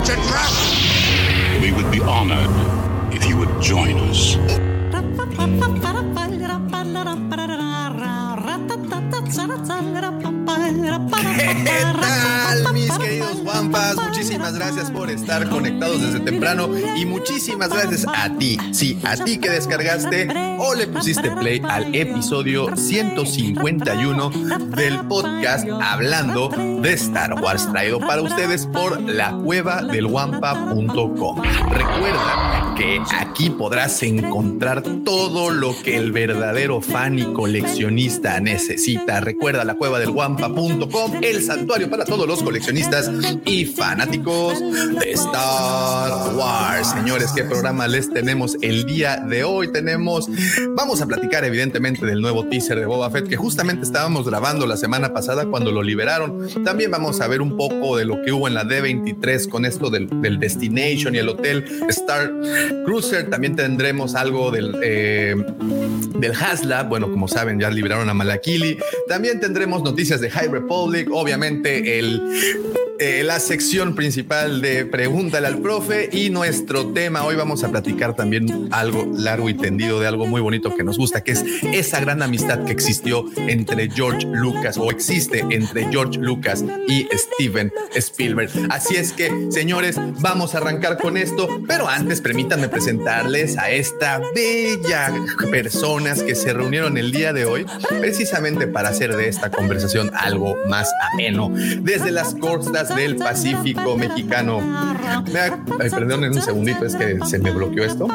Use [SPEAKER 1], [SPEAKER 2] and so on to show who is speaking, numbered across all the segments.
[SPEAKER 1] It's a trap! We would be honored if you would join us.
[SPEAKER 2] ¿Qué tal, mis queridos guampas? Muchísimas gracias por estar conectados desde temprano y muchísimas gracias a ti, sí, a ti que descargaste o le pusiste play al episodio 151 del podcast Hablando de Star Wars, traído para ustedes por la cueva del guampa.com. Recuerda que aquí podrás encontrar todo lo que el verdadero fan y coleccionista necesita. Recuerda la cueva del guampa.com, el santuario para todos los coleccionistas y fanáticos de Star Wars. Señores, ¿qué programa les tenemos el día de hoy? Tenemos, vamos a platicar evidentemente del nuevo teaser de Boba Fett que justamente estábamos grabando la semana pasada cuando lo liberaron. También vamos a ver un poco de lo que hubo en la D23 con esto del, del Destination y el hotel Star Cruiser. También tendremos algo del, eh, del Haslab. Bueno, como saben, ya liberaron a Malakili. También tendremos noticias de High Republic. Obviamente, el, eh, la sección principal de Pregúntale al profe. Y nuestro tema. Hoy vamos a platicar también algo largo y tendido de algo muy bonito que nos gusta, que es esa gran amistad que existió entre George Lucas o existe entre George Lucas y Steven Spielberg. Así es que, señores, vamos a arrancar con esto. Pero antes, permítanme presentarles a esta bella personas que se reunieron el día de hoy precisamente para hacer de esta conversación algo más ameno desde las costas del Pacífico mexicano. Me perdón un segundito, es que se me bloqueó esto.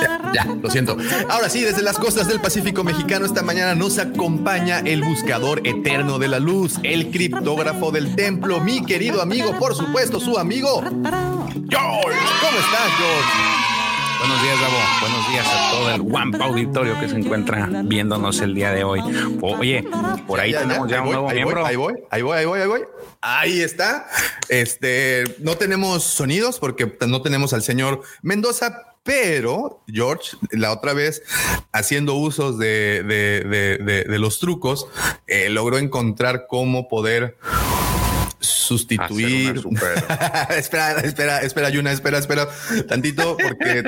[SPEAKER 2] Ya, ya, lo siento. Ahora sí, desde las costas del Pacífico mexicano esta mañana nos acompaña el buscador eterno de la luz, el criptógrafo del templo, mi querido amigo, por supuesto, su amigo, George. ¿Cómo estás, George?
[SPEAKER 3] Buenos días, Davo. Buenos días a todo el Wampa auditorio que se encuentra viéndonos el día de hoy. Oye, por ahí
[SPEAKER 2] Ya, ya,
[SPEAKER 3] tenemos ya
[SPEAKER 2] ahí
[SPEAKER 3] un
[SPEAKER 2] voy,
[SPEAKER 3] nuevo
[SPEAKER 2] ahí voy,
[SPEAKER 3] miembro.
[SPEAKER 2] ahí voy, ahí voy, ahí voy, ahí voy. Ahí está. Este, no tenemos sonidos porque no tenemos al señor Mendoza, pero George, la otra vez, haciendo usos de, de- de- de- de los trucos, eh, logró encontrar cómo poder sustituir. Espera, espera, espera, Yuna, espera, espera tantito, porque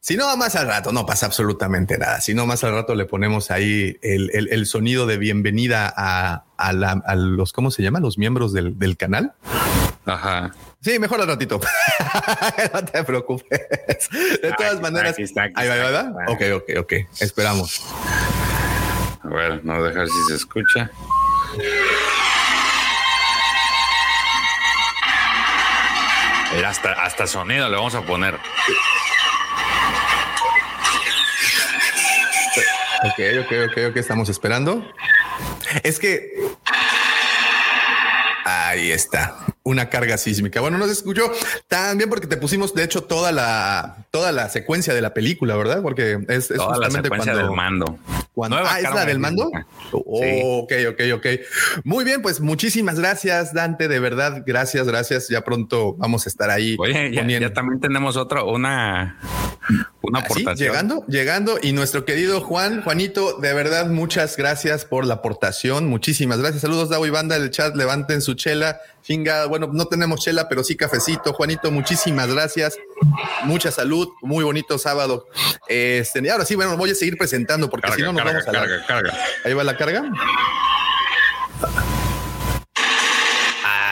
[SPEAKER 2] si no, más al rato no pasa absolutamente nada. Si no, más al rato le ponemos ahí el, el- el sonido de bienvenida a, a la- a los, ¿cómo se llama? Los miembros del, del canal.
[SPEAKER 3] Ajá.
[SPEAKER 2] Sí, mejor al ratito. no te preocupes. De todas
[SPEAKER 3] Aquí
[SPEAKER 2] maneras,
[SPEAKER 3] aquí está, aquí
[SPEAKER 2] ahí va, Ok, ok, ok. Esperamos.
[SPEAKER 3] A ver, no dejar si se escucha. Hasta, hasta sonido le vamos a poner.
[SPEAKER 2] Ok, ok, ok, ok. Estamos esperando. Es que. Ahí está. Una carga sísmica. Bueno, no se escuchó tan bien porque te pusimos, de hecho, toda la, toda la secuencia de la película, ¿verdad? Porque es, es
[SPEAKER 3] Toda la
[SPEAKER 2] justamente
[SPEAKER 3] secuencia
[SPEAKER 2] cuando.
[SPEAKER 3] del mando.
[SPEAKER 2] cuando
[SPEAKER 3] Nueva
[SPEAKER 2] ah, ¿es la del mando? Oh,
[SPEAKER 3] Sí.
[SPEAKER 2] Ok, ok, ok. Muy bien, pues muchísimas gracias, Dante. De verdad, gracias, gracias. Ya pronto vamos a estar ahí.
[SPEAKER 3] Oye, ya,
[SPEAKER 2] poniendo-
[SPEAKER 3] ya también tenemos otra, una, una
[SPEAKER 2] Así,
[SPEAKER 3] aportación.
[SPEAKER 2] llegando, llegando. Y nuestro querido Juan, Juanito, de verdad, muchas gracias por la aportación. Muchísimas gracias. Saludos, Davo y Banda del chat. Levanten su chela. Chinga, bueno, no tenemos chela, pero sí cafecito. Juanito, muchísimas gracias. Mucha salud. Muy bonito sábado. Este, y ahora sí, bueno, voy a seguir presentando porque si no nos
[SPEAKER 3] carga,
[SPEAKER 2] vamos a la-
[SPEAKER 3] carga, carga.
[SPEAKER 2] Ahí va la carga.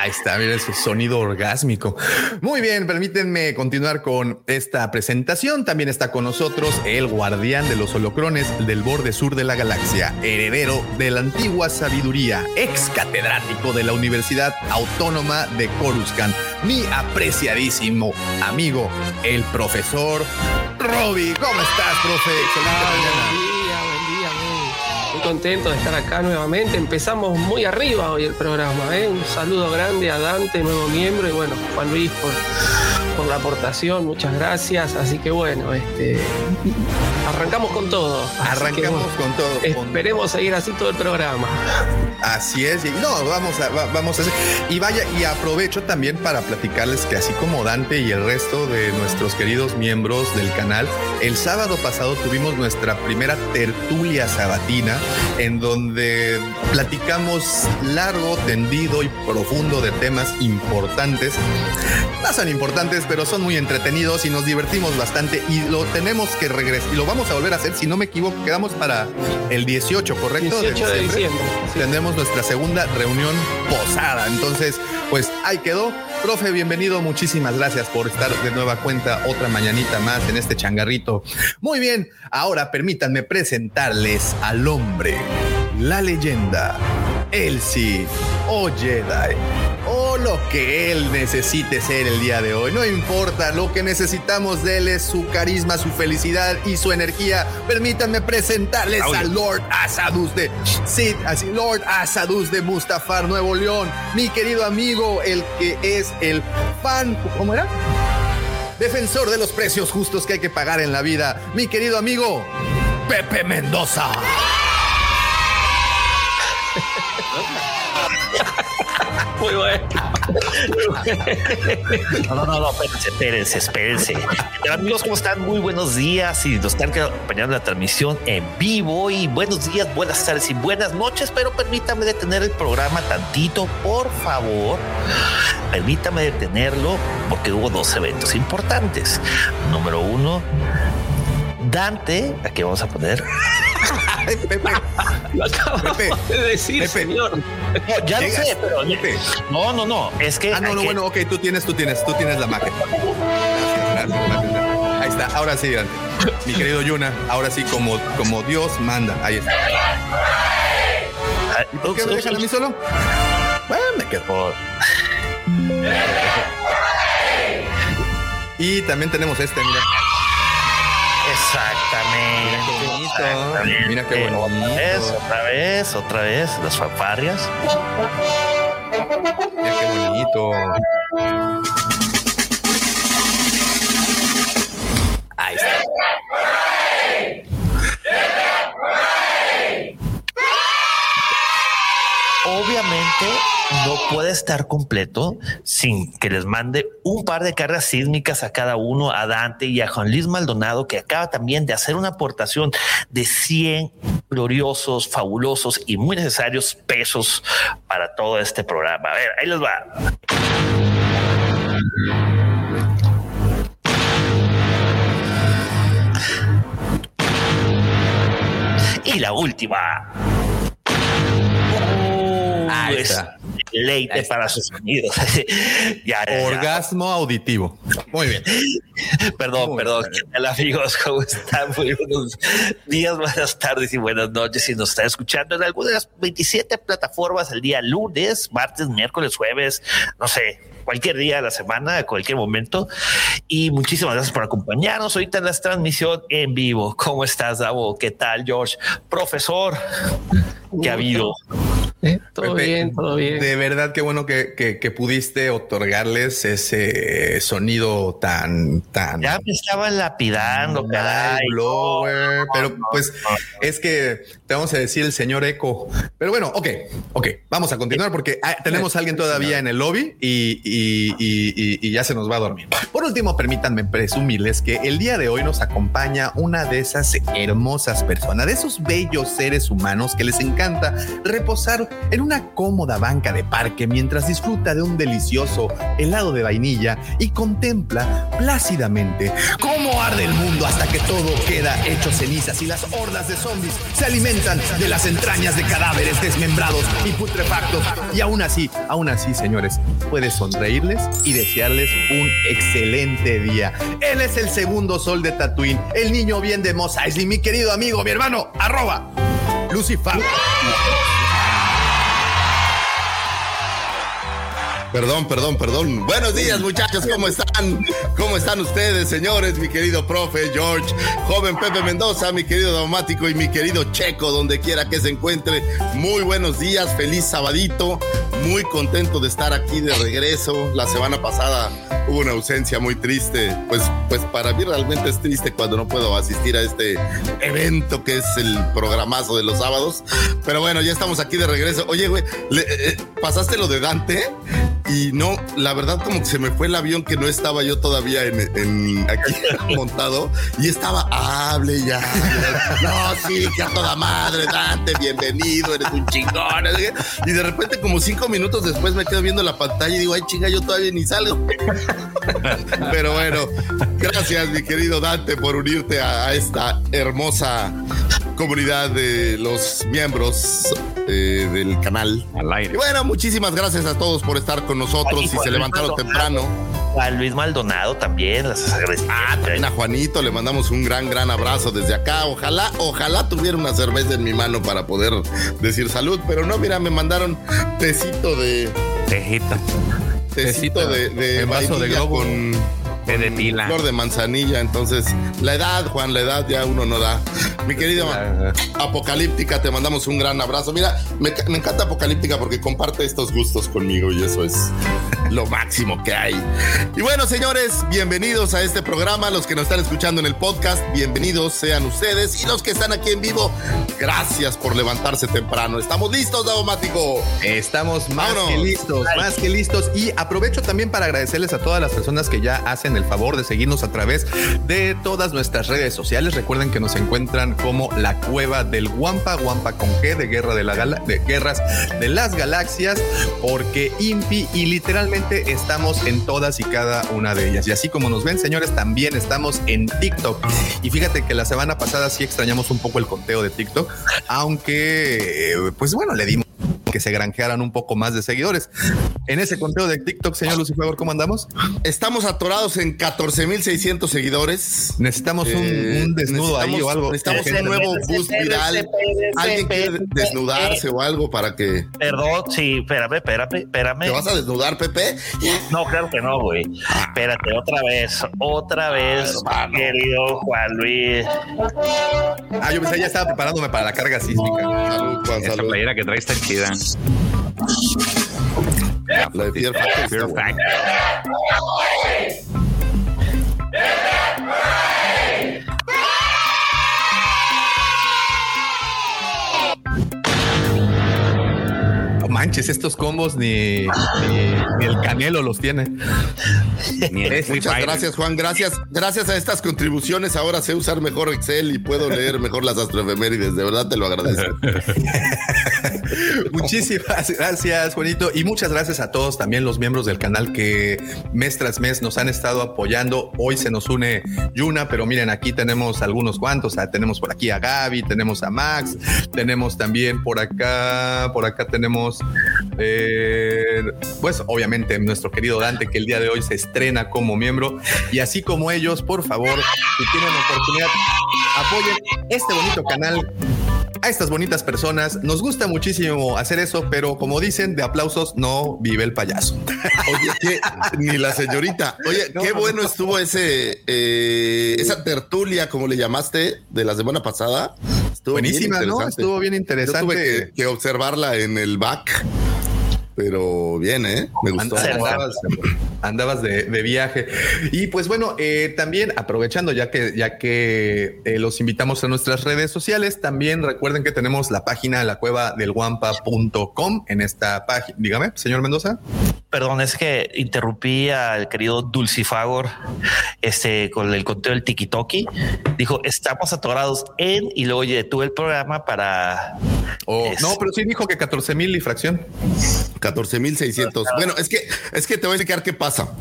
[SPEAKER 2] Ahí está, mira ese sonido orgásmico. Muy bien, permítanme continuar con esta presentación. También está con nosotros el guardián de los holocrones del borde sur de la galaxia, heredero de la antigua sabiduría, ex catedrático de la Universidad Autónoma de Coruscant, mi apreciadísimo amigo, el profesor Roby. ¿Cómo estás, profe?
[SPEAKER 4] Contento de estar acá nuevamente. Empezamos muy arriba hoy el programa. ¿eh? Un saludo grande a Dante, nuevo miembro, y bueno, Juan Luis por, por la aportación, muchas gracias. Así que bueno, este, arrancamos con todo.
[SPEAKER 2] Arrancamos
[SPEAKER 4] que, bueno,
[SPEAKER 2] con todo. con-
[SPEAKER 4] Esperemos seguir así todo el programa.
[SPEAKER 2] Así es, y no, vamos a, va- vamos a hacer. Y vaya, y aprovecho también para platicarles que así como Dante y el resto de nuestros queridos miembros del canal, el sábado pasado tuvimos nuestra primera tertulia sabatina en donde platicamos largo, tendido y profundo de temas importantes. No son importantes, pero son muy entretenidos y nos divertimos bastante y lo tenemos que regresar y lo vamos a volver a hacer, si no me equivoco, quedamos para el 18, ¿correcto?
[SPEAKER 4] 18 de diciembre. sí.
[SPEAKER 2] Tendremos nuestra segunda reunión posada. Entonces, pues ahí quedó. Profe, bienvenido. Muchísimas gracias por estar de nueva cuenta otra mañanita más en este changarrito. Muy bien, ahora permítanme presentarles al hombre, la leyenda, el Sith o Jedi. O lo que él necesite ser el día de hoy. No importa, lo que necesitamos de él es su carisma, su felicidad y su energía. Permítanme presentarles al Lord Asadus de Sid, así Lord Asadus de Mustafar, Nuevo León. Mi querido amigo, el que es el fan, ¿cómo era? Defensor de los precios justos que hay que pagar en la vida. Mi querido amigo, Pepe Mendoza.
[SPEAKER 4] Muy bueno.
[SPEAKER 5] No, no, no, no, espérense, espérense, espérense. Pero, amigos, ¿cómo están? Muy buenos días y nos están acompañando la transmisión en vivo. Y buenos días, buenas tardes y buenas noches. Pero permítame detener el programa tantito, por favor. Permítame detenerlo porque hubo dos eventos importantes. Número uno, Dante, aquí vamos a poner.
[SPEAKER 2] Pepe,
[SPEAKER 4] Lo acabamos
[SPEAKER 2] Pepe,
[SPEAKER 4] de decir,
[SPEAKER 2] Pepe.
[SPEAKER 4] señor.
[SPEAKER 5] No, ya lo
[SPEAKER 2] Llegas,
[SPEAKER 5] sé, pero
[SPEAKER 2] Pepe.
[SPEAKER 5] no, no, no. Es que
[SPEAKER 2] Ah, no, no,
[SPEAKER 5] que-
[SPEAKER 2] bueno, ok, tú tienes, tú tienes, tú tienes la magia. Gracias, gracias, gracias. Ahí está, ahora sí, Dante. Mi querido Yuna, ahora sí, como, como Dios manda. Ahí está.
[SPEAKER 5] Ah,
[SPEAKER 2] ¿Por qué me dejan a mí solo? Bueno, me quedo. Y también tenemos este, mira.
[SPEAKER 5] Exactamente. Exactamente.
[SPEAKER 2] Mira qué bonito.
[SPEAKER 5] Otra vez, otra vez, otra vez, las fanfarrias.
[SPEAKER 2] Mira qué bonito. Ahí está.
[SPEAKER 5] Obviamente no puede estar completo sin que les mande un par de cargas sísmicas a cada uno, a Dante y a Juan Luis Maldonado, que acaba también de hacer una aportación de 100 gloriosos, fabulosos y muy necesarios pesos para todo este programa. A ver, ahí les va. Y la última.
[SPEAKER 2] Ahí está.
[SPEAKER 5] Leite para sus sonidos. ya, ya, ya.
[SPEAKER 2] Orgasmo auditivo. Muy bien.
[SPEAKER 5] Perdón,
[SPEAKER 2] Muy
[SPEAKER 5] perdón.
[SPEAKER 2] bien.
[SPEAKER 5] ¿Qué tal, amigos? ¿Cómo están? Muy buenos días, buenas tardes y buenas noches. Si nos está escuchando en alguna de las 27 plataformas el día lunes, martes, miércoles, jueves, no sé, cualquier día de la semana, a cualquier momento. Y muchísimas gracias por acompañarnos ahorita en la transmisión en vivo. ¿Cómo estás, Davo? ¿Qué tal, George? Profesor, ¿qué ha habido?
[SPEAKER 4] Eh, Todo
[SPEAKER 2] Pepe,
[SPEAKER 4] bien, todo bien.
[SPEAKER 2] De verdad, qué bueno que, que- que pudiste otorgarles ese sonido tan, tan.
[SPEAKER 5] Ya me estaban lapidando, caray.
[SPEAKER 2] Blower, pero pues es que vamos a decir el señor Eco. Pero bueno, ok, ok, vamos a continuar porque ah, tenemos a alguien todavía en el lobby y- y ya se nos va a dormir. Por último, permítanme presumirles que el día de hoy nos acompaña una de esas hermosas personas, de esos bellos seres humanos que les encanta reposar en una cómoda banca de parque mientras disfruta de un delicioso helado de vainilla y contempla plácidamente cómo arde el mundo hasta que todo queda hecho cenizas y las hordas de zombies se alimentan de las entrañas de cadáveres desmembrados y putrefactos. Y aún así, aún así, señores, puedes sonreírles y desearles un excelente día. Él es el segundo sol de Tatooine, el niño bien de Mos mi querido amigo, mi hermano, arroba Lucifer.
[SPEAKER 6] Perdón, perdón, perdón. Buenos días, muchachos. ¿Cómo están? ¿Cómo están ustedes, señores? Mi querido profe George, joven Pepe Mendoza, mi querido Daumático y mi querido Checo, donde quiera que se encuentre. Muy buenos días, feliz sabadito. Muy contento de estar aquí de regreso. La semana pasada hubo una ausencia muy triste. Pues, pues para mí realmente es triste cuando no puedo asistir a este evento que es el programazo de los sábados. Pero bueno, ya estamos aquí de regreso. Oye, güey, le- eh, ¿pasaste lo de Dante? Y no, la verdad como que se me fue el avión que no estaba yo todavía en, en- aquí montado y estaba, hable ya. No, sí, que a toda madre, Dante, bienvenido, eres un chingón. Y de repente como cinco minutos después me quedo viendo la pantalla y digo, ay chinga, yo todavía ni salgo. Pero bueno, gracias mi querido Dante por unirte a, a esta hermosa comunidad de los miembros eh, del canal.
[SPEAKER 3] Al
[SPEAKER 6] Y
[SPEAKER 3] aire.
[SPEAKER 6] bueno, muchísimas gracias a todos por estar con nosotros
[SPEAKER 5] Oye,
[SPEAKER 6] y se levantaron temprano.
[SPEAKER 5] A Luis Maldonado también, las
[SPEAKER 6] Ah, también a Juanito le mandamos un gran, gran abrazo desde acá. Ojalá, ojalá tuviera una cerveza en mi mano para poder decir salud, pero no, mira, me mandaron tecito de
[SPEAKER 3] Tejita.
[SPEAKER 6] tecito
[SPEAKER 2] Tecito
[SPEAKER 6] de, de
[SPEAKER 2] en vaso de globo.
[SPEAKER 6] con
[SPEAKER 3] Té de tila.
[SPEAKER 6] flor de manzanilla. Entonces, la edad, Juan, la edad ya uno no da. Mi querido Apocalíptica, te mandamos un gran abrazo. Mira, me, me encanta Apocalíptica porque comparte estos gustos conmigo y eso es lo máximo que hay. Y bueno, señores, bienvenidos a este programa. Los que nos están escuchando en el podcast, bienvenidos sean ustedes. Y los que están aquí en vivo, gracias por levantarse temprano. ¿Estamos listos, Daumático?
[SPEAKER 2] Estamos más
[SPEAKER 6] Vámonos.
[SPEAKER 2] que listos, más que listos. Y aprovecho también para agradecerles a todas las personas que ya hacen el favor de seguirnos a través de todas nuestras redes sociales. Recuerden que nos encuentran como la cueva del Guampa, Guampa con G de Guerra de, la Gala- de Guerras de las Galaxias, porque Impi y literalmente estamos en todas y cada una de ellas. Y así como nos ven, señores, también estamos en TikTok. Y fíjate que la semana pasada sí extrañamos un poco el conteo de TikTok, aunque, eh, pues bueno, le dimos que se granjearan un poco más de seguidores. En ese conteo de TikTok, señor Lucifer, ¿cómo andamos?
[SPEAKER 6] Estamos atorados en 14.600 seguidores.
[SPEAKER 2] Necesitamos un,
[SPEAKER 6] Eh,
[SPEAKER 2] un desnudo ahí o algo.
[SPEAKER 6] Necesitamos un nuevo boost viral. Alguien quiere desnudarse o algo para que.
[SPEAKER 5] Perdón, sí, espérame, espérame, espérame.
[SPEAKER 6] ¿Te vas a desnudar, Pepe?
[SPEAKER 5] No, claro que no, güey. Espérate, otra vez, otra vez, querido Juan Luis.
[SPEAKER 2] Ah, yo pensé, ya estaba preparándome para la carga sísmica.
[SPEAKER 6] Salud, Juan,
[SPEAKER 3] Esa
[SPEAKER 6] salud.
[SPEAKER 3] playera que trae está chida.
[SPEAKER 6] La de Fear Factor está
[SPEAKER 3] Fear
[SPEAKER 6] buena.
[SPEAKER 3] Factor.
[SPEAKER 2] No manches, estos combos ni, ni, ni el canelo los tiene.
[SPEAKER 6] Muchas
[SPEAKER 3] Fighter.
[SPEAKER 6] gracias, Juan. Gracias, gracias a estas contribuciones. Ahora sé usar mejor Excel y puedo leer mejor las astroefemérides. De verdad te lo agradezco.
[SPEAKER 2] Muchísimas gracias, Juanito. Y muchas gracias a todos también los miembros del canal que mes tras mes nos han estado apoyando. Hoy se nos une Yuna, pero miren, aquí tenemos algunos cuantos. Tenemos por aquí a Gaby, tenemos a Max, tenemos también por acá, por acá tenemos, eh, pues obviamente nuestro querido Dante, que el día de hoy se estrena como miembro. Y así como ellos, por favor, si tienen oportunidad, apoyen este bonito canal a estas bonitas personas. Nos gusta muchísimo hacer eso, pero como dicen, de aplausos no vive el payaso.
[SPEAKER 6] Oye, que ni la señorita. Oye,
[SPEAKER 2] No,
[SPEAKER 6] qué
[SPEAKER 2] no,
[SPEAKER 6] bueno
[SPEAKER 2] no.
[SPEAKER 6] estuvo ese, eh, esa tertulia, como le llamaste, de la semana pasada. Estuvo
[SPEAKER 2] Buenísima, ¿no? Estuvo bien
[SPEAKER 6] Yo
[SPEAKER 2] interesante.
[SPEAKER 6] tuve que, que observarla en el back, pero bien, ¿eh? Me gustó.
[SPEAKER 2] Andabas, andabas de, de viaje. Y pues bueno, eh, también aprovechando ya que, ya que eh, los invitamos a nuestras redes sociales, también recuerden que tenemos la página la cueva del guampa.com en esta página. Dígame, señor Mendoza.
[SPEAKER 5] Perdón, es que interrumpí al querido Dulcifagor este, con el conteo del tiki-toki. Dijo, estamos atorados en, y luego detuve el programa para...
[SPEAKER 2] O-
[SPEAKER 5] Es-
[SPEAKER 2] No, pero sí dijo que 14 mil y fracción.
[SPEAKER 6] 14.600. Bueno, es que, es que te voy a explicar qué pasa.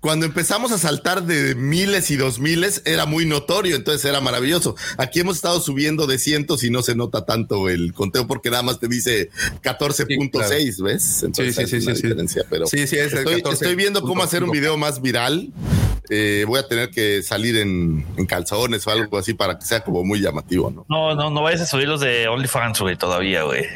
[SPEAKER 6] Cuando empezamos a saltar de miles y dos miles, era muy notorio, entonces era maravilloso. Aquí hemos estado subiendo de cientos y no se nota tanto el conteo porque nada más te dice 14.6, ¿ves? Entonces
[SPEAKER 2] Sí, sí,
[SPEAKER 6] hay
[SPEAKER 2] sí,
[SPEAKER 6] una
[SPEAKER 2] sí, sí.
[SPEAKER 6] diferencia, pero
[SPEAKER 2] Sí, sí, es
[SPEAKER 6] estoy,
[SPEAKER 2] 14.5.
[SPEAKER 6] estoy viendo cómo hacer un video más viral. eh, voy a tener que salir en, en calzones o algo así para que sea como muy llamativo, ¿no?
[SPEAKER 5] No, no, no vayas a subir los de OnlyFans, güey, todavía, güey.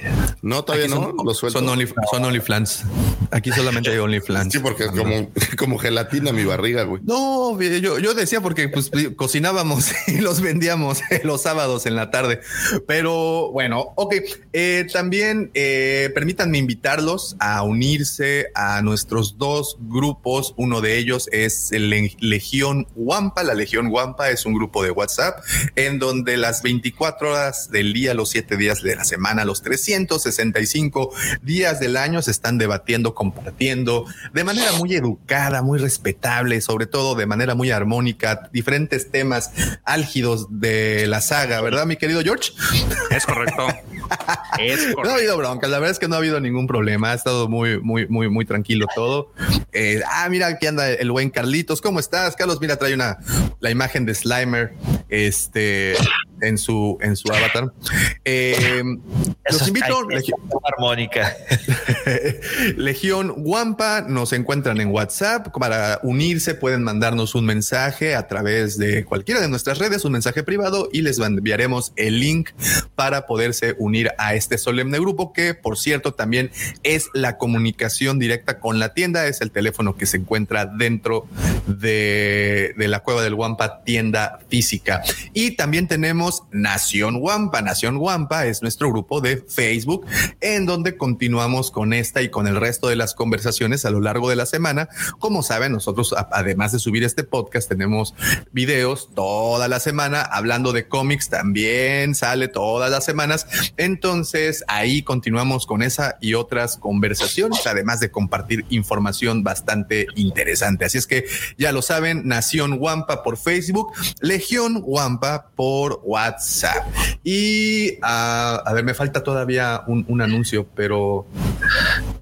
[SPEAKER 6] No, todavía
[SPEAKER 2] Aquí
[SPEAKER 6] no,
[SPEAKER 2] son,
[SPEAKER 6] lo suelto.
[SPEAKER 2] son, only, son OnlyFans. Aquí solamente hay OnlyFans.
[SPEAKER 6] Sí, porque es como, como gelatina mi barriga, güey.
[SPEAKER 2] No, yo, yo decía porque pues cocinábamos y los vendíamos los sábados en la tarde. Pero bueno, ok. Eh, también eh, permítanme invitarlos a unirse a nuestros dos grupos. Uno de ellos es el Le- Legión Wampa. La Legión Wampa es un grupo de WhatsApp en donde las 24 horas del día, los 7 días de la semana, los 365 días del año se están debatiendo, compartiendo de manera muy educada, muy respetable, sobre todo de manera muy armónica, diferentes temas álgidos de la saga, ¿verdad, mi querido George?
[SPEAKER 3] Es correcto. es
[SPEAKER 2] No ha habido broncas, la verdad es que no ha habido ningún problema, ha estado muy, muy, muy, muy tranquilo todo. Eh, ah, mira, aquí anda el buen Carlitos, ¿cómo estás? Carlos, mira, trae una, la imagen de Slimer, este, en su, en su avatar. Eh, los invito, Legio-
[SPEAKER 5] armónica.
[SPEAKER 2] Legión Wampa, nos encuentran en WhatsApp. Para unirse pueden mandarnos un mensaje a través de cualquiera de nuestras redes, un mensaje privado y les enviaremos el link para poderse unir a este solemne grupo que, por cierto, también es la comunicación directa con la tienda. Es el teléfono que se encuentra dentro de, de la cueva del Wampa tienda física. Y también tenemos Nación Wampa. Nación Wampa es nuestro grupo de Facebook en donde continuamos con esta y con el resto de las conversaciones a lo largo de la semana. Como saben, nosotros, además de subir este podcast, tenemos videos toda la semana hablando de cómics. También sale todas las semanas. Entonces ahí continuamos con esa y otras conversaciones, además de compartir información bastante interesante. Así es que ya lo saben, Nación Wampa por Facebook, Legión Wampa por WhatsApp. Y ah, a ver, me falta todavía un, un anuncio, pero,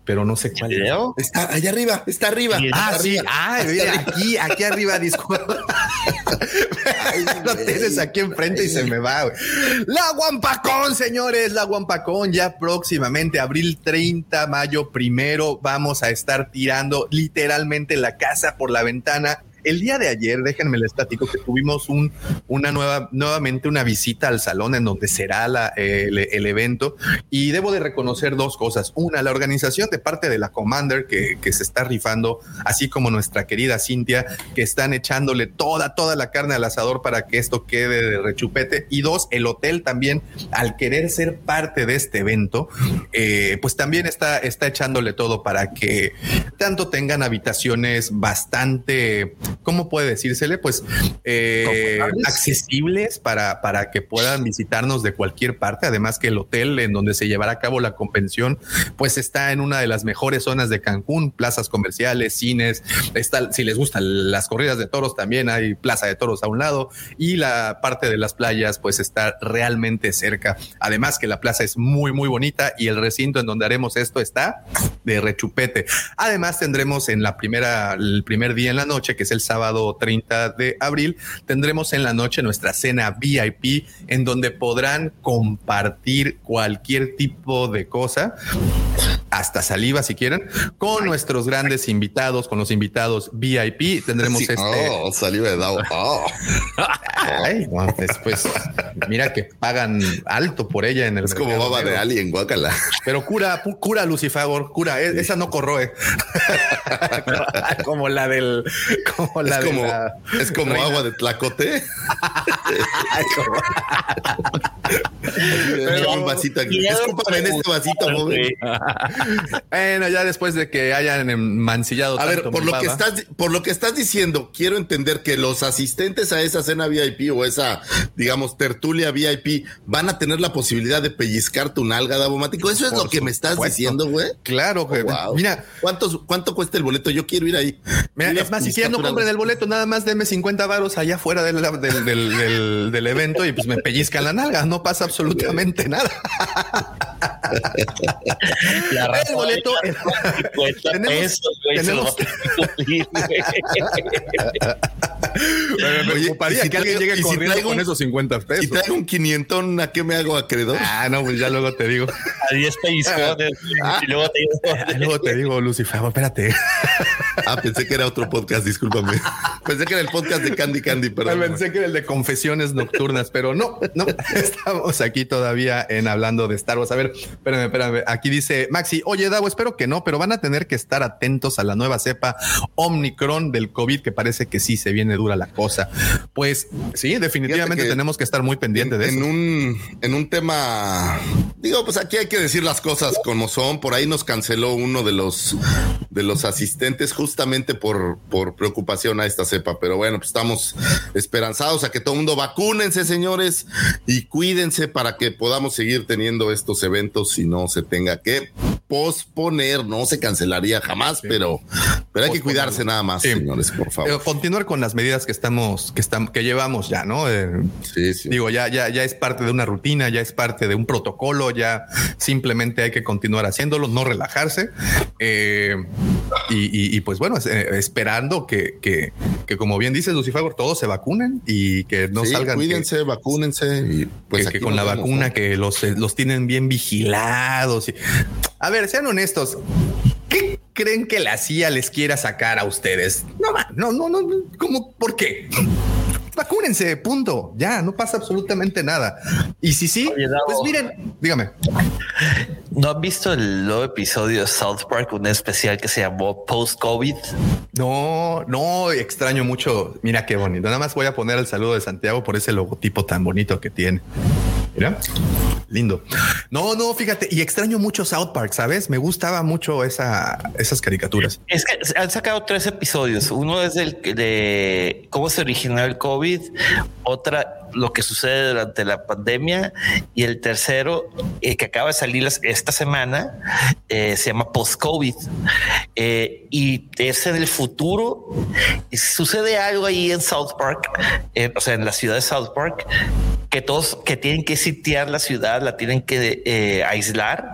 [SPEAKER 2] pero no sé cuál.
[SPEAKER 6] Está allá arriba, está arriba.
[SPEAKER 2] Ah,
[SPEAKER 6] está
[SPEAKER 2] sí,
[SPEAKER 6] arriba.
[SPEAKER 2] ah, mira,
[SPEAKER 6] arriba.
[SPEAKER 2] aquí, aquí arriba, disculpa. Lo tienes aquí enfrente y se me va. güey. La Guampacón, señores, la Guampacón ya próximamente, abril 30, mayo primero, vamos a estar tirando literalmente la casa por la ventana. El día de ayer, déjenme les platico que tuvimos un, una nueva, nuevamente una visita al salón en donde será eh, el, evento y debo de reconocer dos cosas. Una, la organización de parte de la Commander que, que se está rifando, así como nuestra querida Cintia, que están echándole toda, toda la carne al asador para que esto quede de rechupete. Y dos, el hotel también, al querer ser parte de este evento, eh, pues también está, está echándole todo para que tanto tengan habitaciones bastante, ¿cómo puede decírsele? Pues eh, accesibles para, para que puedan visitarnos de cualquier parte. Además que el hotel en donde se llevará a cabo la convención, pues está en una de las mejores zonas de Cancún, plazas comerciales, cines, está, si les gustan las corridas de toros, también hay plaza de toros a un lado y la parte de las playas, pues está realmente cerca. Además que la plaza es muy, muy bonita y el recinto en donde haremos esto está de rechupete. Además tendremos en la primera, el primer día en la noche, que es el sábado 30 de abril, tendremos en la noche nuestra cena VIP en donde podrán compartir cualquier tipo de cosa hasta saliva si quieren, con nuestros grandes invitados, con los invitados VIP. Tendremos
[SPEAKER 6] Sí,
[SPEAKER 2] este.
[SPEAKER 6] Oh, salió de dado. Oh.
[SPEAKER 2] Ay, bueno, después, mira que pagan alto por ella en el
[SPEAKER 6] Es como baba de alien, guácala.
[SPEAKER 2] Pero cura, cura Lucifer, cura, e- esa no corroe. como la del, como la
[SPEAKER 6] Es
[SPEAKER 2] de
[SPEAKER 6] como,
[SPEAKER 2] la-
[SPEAKER 6] es como
[SPEAKER 2] reina.
[SPEAKER 6] agua de tlacote. Mira, un vasito aquí.
[SPEAKER 5] Quiero
[SPEAKER 6] Escúpame en este vasito,
[SPEAKER 5] güey.
[SPEAKER 2] Bueno, ya después de que hayan mancillado
[SPEAKER 6] A ver,
[SPEAKER 2] tanto
[SPEAKER 6] por
[SPEAKER 2] mi
[SPEAKER 6] lo que estás, por lo que estás diciendo, quiero entender que los asistentes a esa cena VIP o esa, digamos, tertulia VIP van a tener la posibilidad de pellizcar tu nalga, Davomático. Eso es
[SPEAKER 2] Por
[SPEAKER 6] lo que me estás
[SPEAKER 2] supuesto.
[SPEAKER 6] diciendo, güey.
[SPEAKER 2] Claro, güey.
[SPEAKER 6] Wow.
[SPEAKER 2] mira,
[SPEAKER 6] ¿Cuántos, ¿cuánto cuesta el boleto? Yo quiero ir ahí.
[SPEAKER 2] Mira, es más, si quieren no compren el boleto, nada más denme 50 varos allá afuera del, del, del- del- del evento y pues me pellizcan la nalga, no pasa absolutamente nada.
[SPEAKER 5] La
[SPEAKER 2] El
[SPEAKER 5] razón
[SPEAKER 2] boleto,
[SPEAKER 5] es 50
[SPEAKER 2] tenemos- tenemos-
[SPEAKER 5] güey.
[SPEAKER 2] me
[SPEAKER 6] Oye,
[SPEAKER 2] preocuparía
[SPEAKER 6] y si
[SPEAKER 2] que alguien
[SPEAKER 6] traigo-
[SPEAKER 2] llegue
[SPEAKER 6] y si
[SPEAKER 2] corriendo
[SPEAKER 6] traigo
[SPEAKER 2] con
[SPEAKER 6] un-
[SPEAKER 2] esos 50
[SPEAKER 6] Si
[SPEAKER 2] pesos.
[SPEAKER 6] traigo un quinientón, ¿a qué me hago acreedor?
[SPEAKER 2] Ah, no, pues ya luego te digo.
[SPEAKER 5] A 10 pellizcones y luego te digo,
[SPEAKER 2] Ah, luego te digo, Lucifer, espérate.
[SPEAKER 6] Ah, pensé que era otro podcast, discúlpame. Pensé que era el podcast de Candy Candy, perdón.
[SPEAKER 2] Pensé que era el de confesiones nocturnas, pero no, no. Estamos aquí todavía en hablando de Star Wars. A ver, espérame, espérame. Aquí dice Maxi, oye, Davo, espero que no, pero van a tener que estar atentos a la nueva cepa Omicron del COVID, que parece que sí se viene dura la cosa. Pues sí, definitivamente tenemos que estar muy pendientes de
[SPEAKER 6] en
[SPEAKER 2] eso.
[SPEAKER 6] Un, en un tema, digo, pues aquí hay que decir las cosas como son. Por ahí nos canceló uno de los de los asistentes justamente por, por preocupación a esta cepa. Pero bueno, pues estamos esperanzados a que todo el mundo vacúnense, señores, y cuídense para que podamos seguir teniendo estos eventos y no se tenga que posponer. No se cancelaría jamás, pero, pero hay que cuidarse nada más, señores, por favor.
[SPEAKER 2] Continuar con las medidas que estamos, que estamos, que llevamos ya, ¿no? Eh,
[SPEAKER 6] sí, sí.
[SPEAKER 2] Digo, ya, ya, ya es parte de una rutina, ya es parte de un protocolo, ya simplemente hay que continuar haciéndolo, no relajarse. Eh, y, y, pues bueno, eh, esperando que, que, que, como bien dice Lucifer, todos se vacunen y que no
[SPEAKER 6] sí,
[SPEAKER 2] salgan.
[SPEAKER 6] Cuídense,
[SPEAKER 2] que,
[SPEAKER 6] vacúnense y pues
[SPEAKER 2] que, con la vemos, vacuna ¿no? que los, los tienen bien vigilados. Y... A ver, sean honestos. ¿Qué creen que la CIA les quiera sacar a ustedes? No, no, no, no. ¿Cómo? ¿Por qué? Vacúnense, punto. Ya, no pasa absolutamente nada. Y si sí, Oye, pues miren, dígame.
[SPEAKER 5] ¿No han visto el nuevo episodio de South Park, un especial que se llamó Post-COVID?
[SPEAKER 2] No, no, extraño mucho. Mira qué bonito. Nada más voy a poner el saludo de Santiago por ese logotipo tan bonito que tiene. Mira, lindo. No, no, fíjate, y extraño mucho South Park, ¿sabes? Me gustaba mucho esa, esas caricaturas.
[SPEAKER 5] Es que han sacado tres episodios. Uno es el de cómo se originó el COVID, otra lo que sucede durante la pandemia y el tercero eh, que acaba de salir esta semana eh, se llama post-COVID eh, y es en el futuro y sucede algo ahí en South Park, o sea, en la ciudad de South Park que todos que tienen que sitiar la ciudad, la tienen que eh, aislar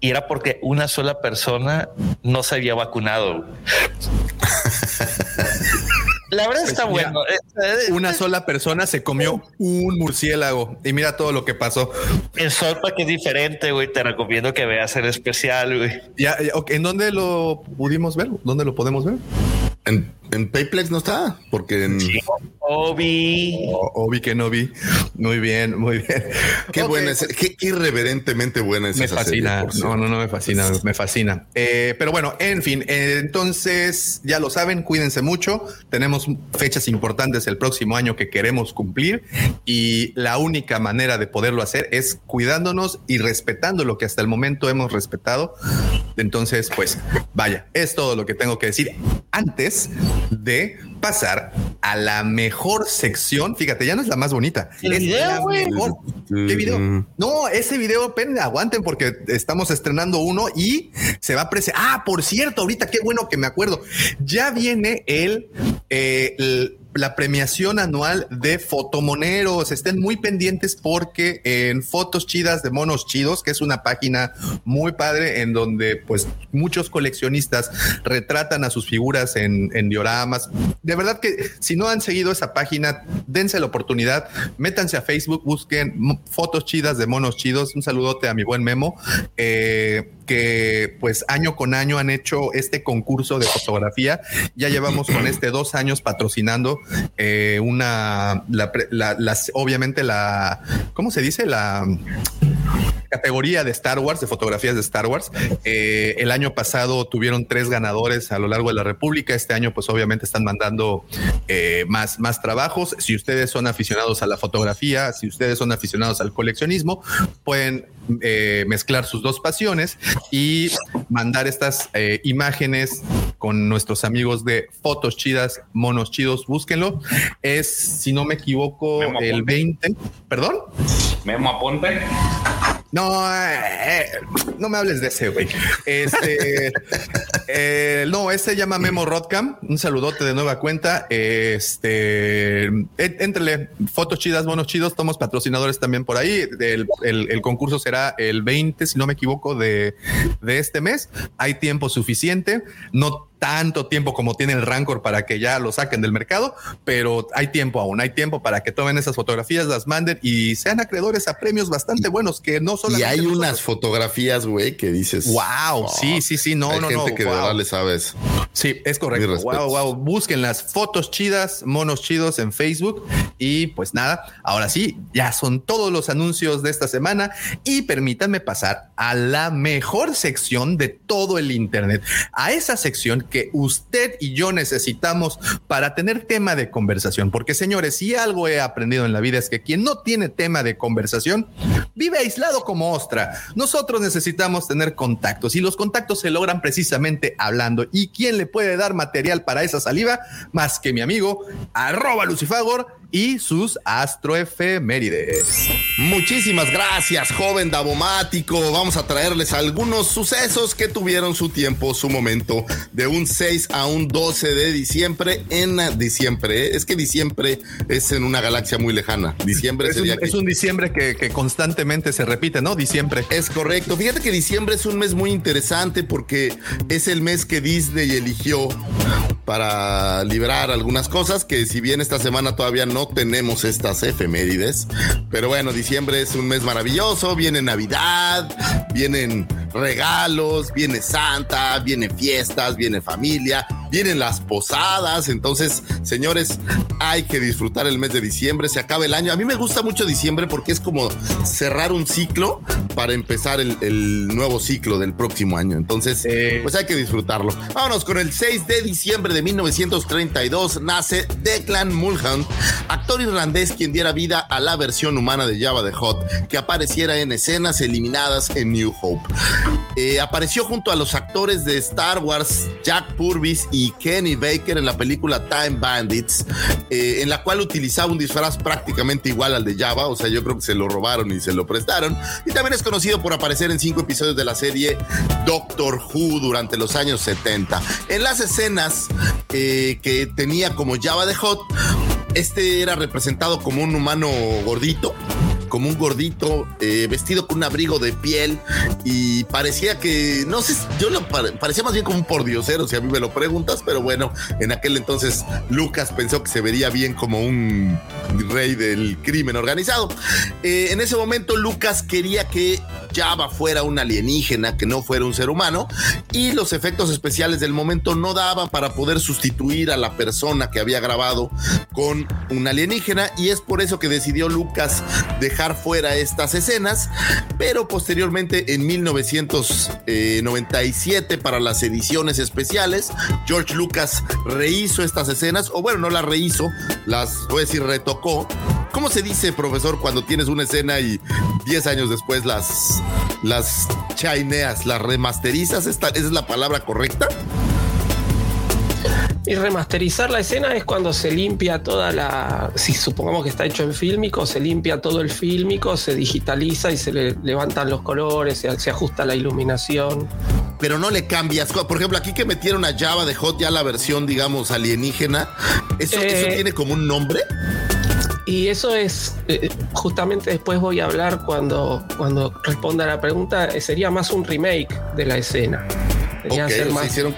[SPEAKER 5] y era porque una sola persona no se había vacunado. La verdad
[SPEAKER 2] Pues
[SPEAKER 5] está
[SPEAKER 2] mira,
[SPEAKER 5] bueno.
[SPEAKER 2] Una sola persona se comió un murciélago y mira todo lo que pasó.
[SPEAKER 5] El South Park es diferente, güey. Te recomiendo que veas el especial, güey.
[SPEAKER 2] Ya, ya, ok, ¿En dónde lo pudimos ver? ¿Dónde lo podemos ver?
[SPEAKER 6] En, en Payplex no está, porque en
[SPEAKER 5] Sí, Obi.
[SPEAKER 2] O- Obi que no vi. Muy bien, muy bien.
[SPEAKER 6] qué
[SPEAKER 2] Ok,
[SPEAKER 6] buena es, qué irreverentemente buena es
[SPEAKER 2] Me
[SPEAKER 6] esa
[SPEAKER 2] fascina.
[SPEAKER 6] serie,
[SPEAKER 2] no, no, no me fascina, me fascina. Eh, pero bueno, en fin, eh, entonces ya lo saben, cuídense mucho. Tenemos fechas importantes el próximo año que queremos cumplir y la única manera de poderlo hacer es cuidándonos y respetando lo que hasta el momento hemos respetado. Entonces, pues vaya, es todo lo que tengo que decir antes de pasar a la mejor sección. Fíjate, ya no es la más bonita.
[SPEAKER 5] El
[SPEAKER 2] es
[SPEAKER 5] video,
[SPEAKER 2] la mejor. ¿Qué video? No, ese video, pen, aguanten porque estamos estrenando uno y se va a presentar. Ah, por cierto, ahorita qué bueno que me acuerdo. Ya viene el, eh, el- la premiación anual de fotomoneros. Estén muy pendientes porque en Fotos Chidas de Monos Chidos, que es una página muy padre en donde pues muchos coleccionistas retratan a sus figuras en, en dioramas. De verdad que si no han seguido esa página, dense la oportunidad, métanse a Facebook, busquen fotos chidas de monos chidos. Un saludote a mi buen Memo, eh, que pues año con año han hecho este concurso de fotografía. Ya llevamos con este dos años patrocinando eh, una, obviamente la, ¿cómo se dice? La categoría de Star Wars, de fotografías de Star Wars. Eh, el año pasado tuvieron tres ganadores a lo largo de la República. Este año, pues obviamente están mandando eh, más, más trabajos. Si ustedes son aficionados a la fotografía, si ustedes son aficionados al coleccionismo, pueden eh, mezclar sus dos pasiones y mandar estas imágenes con nuestros amigos de Fotos Chidas, Monos Chidos. Búsquenlo. Es, si no me equivoco,
[SPEAKER 3] Memo
[SPEAKER 2] el
[SPEAKER 3] Aponte.
[SPEAKER 2] 20. ¿Perdón?
[SPEAKER 3] Memo Aponte.
[SPEAKER 2] No, eh, no me hables de ese, güey. Este, eh, no, ese se llama Memo Rodcam. Un saludote de nueva cuenta. Este, en- éntrele, fotos chidas, bonos chidos. Somos patrocinadores también por ahí. El, el- el concurso será el 20, si no me equivoco, de, de este mes. Hay tiempo suficiente. No tanto tiempo como tiene el Rancor para que ya lo saquen del mercado, pero hay tiempo aún, hay tiempo para que tomen esas fotografías, las manden y sean acreedores a premios bastante buenos que no solo.
[SPEAKER 6] Y hay unas fotografías, güey, que dices,
[SPEAKER 2] wow, sí, sí, sí, no,
[SPEAKER 6] hay
[SPEAKER 2] no,
[SPEAKER 6] gente
[SPEAKER 2] no.
[SPEAKER 6] que de
[SPEAKER 2] wow.
[SPEAKER 6] verdad le sabes.
[SPEAKER 2] Sí, es correcto. Wow, wow. Busquen las fotos chidas, monos chidos en Facebook. Y pues nada, ahora sí, ya son todos los anuncios de esta semana. Y permítanme pasar a la mejor sección de todo el Internet. A esa sección que usted y yo necesitamos para tener tema de conversación. Porque señores, si algo he aprendido en la vida es que quien no tiene tema de conversación vive aislado como ostra. Nosotros necesitamos tener contactos y los contactos se logran precisamente hablando. ¿Y quién le puede dar material para esa saliva más que mi amigo arroba Lucifagor y sus astroefemérides?
[SPEAKER 6] Muchísimas gracias, joven Davomático. Vamos a traerles algunos sucesos que tuvieron su tiempo, su momento, de un 6 a un 12 de diciembre en diciembre. ¿eh? Es que diciembre es en una galaxia muy lejana. Diciembre
[SPEAKER 2] Es un, es un diciembre que, que constantemente se repite, ¿no? Diciembre.
[SPEAKER 6] Es correcto. Fíjate que diciembre es un mes muy interesante porque es el mes que Disney eligió para librar algunas cosas que si bien esta semana todavía no tenemos estas efemérides, pero bueno, diciembre es un mes maravilloso, viene Navidad, vienen regalos, viene Santa, viene fiestas, viene familia, vienen las posadas, entonces, señores, hay que disfrutar el mes de diciembre, se acaba el año. A mí me gusta mucho diciembre porque es como cerrar un ciclo para empezar el, el nuevo ciclo del próximo año. Entonces, pues hay que disfrutarlo. Vámonos con el 6 de diciembre de 1932 nace Declan Mulholland, actor irlandés quien diera vida a la versión humana de Java the Hot, que apareciera en escenas eliminadas en New Hope. Eh, apareció junto a los actores de Star Wars Jack Purvis y Kenny Baker en la película Time Bandits, eh, en la cual utilizaba un disfraz prácticamente igual al de Java, o sea, yo creo que se lo robaron y se lo prestaron. Y también es conocido por aparecer en cinco episodios de la serie Doctor Who durante los años 70. En las escenas eh, que tenía como Java de Hot, este era representado como un humano gordito, como un gordito eh, vestido con un abrigo de piel y parecía que, no sé, yo lo pare- parecía más bien como un pordiosero, si a mí me lo preguntas, pero bueno, en aquel entonces Lucas pensó que se vería bien como un rey del crimen organizado. Eh, en ese momento Lucas quería que Java fuera un alienígena, que no fuera un ser humano, y los efectos especiales del momento no daban para poder sustituir a la persona que había grabado con un alienígena, y es por eso que decidió Lucas dejar fuera estas escenas, pero posteriormente en 1997 para las ediciones especiales, George Lucas rehizo estas escenas, o bueno, no las rehizo, las, voy a decir, retocó. ¿Cómo se dice, profesor, cuando tienes una escena y 10 años después las, las chaineas, las remasterizas? ¿Esta, ¿Esa es la palabra correcta?
[SPEAKER 4] Y remasterizar la escena es cuando se limpia toda la. Si supongamos que está hecho en fílmico, se limpia todo el fílmico, se digitaliza y se le levantan los colores, se, se ajusta la iluminación.
[SPEAKER 6] Pero no le cambias. Por ejemplo, aquí que metieron a Java de Hot ya la versión, digamos, alienígena, ¿eso,
[SPEAKER 4] Eh,
[SPEAKER 6] ¿eso tiene como un nombre?
[SPEAKER 4] Y eso es, eh, justamente después voy a hablar cuando, cuando responda la pregunta, eh, sería más un remake de la escena. Debería
[SPEAKER 6] Ok,
[SPEAKER 4] ser
[SPEAKER 6] o sea,
[SPEAKER 4] más-
[SPEAKER 6] hicieron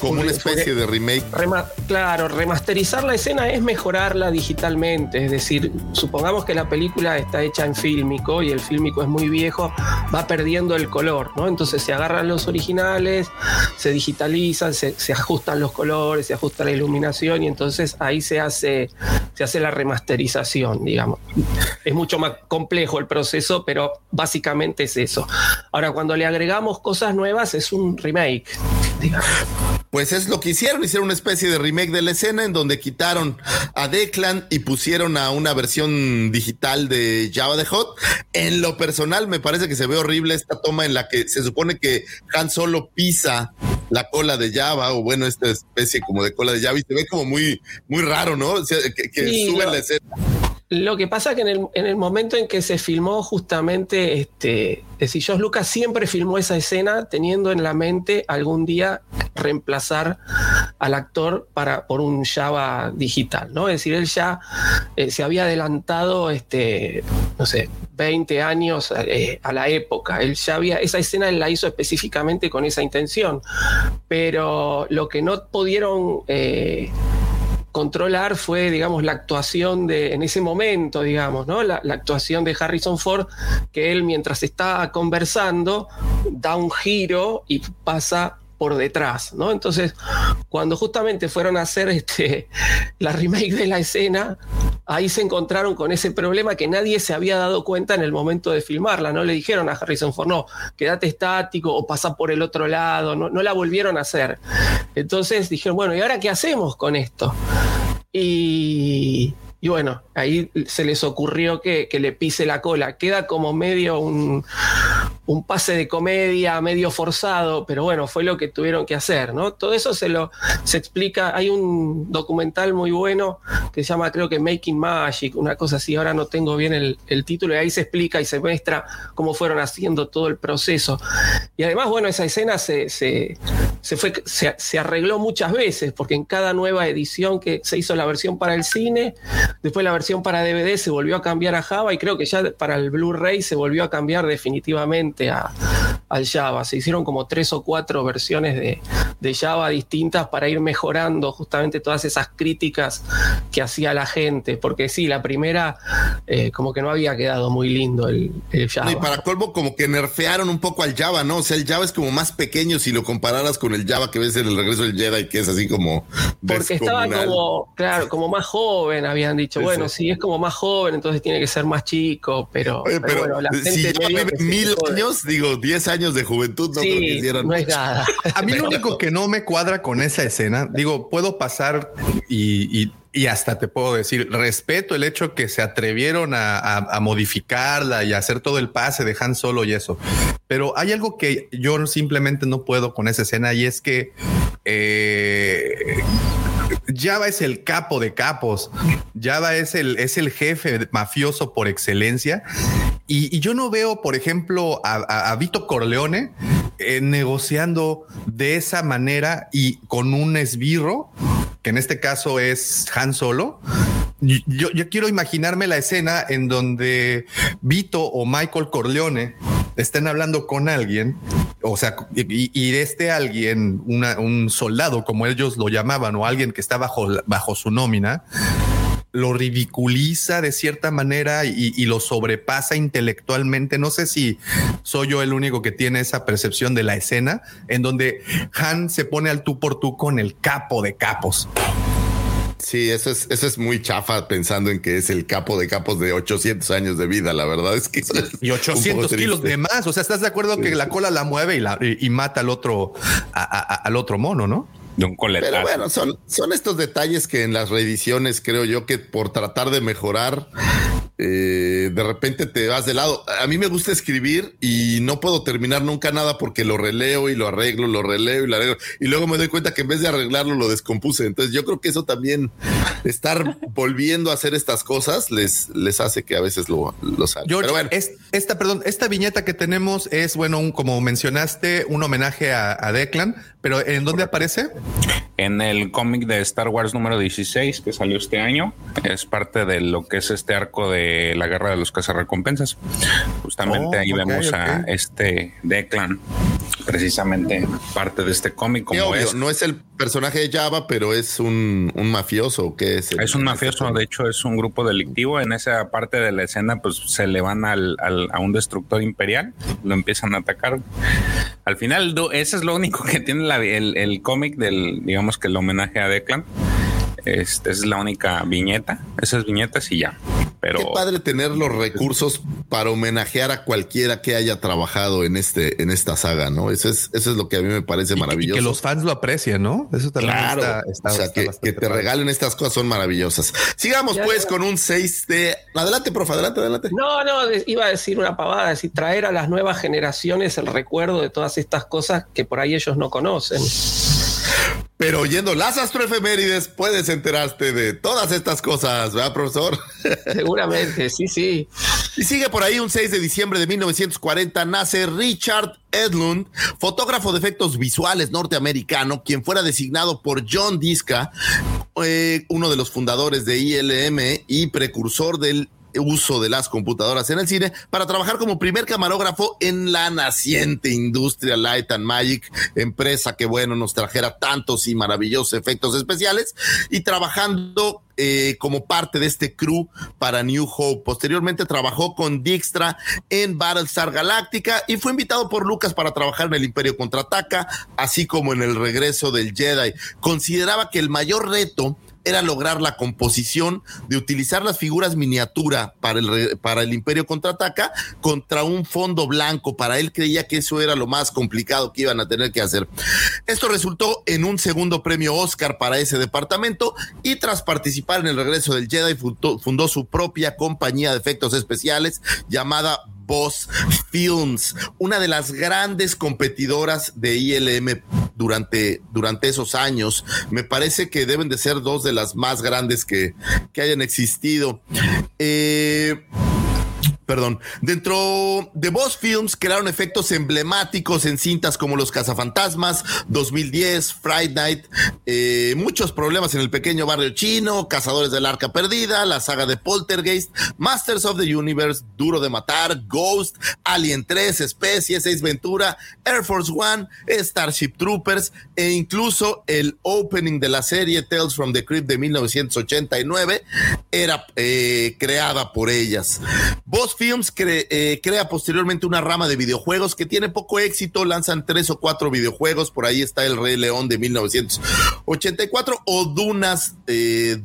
[SPEAKER 6] como
[SPEAKER 4] un-
[SPEAKER 6] una especie de remake.
[SPEAKER 4] Rema- claro, remasterizar la escena es mejorarla digitalmente. Es decir, supongamos que la película está hecha en fílmico y el fílmico es muy viejo, va perdiendo el color, ¿no? Entonces se agarran los originales, se digitalizan, se, se ajustan los colores, se ajusta la iluminación y entonces ahí se hace, se hace la remasterización, digamos. Es mucho más complejo el proceso, pero básicamente es eso. Ahora, cuando le agregamos cosas nuevas, es un remake.
[SPEAKER 6] Pues es lo que hicieron, hicieron una especie de remake de la escena en donde quitaron a Declan y pusieron a una versión digital de Java de Hot. En lo personal me parece que se ve horrible esta toma en la que se supone que Han Solo pisa la cola de Java o bueno, esta especie como de cola de Java y se ve como muy, muy raro, ¿no? O sea, que, que
[SPEAKER 4] Sí,
[SPEAKER 6] suben
[SPEAKER 4] lo-
[SPEAKER 6] la escena.
[SPEAKER 4] Lo que pasa que en el, en el momento en que se filmó justamente, este, es decir, George Lucas siempre filmó esa escena teniendo en la mente algún día reemplazar al actor para, por un Java digital, ¿no? Es decir, él ya eh, se había adelantado, este, no sé, 20 años eh, a la época. Él ya había, esa escena él la hizo específicamente con esa intención, pero lo que no pudieron eh, controlar fue, digamos, la actuación de, en ese momento, digamos, ¿no? La, actuación de Harrison Ford, que él mientras está conversando, da un giro y pasa por detrás, ¿no? Entonces, cuando justamente fueron a hacer este, la remake de la escena, ahí se encontraron con ese problema que nadie se había dado cuenta en el momento de filmarla, no le dijeron a Harrison Ford, no, quédate estático o pasa por el otro lado, no, no la volvieron a hacer. Entonces dijeron, bueno, ¿y ahora qué hacemos con esto? Y, y bueno, ahí se les ocurrió que, que, le pise la cola. Queda como medio un, un, pase de comedia, medio forzado, pero bueno, fue lo que tuvieron que hacer, ¿no? Todo eso se lo se explica. Hay un documental muy bueno que se llama, creo que Making Magic, una cosa así. Ahora no tengo bien el, el título, y ahí se explica y se muestra cómo fueron haciendo todo el proceso. Y además, bueno, esa escena se, se, se fue, se, se arregló muchas veces, porque en cada nueva edición que se hizo la versión para el cine, después la versión para DVD se volvió a cambiar a Java y creo que ya para el Blu-ray se volvió a cambiar definitivamente a, al Java. Se hicieron como tres o cuatro versiones de, de, Java distintas para ir mejorando justamente todas esas críticas que hacía la gente, porque sí, la primera eh, como que no había quedado muy lindo el, el Java.
[SPEAKER 6] y para colmo como que nerfearon un poco al Java, ¿no? O sea, el Java es como más pequeño si lo compararas con el Java que ves en el regreso del Jedi, que es así como...
[SPEAKER 4] Porque estaba como, claro, como más joven, habían dicho, bueno, sí, es como más joven, entonces tiene que ser más chico, pero,
[SPEAKER 6] Oye, pero,
[SPEAKER 4] pero bueno, la
[SPEAKER 6] si
[SPEAKER 4] gente
[SPEAKER 6] ya
[SPEAKER 4] que se
[SPEAKER 6] mil años, digo, 10 años de juventud, no creo que
[SPEAKER 4] Sí,
[SPEAKER 6] hicieran
[SPEAKER 4] no es
[SPEAKER 6] mucho.
[SPEAKER 4] nada.
[SPEAKER 2] A mí lo único que no me cuadra con esa escena, digo, puedo pasar y, y- y hasta te puedo decir, respeto el hecho que se atrevieron a, a- a modificarla y a hacer todo el pase de Han Solo y eso. Pero hay algo que yo simplemente no puedo con esa escena y es que eh, Java es el capo de capos. Java es el, es el jefe mafioso por excelencia. Y, yo no veo, por ejemplo, a, Vito Corleone eh, negociando de esa manera y con un esbirro, que en este caso es Han Solo. Yo quiero imaginarme la escena en donde Vito o Michael Corleone estén hablando con alguien, o sea, y, este alguien, un soldado, como ellos lo llamaban, o alguien que está bajo, bajo su nómina, lo ridiculiza de cierta manera y lo sobrepasa intelectualmente. No sé si soy yo el único que tiene esa percepción de la escena en donde Han se pone al tú por tú con el capo de capos.
[SPEAKER 6] Sí, eso es, eso es muy chafa pensando en que es el capo de capos de 800 años de vida. La verdad es que eso es
[SPEAKER 2] Y
[SPEAKER 6] un
[SPEAKER 2] 800
[SPEAKER 6] poco
[SPEAKER 2] kilos de más. O sea, ¿estás de acuerdo que la cola la mueve y, la, y, y mata al otro, a- al otro mono, no?
[SPEAKER 3] De un coletazo.
[SPEAKER 6] Pero bueno, son, son estos detalles que en las reediciones creo yo que por tratar de mejorar, eh, de repente te vas de lado. A mí me gusta escribir y no puedo terminar nunca nada porque lo releo y lo arreglo, lo releo y lo arreglo. Y luego me doy cuenta que en vez de arreglarlo lo descompuse. Entonces yo creo que eso también, estar volviendo a hacer estas cosas, les, les hace que a veces lo, lo salgan.
[SPEAKER 2] George,
[SPEAKER 6] Pero bueno,
[SPEAKER 2] es- esta, perdón, esta viñeta que tenemos es, bueno, un, como mencionaste, un homenaje a, a Declan, pero ¿en dónde aparece?
[SPEAKER 3] En el cómic de Star Wars número 16 que salió este año, es parte de lo que es este arco de la guerra de los cazarrecompensas. Justamente
[SPEAKER 2] Oh,
[SPEAKER 3] ahí vemos a este Declan, precisamente parte de este cómic. Como
[SPEAKER 6] obvio,
[SPEAKER 3] es,
[SPEAKER 6] no es el personaje de Java, pero es un, un mafioso. ¿Qué es? el-
[SPEAKER 3] es un mafioso, de hecho es un grupo delictivo. En esa parte de la escena, pues se le van al, al- a un destructor imperial, lo empiezan a atacar. Al final, ese es lo único que tiene la- el, el cómic del, digamos que el homenaje a Declan. Este, esa es la única viñeta, esas viñetas y ya. Pero
[SPEAKER 6] Qué padre tener los recursos para homenajear a cualquiera que haya trabajado en este, en esta saga, ¿no? Eso es, eso es lo que a mí me parece
[SPEAKER 2] Y- Y,
[SPEAKER 6] maravilloso.
[SPEAKER 2] que los fans lo aprecien, ¿no? Eso también
[SPEAKER 6] Claro,
[SPEAKER 2] está, está-
[SPEAKER 6] o sea,
[SPEAKER 2] está
[SPEAKER 6] que, que te
[SPEAKER 2] padre.
[SPEAKER 6] regalen estas cosas son maravillosas. Sigamos
[SPEAKER 4] Ya,
[SPEAKER 6] pues
[SPEAKER 4] ya.
[SPEAKER 6] con un 6 de... Adelante, profe, adelante, adelante.
[SPEAKER 4] No, no, iba a decir una pavada, decir, traer a las nuevas generaciones el recuerdo de todas estas cosas que por ahí ellos no conocen.
[SPEAKER 6] Pero oyendo las astroefemérides puedes enterarte de todas estas cosas, ¿verdad, profesor?
[SPEAKER 4] Seguramente, sí, sí.
[SPEAKER 6] Y sigue por ahí un 6 de diciembre de 1940 nace Richard Edlund, fotógrafo de efectos visuales norteamericano, quien fuera designado por John Diska, eh, uno de los fundadores de ILM y precursor del uso de las computadoras en el cine para trabajar como primer camarógrafo en la naciente industria Light and Magic, empresa que bueno nos trajera tantos y maravillosos efectos especiales y trabajando eh, como parte de este crew para New Hope. Posteriormente trabajó con Dijkstra en Battlestar Galactica y fue invitado por Lucas para trabajar en el Imperio Contraataca, así como en el regreso del Jedi. Consideraba que el mayor reto era lograr la composición de utilizar las figuras miniatura para el, para el Imperio Contraataca contra un fondo blanco. Para él creía que eso era lo más complicado que iban a tener que hacer. Esto resultó en un segundo premio Oscar para ese departamento y tras participar en el regreso del Jedi fundó, fundó su propia compañía de efectos especiales llamada Boss Films, una de las grandes competidoras de ILM durante, durante esos años. Me parece que deben de ser dos de las más grandes que, que hayan existido. Eh, perdón, dentro de Boss Films crearon efectos emblemáticos en cintas como Los Cazafantasmas, 2010, Friday Night, eh, muchos problemas en el pequeño barrio chino, Cazadores del Arca Perdida, la saga de Poltergeist, Masters of the Universe, Duro de Matar, Ghost, Alien 3, Especie, 6 Ventura, Air Force One, Starship Troopers e incluso el opening de la serie Tales from the Crypt de 1989 era eh, creada por ellas. Boss Films cre eh, crea posteriormente una rama de videojuegos que tiene poco éxito, lanzan tres o cuatro videojuegos, por ahí está El Rey León de 1984 o Dunas 2, eh,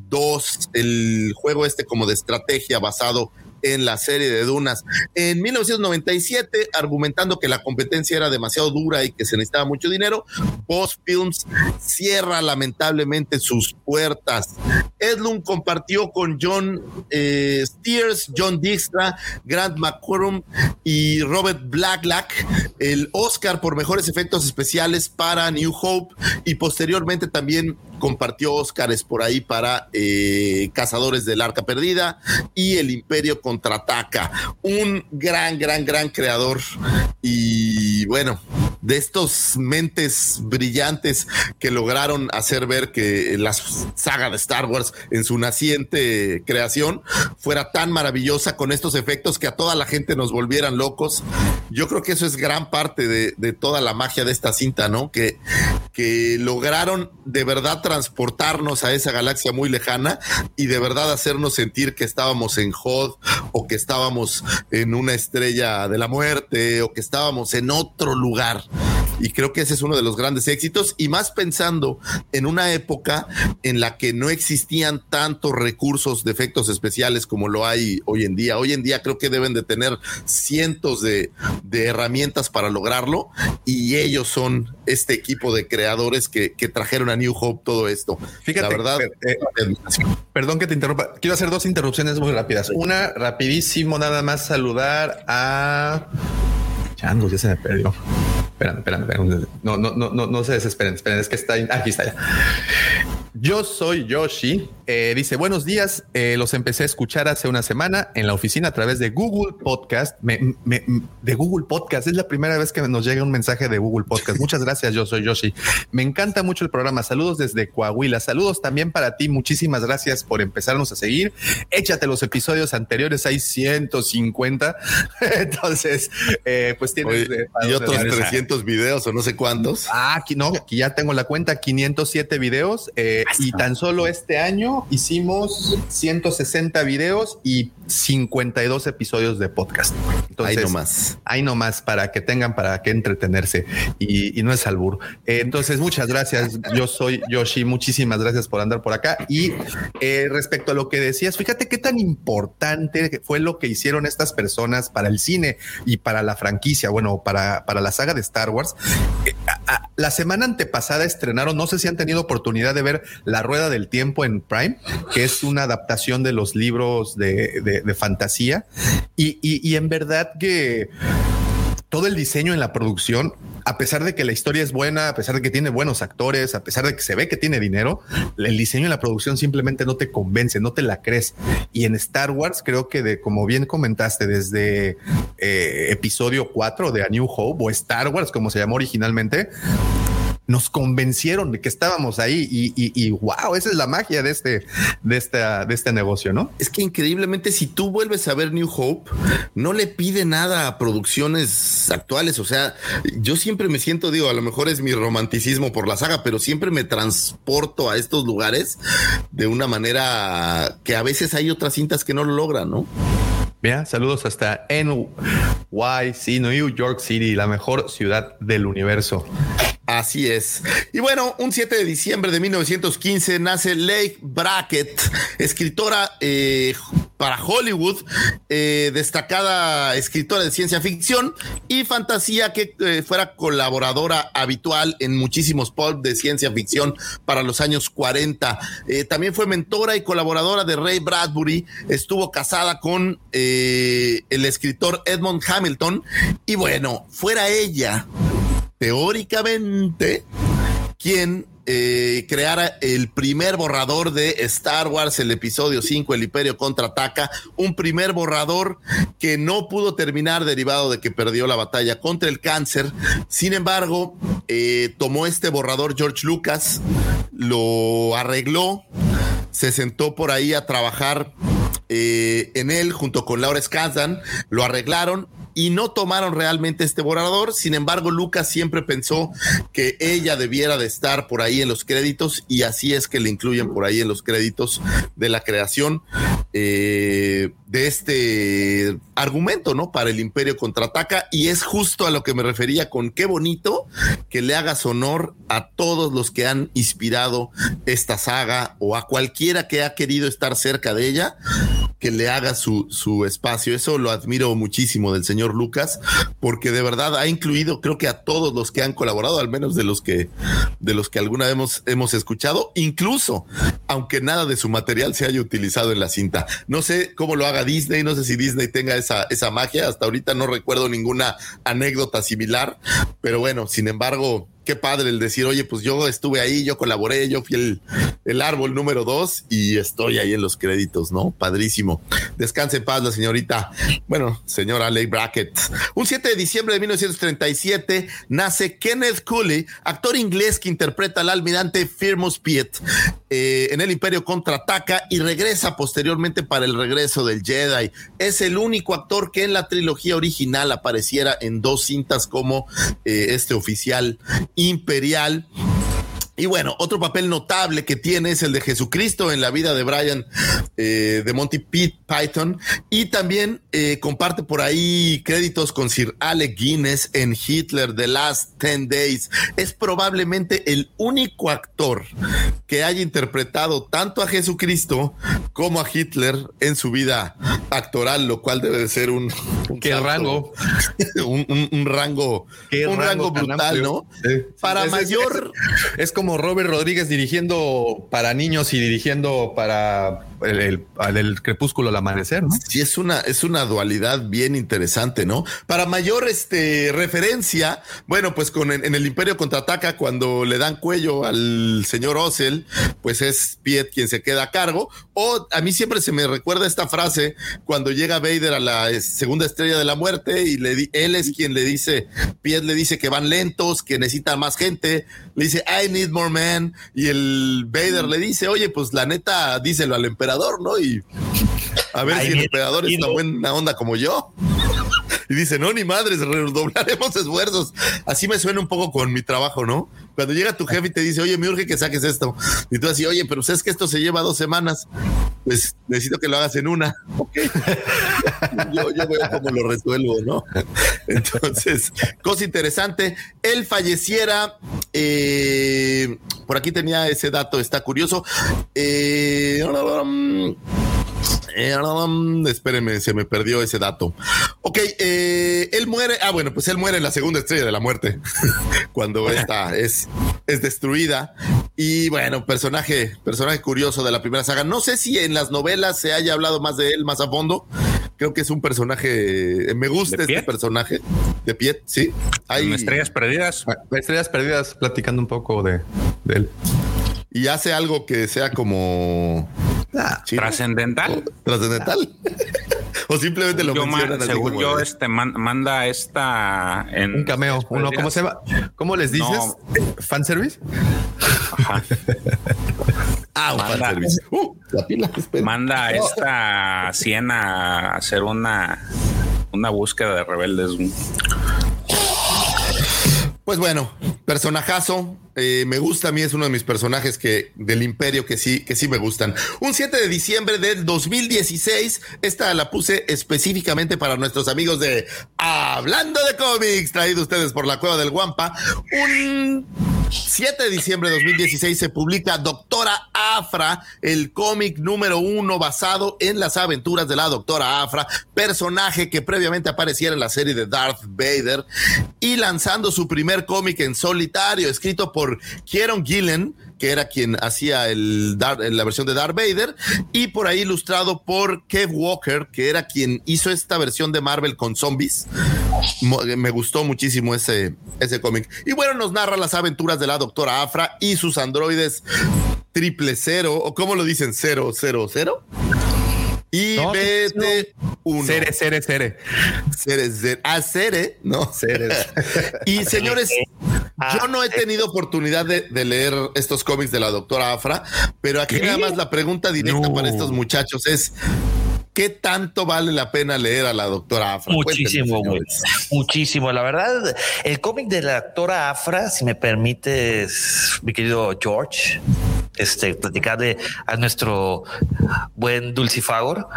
[SPEAKER 6] el juego este como de estrategia basado la serie de Dunas. En 1997, argumentando que la competencia era demasiado dura y que se necesitaba mucho dinero, Boss Films cierra lamentablemente sus puertas. Edlund compartió con John eh, Steers, John Dijkstra, Grant McCorum y Robert Blacklock el Oscar por mejores efectos especiales para New Hope y posteriormente también compartió Oscars por ahí para eh, Cazadores del Arca Perdida y El Imperio contraataca. Un gran, gran, gran creador. Y bueno, de estos mentes brillantes que lograron hacer ver que la saga de Star Wars en su naciente creación fuera tan maravillosa con estos efectos que a toda la gente nos volvieran locos. Yo creo que eso es gran parte de, de toda la magia de esta cinta, ¿no? Que, que lograron de verdad transportarnos a esa galaxia muy lejana y de verdad hacernos sentir que estábamos en Hod o que estábamos en una estrella de la muerte o que estábamos en otro lugar. Y creo que ese es uno de los grandes éxitos y más pensando en una época en la que no existían tantos recursos de efectos especiales como lo hay hoy en día. Hoy en día creo que deben de tener cientos de, herramientas para lograrlo y ellos son este equipo de creadores que, que trajeron a New Hope todo esto.
[SPEAKER 2] Fíjate,
[SPEAKER 6] la verdad.
[SPEAKER 2] eh, perdón que te interrumpa. Quiero hacer dos interrupciones muy rápidas. Una, rapidísimo, nada más saludar a. Chango, ya se me perdió. Espérame, espérame. No, no, no, no, no se desesperen. Esperen, es que está ahí. Aquí está ya. Yo soy Yoshi. Eh, dice buenos días. Eh, los empecé a escuchar hace una semana en la oficina a través de Google Podcast. Me, me, de Google Podcast es la primera vez que nos llega un mensaje de Google Podcast. Muchas gracias. Yo soy Yoshi. Me encanta mucho el programa. Saludos desde Coahuila. Saludos también para ti. Muchísimas gracias por empezarnos a seguir. Échate los episodios anteriores. Hay 150. Entonces, eh, pues tienes
[SPEAKER 6] Oye, y otros 300 videos o no sé cuántos.
[SPEAKER 2] Ah, aquí no, aquí ya tengo la cuenta, 507 videos eh, y tan solo este año hicimos 160 videos y 52 episodios de podcast. Entonces,
[SPEAKER 6] ahí nomás.
[SPEAKER 2] Ahí nomás para que tengan para que entretenerse y, y no es albur. Eh, entonces, muchas gracias. Yo soy Yoshi. Muchísimas gracias por andar por acá. Y eh, respecto a lo que decías, fíjate qué tan importante fue lo que hicieron estas personas para el cine y para la franquicia. Bueno, para, para la saga de Star Wars. Eh, a, a, la semana antepasada estrenaron, no sé si han tenido oportunidad de ver La Rueda del Tiempo en Prime, que es una adaptación de los libros de, de, de fantasía. Y, y, y en verdad que todo el diseño en la producción, a pesar de que la historia es buena, a pesar de que tiene buenos actores, a pesar de que se ve que tiene dinero, el diseño en la producción simplemente no te convence, no te la crees. Y en Star Wars creo que de como bien comentaste desde eh, episodio 4 de A New Hope o Star Wars como se llamó originalmente, nos convencieron de que estábamos ahí y, y, wow, esa es la magia de este, de esta, de este negocio, ¿no?
[SPEAKER 6] Es que increíblemente, si tú vuelves a ver New Hope, no le pide nada a producciones actuales. O sea, yo siempre me siento, digo, a lo mejor es mi romanticismo por la saga, pero siempre me transporto a estos lugares de una manera que a veces hay otras cintas que no lo logran, ¿no?
[SPEAKER 2] Bien, saludos hasta NYC, New York City, la mejor ciudad del universo.
[SPEAKER 6] Así es. Y bueno, un 7 de diciembre de 1915 nace Lake Brackett, escritora eh, para Hollywood, eh, destacada escritora de ciencia ficción y fantasía que eh, fuera colaboradora habitual en muchísimos pulp de ciencia ficción para los años 40. también fue mentora y colaboradora de Ray Bradbury. Estuvo casada con el escritor Edmond Hamilton. Y bueno, fuera ella, teóricamente, quien eh, creara el primer borrador de Star Wars, el episodio 5, el Imperio contraataca, un primer borrador que no pudo terminar derivado de que perdió la batalla contra el cáncer. Sin embargo, eh, tomó este borrador George Lucas, lo arregló, se sentó por ahí a trabajar eh, en él junto con Laura Skazan, lo arreglaron y no tomaron realmente este borrador. Sin embargo, Lucas siempre pensó que ella debiera de estar por ahí en los créditos y así es que le incluyen por ahí en los créditos de la creación eh, de este argumento, ¿no? Para el Imperio contraataca y es justo a lo que me refería con qué bonito que le hagas honor a todos los que han inspirado esta saga o a cualquiera que ha querido estar cerca de ella que le haga su, su espacio. Eso lo admiro muchísimo del señor Lucas, porque de verdad ha incluido, creo que a todos los que han colaborado, al menos de los que, de los que alguna vez hemos, hemos escuchado, incluso aunque nada de su material se haya utilizado en la cinta. No sé cómo lo haga Disney, no sé si Disney tenga esa, esa magia. Hasta ahorita no recuerdo ninguna anécdota similar, pero bueno, sin embargo, qué padre el decir, oye, pues yo estuve ahí, yo colaboré, yo fui el, el, árbol número dos y estoy ahí en los créditos, ¿no? Padrísimo. Descanse en paz la señorita, bueno, señora Ley Brackett. Un 7 de diciembre de 1937 nace Kenneth Cooley, actor inglés que interpreta al almirante Firmus Piet eh, en el Imperio contraataca y regresa posteriormente para el regreso del Jedi. Es el único actor que en la trilogía original apareciera en dos cintas como eh, este oficial imperial. Y bueno, otro papel notable que tiene es el de Jesucristo en la vida de Brian eh, de Monty Python y también eh, comparte por ahí créditos con Sir Alec Guinness en Hitler The Last Ten Days. Es probablemente el único actor que haya interpretado tanto a Jesucristo como a Hitler en su vida actoral, lo cual debe ser un,
[SPEAKER 2] ¿Qué rango?
[SPEAKER 6] un, rango, un rango, brutal, ¿no? Para mayor
[SPEAKER 2] es como Robert Rodríguez dirigiendo para niños y dirigiendo para el, el, crepúsculo al amanecer, ¿no?
[SPEAKER 6] Sí, es una, es una dualidad bien interesante, ¿no? Para mayor este, referencia, bueno, pues con en, el Imperio contraataca, cuando le dan cuello al señor Ossel, pues es Piet quien se queda a cargo. O a mí siempre se me recuerda esta frase cuando llega Vader a la segunda estrella de la muerte y le él es quien le dice, Piet le dice que van lentos, que necesitan más gente, le dice, I need more men, y el Vader le dice, oye, pues la neta, díselo al emperador ¿no? Y a ver si el emperador es una buena onda como yo. Y dice, no, ni madres, redoblaremos esfuerzos. Así me suena un poco con mi trabajo, ¿no? Cuando llega tu jefe y te dice, oye, me urge que saques esto. Y tú así, oye, pero sabes que esto se lleva dos semanas. Pues necesito que lo hagas en una. Ok. yo, yo veo cómo lo resuelvo, ¿no? Entonces, cosa interesante. Él falleciera. Eh, por aquí tenía ese dato, está curioso. Eh, eh, espérenme, se me perdió ese dato. Ok, eh, él muere. Ah, bueno, pues él muere en la segunda estrella de la muerte, cuando esta es, es destruida. Y bueno, personaje, personaje curioso de la primera saga. No sé si en las novelas se haya hablado más de él más a fondo. Creo que es un personaje. Me gusta
[SPEAKER 3] ¿De
[SPEAKER 6] este
[SPEAKER 3] Piet?
[SPEAKER 6] personaje. De Piet, sí. Hay,
[SPEAKER 3] En Estrellas Perdidas.
[SPEAKER 2] Ah, Estrellas perdidas, platicando un poco de, de él.
[SPEAKER 6] y hace algo que sea como.
[SPEAKER 2] Ah,
[SPEAKER 3] Trascendental.
[SPEAKER 6] trascendental. o simplemente lo
[SPEAKER 3] Yo ma-
[SPEAKER 6] mencionan así
[SPEAKER 3] según
[SPEAKER 6] como
[SPEAKER 3] yo,
[SPEAKER 6] de-
[SPEAKER 3] este man- manda esta en
[SPEAKER 2] un cameo, uno, ¿cómo se llama? ¿Cómo les dices?
[SPEAKER 3] No.
[SPEAKER 2] ¿Fanservice?
[SPEAKER 3] Ajá.
[SPEAKER 6] Ah, un
[SPEAKER 3] Manda.
[SPEAKER 6] fanservice. Uh, la pila, espera.
[SPEAKER 3] Manda a esta Siena a hacer una una búsqueda de rebeldes.
[SPEAKER 6] Pues bueno, personajazo. eh, me gusta a mí, es uno de mis personajes que del imperio que sí, que sí me gustan. Un 7 de diciembre del 2016. Esta la puse específicamente para nuestros amigos de Hablando de cómics, traído ustedes por la cueva del Guampa. Un 7 de diciembre de 2016 se publica Doctora Afra, el cómic número uno basado en las aventuras de la Doctora Afra, personaje que previamente apareciera en la serie de Darth Vader y lanzando su primer cómic en solitario, escrito por Kieron Gillen, que era quien hacía el Dar- la versión de Darth Vader, y por ahí ilustrado por Kev Walker, que era quien hizo esta versión de Marvel con zombies. Mo- Me gustó muchísimo ese, ese cómic. Y bueno, nos narra las aventuras de la doctora Afra y sus androides triple cero, o como lo dicen, cero, cero, cero. Y
[SPEAKER 2] No,
[SPEAKER 6] BT uno.
[SPEAKER 2] Cere, cere, cere.
[SPEAKER 6] Ceres, Cere. Ah, Cere, ¿no?
[SPEAKER 2] Ceres.
[SPEAKER 6] Y señores, yo no he tenido oportunidad de, de leer estos cómics de la doctora Afra, pero aquí
[SPEAKER 2] ¿Qué?
[SPEAKER 6] nada más la pregunta directa
[SPEAKER 2] No.
[SPEAKER 6] para estos muchachos es: ¿qué tanto vale la pena leer a la doctora Afra?
[SPEAKER 5] Muchísimo, güey. Muchísimo. La verdad, el cómic de la actora Afra, si me permites, mi querido George, este, platicarle a nuestro buen Dulcifagor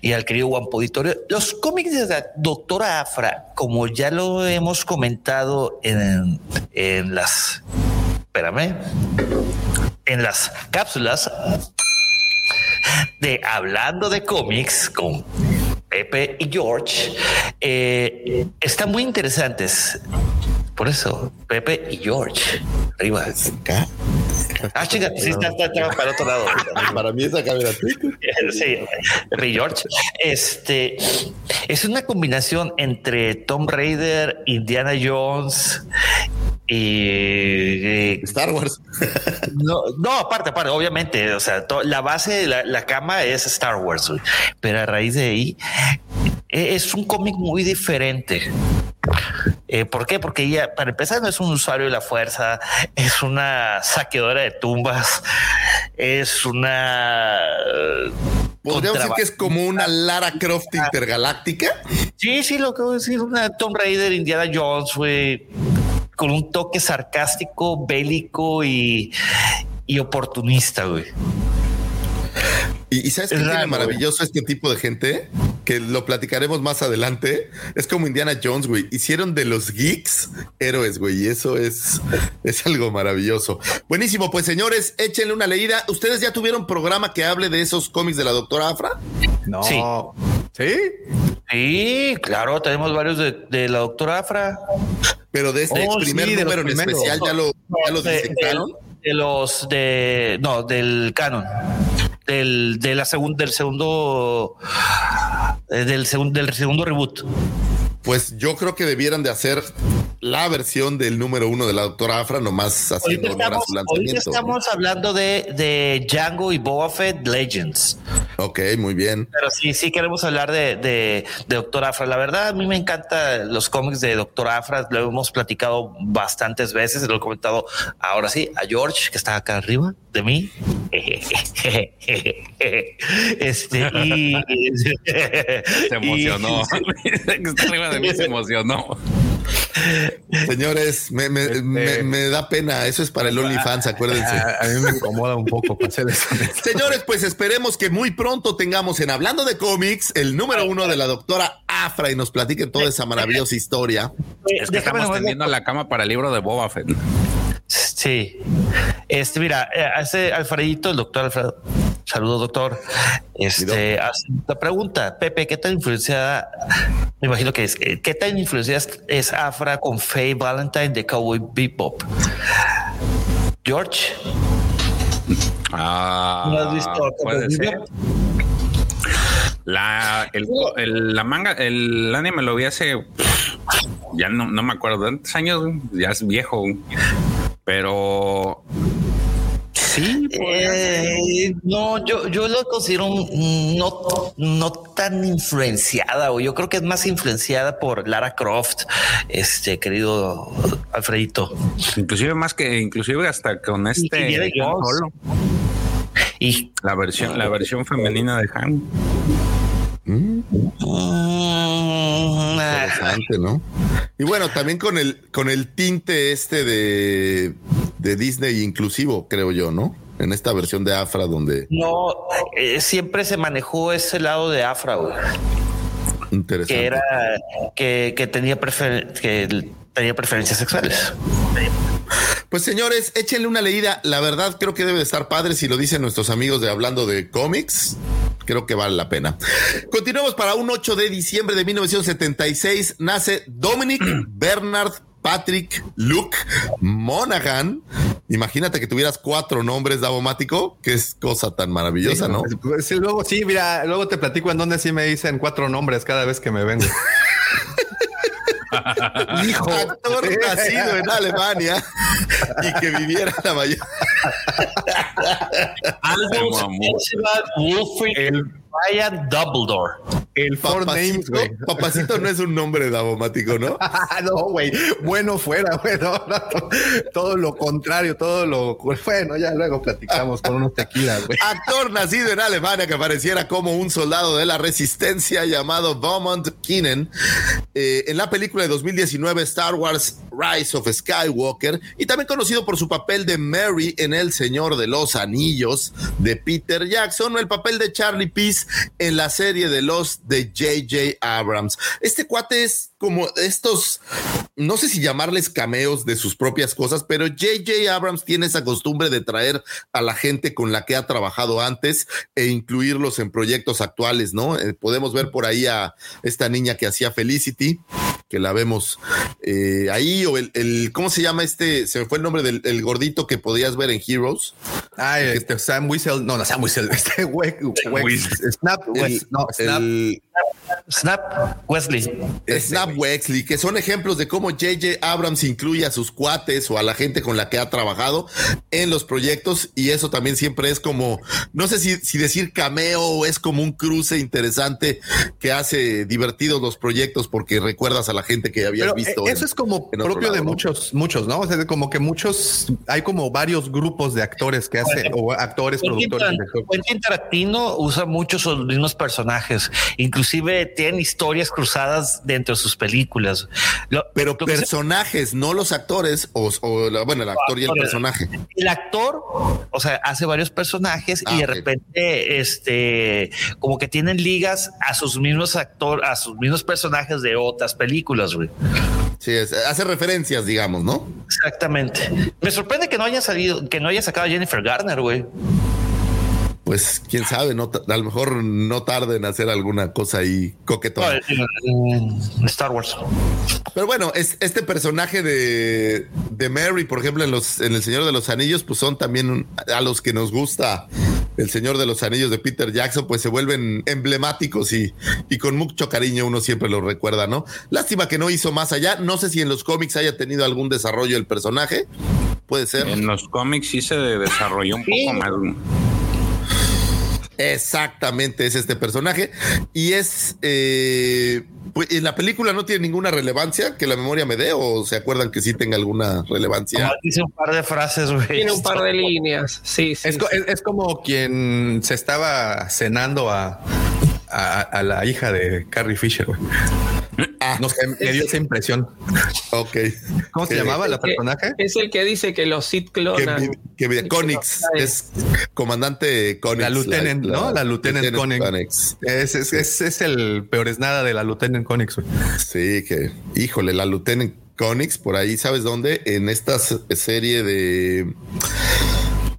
[SPEAKER 5] y al querido Juan Poditorio. Los cómics de la doctora Afra, como ya lo hemos comentado en, en las, espérame, en las cápsulas de Hablando de cómics con Pepe y George, eh, están muy interesantes. Por eso, Pepe y George. Arriba.
[SPEAKER 6] Acá.
[SPEAKER 5] Ah, chica, sí, está, está, está para otro lado.
[SPEAKER 6] Para mí es acá, mira.
[SPEAKER 5] Sí, George. Este es una combinación entre Tom Raider, Indiana Jones y eh,
[SPEAKER 6] Star Wars.
[SPEAKER 5] No, no, aparte, aparte, obviamente, o sea, to- la base, la, la cama es Star Wars, güey. pero a raíz de ahí e- es un cómic muy diferente. Eh, ¿Por qué? Porque ella, para empezar, no es un usuario de la fuerza, es una saqueadora de tumbas, es una...
[SPEAKER 6] Podríamos decir que es como una Lara Croft intergaláctica.
[SPEAKER 5] Sí, sí, lo que voy a decir, una Tomb Raider, Indiana Jones, güey, con un toque sarcástico, bélico y, y oportunista, güey.
[SPEAKER 6] Y, y sabes qué
[SPEAKER 5] Es
[SPEAKER 6] tiene
[SPEAKER 5] raro,
[SPEAKER 6] maravilloso este tipo de gente, que lo platicaremos más adelante. Es como Indiana Jones, güey. Hicieron de los geeks héroes, güey. Y eso es, es algo maravilloso. Buenísimo, pues señores, échenle una leída. ¿Ustedes ya tuvieron programa que hable de esos cómics de la doctora Afra?
[SPEAKER 2] No.
[SPEAKER 5] Sí.
[SPEAKER 2] ¿Sí?
[SPEAKER 5] Sí, claro, tenemos varios de, de la doctora Afra.
[SPEAKER 6] Pero de este
[SPEAKER 2] Oh,
[SPEAKER 6] primer
[SPEAKER 2] sí, de
[SPEAKER 6] número en
[SPEAKER 2] primeros.
[SPEAKER 6] especial ya lo, ya lo
[SPEAKER 5] de, de los de no del canon del de la segunda del segundo eh, del segundo del segundo reboot
[SPEAKER 6] Pues yo creo que debieran de hacer la versión del número uno de la doctora Afra, nomás haciendo
[SPEAKER 5] ahorita
[SPEAKER 6] a
[SPEAKER 5] estamos,
[SPEAKER 6] su
[SPEAKER 5] ahorita
[SPEAKER 6] lanzamiento.
[SPEAKER 5] estamos hablando de, de Django y Boba Fett Legends
[SPEAKER 6] Ok, muy bien.
[SPEAKER 5] pero sí sí queremos hablar de, de, de Doctor Afra la verdad a mí me encantan los cómics de Doctor Afra lo hemos platicado bastantes veces lo he comentado ahora sí a George que está acá arriba de mí este y
[SPEAKER 3] Se emocionó.
[SPEAKER 5] y-
[SPEAKER 3] de mí se emocionó.
[SPEAKER 6] Señores, me, me- me- me da pena. Eso es para el OnlyFans, acuérdense.
[SPEAKER 2] A, a mí me incomoda un poco.
[SPEAKER 6] Señores, pues esperemos que muy pronto tengamos en Hablando de cómics el número uno de la doctora Afra y nos platiquen toda esa maravillosa historia.
[SPEAKER 3] Es que
[SPEAKER 5] Déjame
[SPEAKER 3] estamos tendiendo la cama para el libro de Boba Fett.
[SPEAKER 5] Sí. Este, mira, eh, hace Alfredito, el doctor Alfredo. Saludos, doctor. Este, hace la pregunta, Pepe, ¿qué tan influenciada? Me imagino que es, eh, ¿qué tan influenciada es, Afra con Faye Valentine de Cowboy Bebop? George,
[SPEAKER 3] Ah,
[SPEAKER 5] ¿no has visto
[SPEAKER 3] puede ser. La, el, el- la manga, el anime lo vi hace, ya no, no me acuerdo, tantos años, ya es viejo, pero sí,
[SPEAKER 5] Eh, no, yo, yo lo considero no, no tan influenciada, o yo creo que es más influenciada por Lara Croft, este querido Alfredito.
[SPEAKER 3] inclusive más que, inclusive hasta con este. Solo,
[SPEAKER 5] Y
[SPEAKER 3] la versión, la versión femenina de Han.
[SPEAKER 5] Mm,
[SPEAKER 6] Interesante, ¿no? Y bueno, también con el, con el tinte este de, de Disney inclusivo, creo yo, ¿no? En esta versión de Afra donde
[SPEAKER 5] no, eh, siempre se manejó ese lado de Afra, güey,
[SPEAKER 6] interesante.
[SPEAKER 5] que era que, que tenía prefer- que tenía preferencias sexuales.
[SPEAKER 6] Pues señores, échenle una leída. La verdad, creo que debe de estar padre si lo dicen nuestros amigos de Hablando de Cómics. Creo que vale la pena. Continuamos para un 8 de diciembre de 1976. Nace Dominic Bernard Patrick Luke Monaghan. Imagínate que tuvieras cuatro nombres, Davomático. Qué es cosa tan maravillosa, ¿no?
[SPEAKER 2] Pues, sí, luego sí, mira, luego te platico en dónde sí me dicen cuatro nombres cada vez que me vengo. Hijo.
[SPEAKER 6] Actor nacido en Alemania y que viviera la mayor.
[SPEAKER 5] Percival Wolfried Ryan Dumbledore.
[SPEAKER 2] El Four Names,
[SPEAKER 6] Papacito,
[SPEAKER 2] güey.
[SPEAKER 6] papacito no es un nombre davomático, ¿no?
[SPEAKER 2] No, güey. Bueno fuera, güey. No, no, no. Todo lo contrario, todo lo. Bueno, ya luego platicamos con unos tequilas, güey.
[SPEAKER 6] Actor nacido en Alemania que pareciera como un soldado de la resistencia llamado Beaumont Keenan eh, en la película de 2019 Star Wars Rise of Skywalker y también conocido por su papel de Mary en El Señor de los Anillos de Peter Jackson o el papel de Charlie Peace en la serie de los de J.J. Abrams. Este cuate es como estos, no sé si llamarles cameos de sus propias cosas, pero J.J. Abrams tiene esa costumbre de traer a la gente con la que ha trabajado antes e incluirlos en proyectos actuales, ¿no? Eh, podemos ver por ahí a esta niña que hacía Felicity, que la vemos eh, ahí, o el, el- ¿cómo se llama este? Se me fue el nombre del el gordito que podías ver en Heroes.
[SPEAKER 2] Ah, este Sam Whistle. No, no, Sam Whistle. Este
[SPEAKER 3] Whistle.
[SPEAKER 2] Snap.
[SPEAKER 6] El-
[SPEAKER 2] no, Snap.
[SPEAKER 6] el-
[SPEAKER 5] Snap Wesley.
[SPEAKER 6] Snap Wexley, que son ejemplos de cómo J.J. Abrams incluye a sus cuates o a la gente con la que ha trabajado en los proyectos y eso también siempre es como, no sé si, si decir cameo o es como un cruce interesante que hace divertidos los proyectos porque recuerdas a la gente que habías
[SPEAKER 2] Pero
[SPEAKER 6] visto.
[SPEAKER 2] eh,
[SPEAKER 6] en-
[SPEAKER 2] eso es como propio de muchos, muchos, ¿no? O sea, como que muchos, hay como varios grupos de actores que hacen, o actores,
[SPEAKER 5] Quentin,
[SPEAKER 2] productores.
[SPEAKER 5] Quentin Tarantino usa mucho sus mismos personajes, inclusive tienen historias cruzadas dentro de sus películas. Lo-
[SPEAKER 6] Pero
[SPEAKER 5] lo que se-
[SPEAKER 6] personajes, no los actores, o, o la- bueno, el actor y el personaje.
[SPEAKER 5] el actor, o sea, hace varios personajes
[SPEAKER 6] Ah,
[SPEAKER 5] y de
[SPEAKER 6] ok.
[SPEAKER 5] repente, este, como que tienen ligas a sus mismos actores, a sus mismos personajes de otras películas, güey.
[SPEAKER 6] Sí, es- hace referencias, digamos, ¿no?
[SPEAKER 5] Exactamente. Me sorprende que no haya salido, que no haya sacado a Jennifer Garner, güey.
[SPEAKER 6] Pues quién sabe, no, a lo mejor no tarde en hacer alguna cosa ahí coquetona.
[SPEAKER 5] Star Wars.
[SPEAKER 6] Pero bueno, es, este personaje de, de Mary, por ejemplo, en los en El Señor de los Anillos, pues son también a los que nos gusta El Señor de los Anillos de Peter Jackson, pues se vuelven emblemáticos y, y con mucho cariño uno siempre lo recuerda, ¿no? Lástima que no hizo más allá. No sé si en los cómics haya tenido algún desarrollo el personaje. Puede ser.
[SPEAKER 3] En los cómics sí se desarrolló un
[SPEAKER 5] Sí.
[SPEAKER 3] poco más.
[SPEAKER 6] Exactamente, es este personaje. Y es. eh, pues, en la película no tiene ninguna relevancia que la memoria me dé, o se acuerdan que sí tenga alguna relevancia.
[SPEAKER 5] Nomás Dice un par de frases, güey.
[SPEAKER 4] Tiene un par de líneas. Sí, sí.
[SPEAKER 2] Es, co- es- es como quien se estaba cenando a, a, a la hija de Carrie Fisher, güey.
[SPEAKER 6] Ah,
[SPEAKER 2] No sé, me dio esa impresión.
[SPEAKER 6] ok.
[SPEAKER 2] ¿Cómo se
[SPEAKER 6] Que-
[SPEAKER 2] llamaba la
[SPEAKER 4] Que-
[SPEAKER 2] personaje?
[SPEAKER 4] Es el que dice que los Sith
[SPEAKER 6] Que,
[SPEAKER 4] clonan.
[SPEAKER 6] que, que- Conix es comandante Conix.
[SPEAKER 2] La Lieutenant, ¿no? La Lieutenant Conix. Es, es, es, es el peor es nada de la Lieutenant Conix, güey.
[SPEAKER 6] Sí, que, híjole, la Lieutenant Conix, por ahí, ¿sabes dónde? En esta serie de.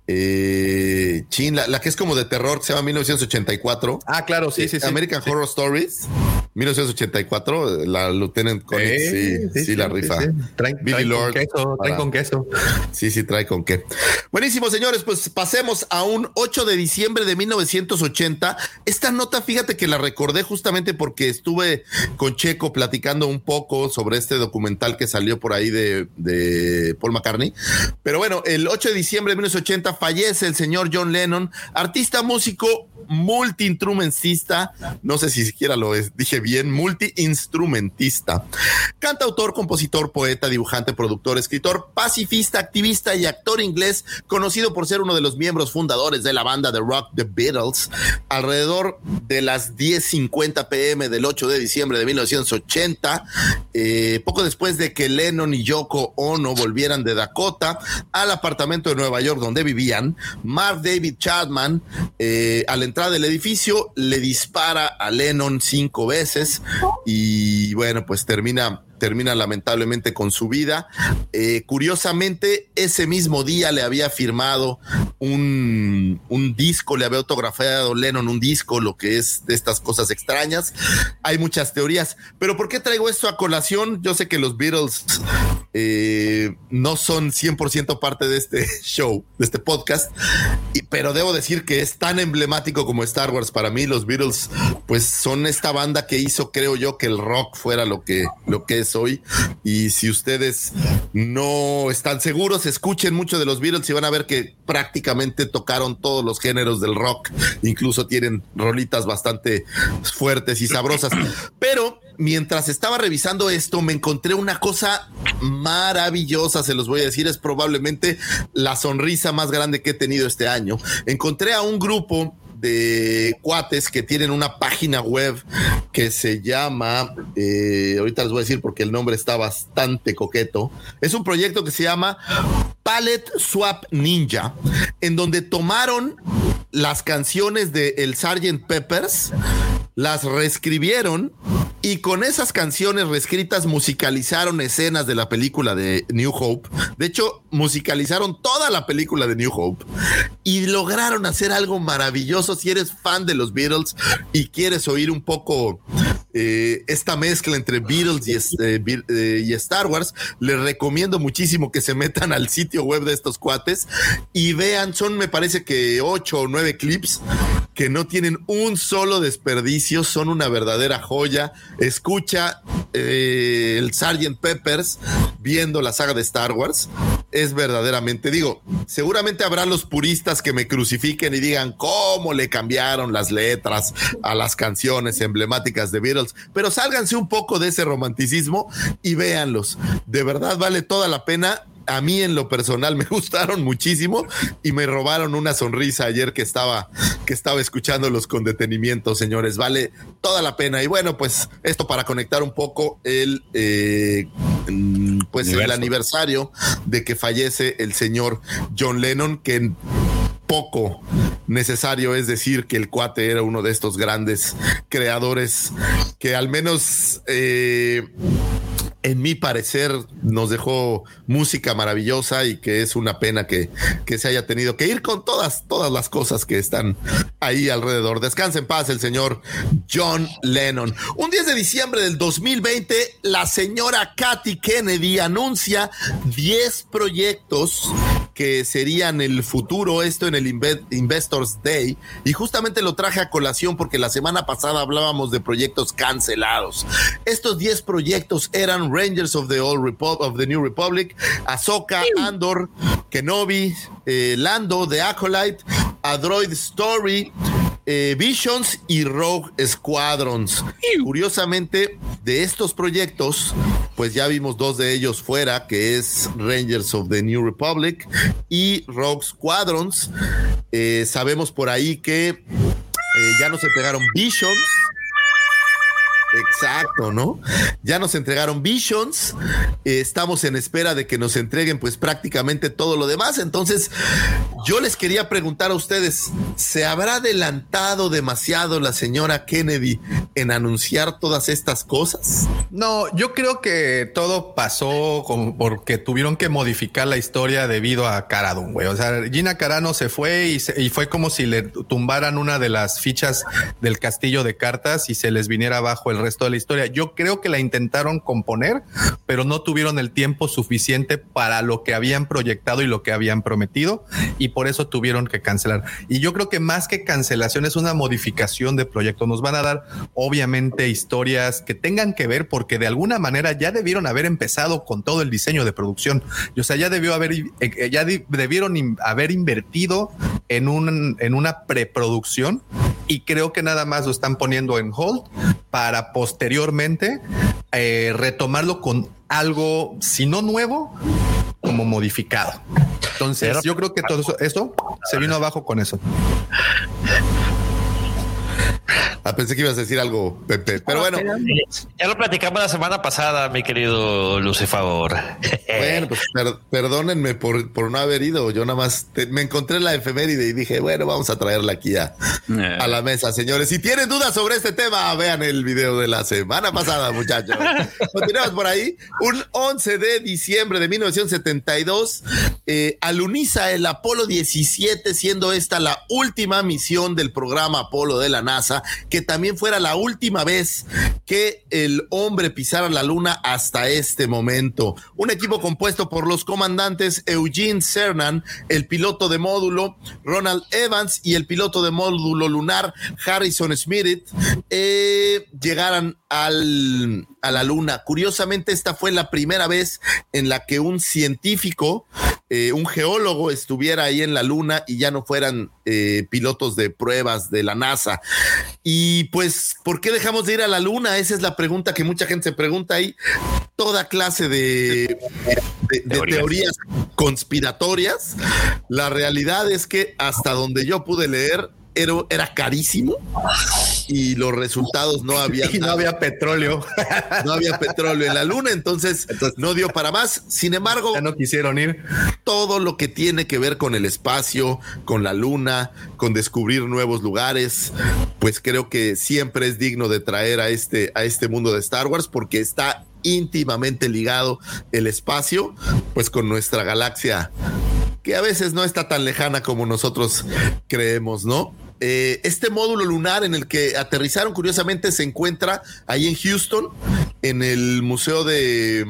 [SPEAKER 6] Eh, chin, la, la que es como de terror, que se llama 1984.
[SPEAKER 2] Ah, claro, sí, sí, sí.
[SPEAKER 6] American
[SPEAKER 2] Sí.
[SPEAKER 6] Horror Stories. 1984, la Lieutenant Connect, sí, sí, la rifa.
[SPEAKER 2] Traen,
[SPEAKER 6] Billy
[SPEAKER 2] traen
[SPEAKER 6] Lord
[SPEAKER 2] con queso, traen
[SPEAKER 6] para-
[SPEAKER 2] con queso.
[SPEAKER 6] Sí, sí, trae con qué. Buenísimo, señores, pues pasemos a un 8 de diciembre de 1980. Esta nota, fíjate que la recordé justamente porque estuve con Checo platicando un poco sobre este documental que salió por ahí de, de Paul McCartney. Pero bueno, el 8 de diciembre de 1980 fallece el señor John Lennon, artista, músico, multiinstrumentista, no sé si siquiera lo es- dije bien, multiinstrumentista, cantautor, compositor, poeta, dibujante, productor, escritor, pacifista, activista y actor inglés, conocido por ser uno de los miembros fundadores de la banda de rock The Beatles, alrededor de las 10:50 pm del 8 de diciembre de 1980, eh, poco después de que Lennon y Yoko Ono volvieran de Dakota al apartamento de Nueva York donde vivían, Mark David Chapman, eh, entrada del edificio, le dispara a Lennon cinco veces y bueno, pues termina termina lamentablemente con su vida. Eh, curiosamente, ese mismo día le había firmado un, un disco, le había autografiado Lennon un disco, lo que es de estas cosas extrañas. Hay muchas teorías, pero ¿por qué traigo esto a colación? Yo sé que los Beatles eh, no son 100% parte de este show, de este podcast, pero debo decir que es tan emblemático como Star Wars para mí. Los Beatles, pues son esta banda que hizo, creo yo, que el rock fuera lo que, lo que es hoy. Y si ustedes no están seguros, escuchen mucho de los Beatles y van a ver que prácticamente tocaron todos los géneros del rock. Incluso tienen rolitas bastante fuertes y sabrosas. Pero mientras estaba revisando esto, me encontré una cosa maravillosa, se los voy a decir, es probablemente la sonrisa más grande que he tenido este año. Encontré a un grupo de cuates que tienen una página web que se llama, eh, ahorita les voy a decir porque el nombre está bastante coqueto, es un proyecto que se llama Palette Swap Ninja, en donde tomaron las canciones de el Sgt. Peppers, las reescribieron y con esas canciones reescritas musicalizaron escenas de la película de New Hope. De hecho, musicalizaron toda la película de New Hope y lograron hacer algo maravilloso. Si eres fan de los Beatles y quieres oír un poco eh, esta mezcla entre Beatles y, eh, eh, y Star Wars, les recomiendo muchísimo que se metan al sitio web de estos cuates y vean, son me parece que ocho o nueve clips que no tienen un solo desperdicio, son una verdadera joya. Escucha eh, el Sgt. Peppers viendo la saga de Star Wars. Es verdaderamente, digo, seguramente habrá los puristas que me crucifiquen y digan cómo le cambiaron las letras a las canciones emblemáticas de Beatles, pero sálganse un poco de ese romanticismo y véanlos. De verdad vale toda la pena a mí en lo personal me gustaron muchísimo y me robaron una sonrisa ayer que estaba que estaba escuchándolos con detenimiento, señores. Vale toda la pena. Y bueno, pues esto para conectar un poco el eh, mm, pues el aniversario de que fallece el señor John Lennon, que en poco necesario es decir que el cuate era uno de estos grandes creadores que al menos eh, en mi parecer nos dejó música maravillosa y que es una pena que, que se haya tenido que ir con todas, todas las cosas que están ahí alrededor. Descanse en paz el señor John Lennon. Un 10 de diciembre del 2020, la señora Kathy Kennedy anuncia 10 proyectos que serían el futuro, esto en el Inve- Investors Day, y justamente lo traje a colación porque la semana pasada hablábamos de proyectos cancelados. Estos 10 proyectos eran Rangers of the, Old Repu- of the New Republic, Ahsoka, Andor, Kenobi, eh, Lando, The Acolyte, A Droid Story, eh, Visions y Rogue Squadrons. Curiosamente, de estos proyectos, pues ya vimos dos de ellos fuera, que es Rangers of the New Republic y Rogue Squadrons. Eh, sabemos por ahí que eh, ya nos entregaron Visions. Exacto, ¿no? Ya nos entregaron Visions estamos en espera de que nos entreguen pues prácticamente todo lo demás. Entonces, yo les quería preguntar a ustedes, ¿se habrá adelantado demasiado la señora Kennedy en anunciar todas estas cosas?
[SPEAKER 2] No, yo creo que todo pasó como porque tuvieron que modificar la historia debido a Caradun, güey. O sea, Gina Carano se fue y, se- y fue como si le tumbaran una de las fichas del castillo de cartas y se les viniera abajo el resto de la historia. Yo creo que la intentaron componer, pero no tuvieron el tiempo suficiente para lo que habían proyectado y lo que habían prometido y por eso tuvieron que cancelar. Y yo creo que más que cancelación es una modificación de proyecto. Nos van a dar obviamente historias que tengan que ver porque de alguna manera ya debieron haber empezado con todo el diseño de producción. O sea, ya debió haber, eh, ya debieron haber invertido en un, en una preproducción y creo que nada más lo están poniendo en hold para posteriormente eh, retomarlo con algo, si no nuevo, como modificado. Entonces, yo creo que todo eso, eso se vino abajo con eso.
[SPEAKER 6] Ah, pensé que ibas a decir algo, Pepe. Pero bueno,
[SPEAKER 5] Ya lo platicamos la semana pasada, mi querido Lucifavor.
[SPEAKER 6] bueno, pues per- perdónenme por, por no haber ido. Yo nada más te- me encontré la efeméride y dije, bueno, vamos a traerla aquí a,
[SPEAKER 3] Eh.
[SPEAKER 6] a la mesa, señores. Si tienen dudas sobre este tema, vean el video de la semana pasada, muchachos. Continuamos por ahí. Un 11 de diciembre de 1972, eh, aluniza el Apolo 17, siendo esta la última misión del programa Apolo de la NASA, que también fuera la última vez que el hombre pisara la Luna hasta este momento. Un equipo compuesto por los comandantes Eugene Cernan, el piloto de módulo, Ronald Evans y el piloto de módulo lunar Harrison Smith eh, llegaran al, a la Luna. Curiosamente, esta fue la primera vez en la que un científico, eh, un geólogo, estuviera ahí en la Luna y ya no fueran eh, pilotos de pruebas de la NASA. Y pues, ¿por qué dejamos de ir a la Luna? Esa es la pregunta que mucha gente se pregunta ahí. Toda clase de, de- de
[SPEAKER 5] Teorías.
[SPEAKER 6] teorías conspiratorias. La realidad es que hasta donde yo pude leer, era, era carísimo y los resultados no había
[SPEAKER 2] Y no había petróleo.
[SPEAKER 6] no había petróleo en la luna, entonces,
[SPEAKER 2] Entonces-
[SPEAKER 6] no dio para más. Sin embargo,
[SPEAKER 2] ya no quisieron ir.
[SPEAKER 6] todo lo que tiene que ver con el espacio, con la luna, con descubrir nuevos lugares, pues creo que siempre es digno de traer a este, a este mundo de Star Wars porque está íntimamente ligado el espacio, pues con nuestra galaxia, que a veces no está tan lejana como nosotros creemos, ¿no? Eh, este módulo lunar en el que aterrizaron, curiosamente, se encuentra ahí en Houston, en el Museo de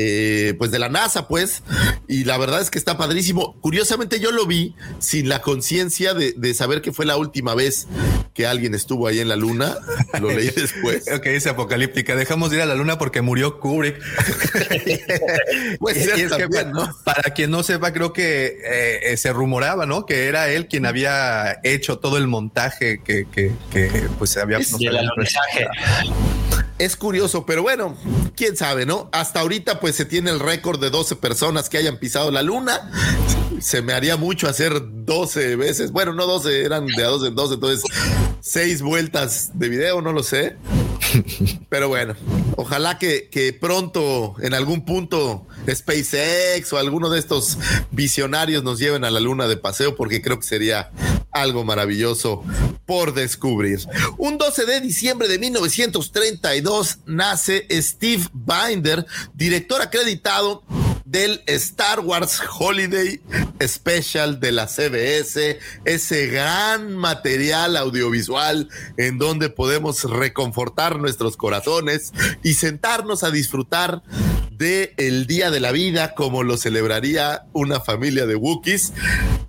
[SPEAKER 6] eh, pues de la NASA, pues, y la verdad es que está padrísimo. Curiosamente yo lo vi sin la conciencia de, de saber que fue la última vez que alguien estuvo ahí en la luna. Lo leí después.
[SPEAKER 2] Que dice Apocalíptica. Dejamos de ir a la luna porque murió Kubrick.
[SPEAKER 6] Puede
[SPEAKER 2] Y-
[SPEAKER 6] ser
[SPEAKER 2] y es que
[SPEAKER 6] también,
[SPEAKER 2] pa-
[SPEAKER 6] ¿no?
[SPEAKER 2] para quien no sepa, creo que eh, eh, se rumoraba, ¿no? Que era él quien había hecho todo el montaje que, que, que, pues había.
[SPEAKER 6] Es-
[SPEAKER 5] Y el.
[SPEAKER 6] Es curioso, pero bueno, quién sabe, ¿no? Hasta ahorita pues se tiene el récord de 12 personas que hayan pisado la luna. Se me haría mucho hacer 12 veces. Bueno, no 12, eran de a 12 en 12, entonces seis vueltas de video, no lo sé. Pero bueno, ojalá que, que pronto, en algún punto, SpaceX o alguno de estos visionarios nos lleven a la luna de paseo, porque creo que sería algo maravilloso por descubrir. Un 12 de diciembre de 1932 nace Steve Binder, director acreditado del Star Wars Holiday Special de la CBS, ese gran material audiovisual en donde podemos reconfortar nuestros corazones y sentarnos a disfrutar de el Día de la Vida como lo celebraría una familia de Wookiees.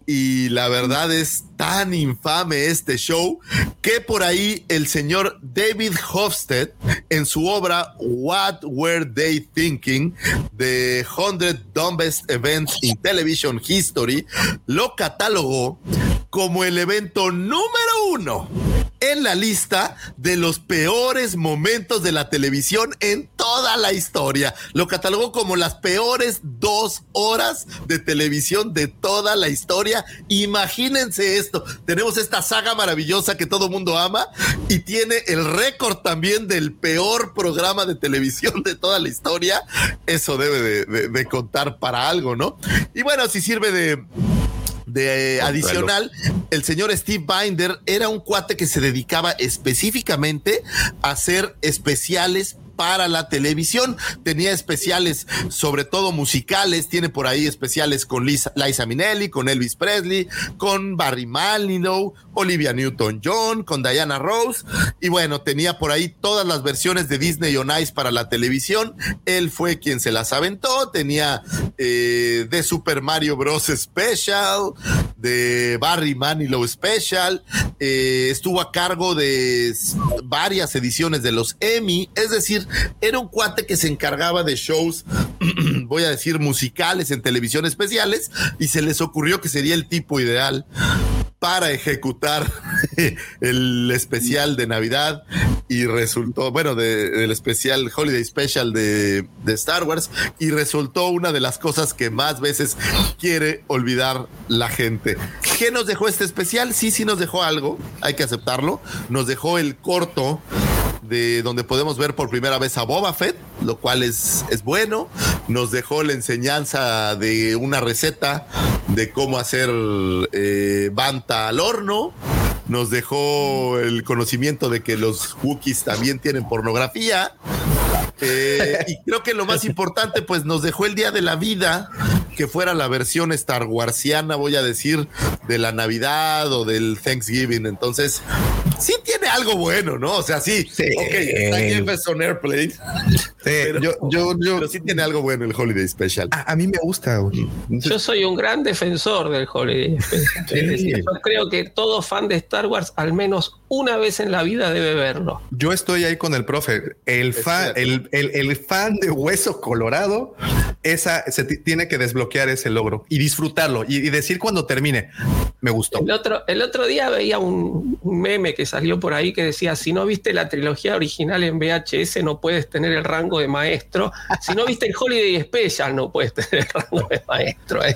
[SPEAKER 6] Y la verdad es tan infame este show que por ahí el señor David Hofstede en su obra What Were They Thinking? The 100 Dumbest Events in Television History lo catalogó como el evento número uno en la lista de los peores momentos de la televisión en toda la historia. Lo catalogó como las peores dos horas de televisión de toda la historia. Imagínense esto. Tenemos esta saga maravillosa que todo mundo ama y tiene el récord también del peor programa de televisión de toda la historia. Eso debe de, de- de contar para algo, ¿no? Y bueno, si sirve de de adicional, el señor Steve Binder era un cuate que se dedicaba específicamente a hacer especiales para la televisión. Tenía especiales, sobre todo musicales. Tiene por ahí especiales con Lisa, Liza Minnelli, con Elvis Presley, con Barry Manilow, Olivia Newton-John, con Diana Rose. Y bueno, tenía por ahí todas las versiones de Disney on Ice para la televisión. Él fue quien se las aventó. Tenía eh, de Super Mario Bros. Special, de Barry Manilow Special. eh, estuvo a cargo de varias ediciones de los Emmy. Es decir, era un cuate que se encargaba de shows, voy a decir, musicales en televisión especiales. Y se les ocurrió que sería el tipo ideal para ejecutar el especial de Navidad y resultó, bueno, de- del especial Holiday Special de, de Star Wars y resultó una de las cosas que más veces quiere olvidar la gente. ¿Qué nos dejó este especial? Sí, sí nos dejó algo, hay que aceptarlo. Nos dejó el corto de donde podemos ver por primera vez a Boba Fett, lo cual es, es bueno. Nos dejó la enseñanza de una receta de cómo hacer eh, banta al horno. Nos dejó el conocimiento de que los Wookiees también tienen pornografía. Eh, y creo que lo más importante, pues nos dejó el día de la vida, que fuera la versión Star Warsiana, voy a decir, de la Navidad o del Thanksgiving. Entonces, sí tiene algo bueno, ¿no? O sea, sí,
[SPEAKER 2] Sí.
[SPEAKER 6] ok, está Jefferson Airplane, pero,
[SPEAKER 2] yo, yo, yo,
[SPEAKER 6] pero sí tiene algo bueno el Holiday Special.
[SPEAKER 2] a, a mí me gusta.
[SPEAKER 4] Yo soy un gran defensor del Holiday. Special.
[SPEAKER 2] Sí.
[SPEAKER 4] Decir, Yo creo que todo fan de Star Wars al menos una vez en la vida debe verlo.
[SPEAKER 2] Yo estoy ahí con el profe. El fan, el, el- el fan de Hueso Colorado, esa se ti- tiene que desbloquear ese logro y disfrutarlo y, y decir cuando termine, me gustó.
[SPEAKER 4] El otro, el otro día veía un, un meme que salió por ahí que decía, si no viste la trilogía original en VHS no puedes tener el rango de maestro. Si no viste el Holiday Special no puedes tener el rango de maestro. ¿eh?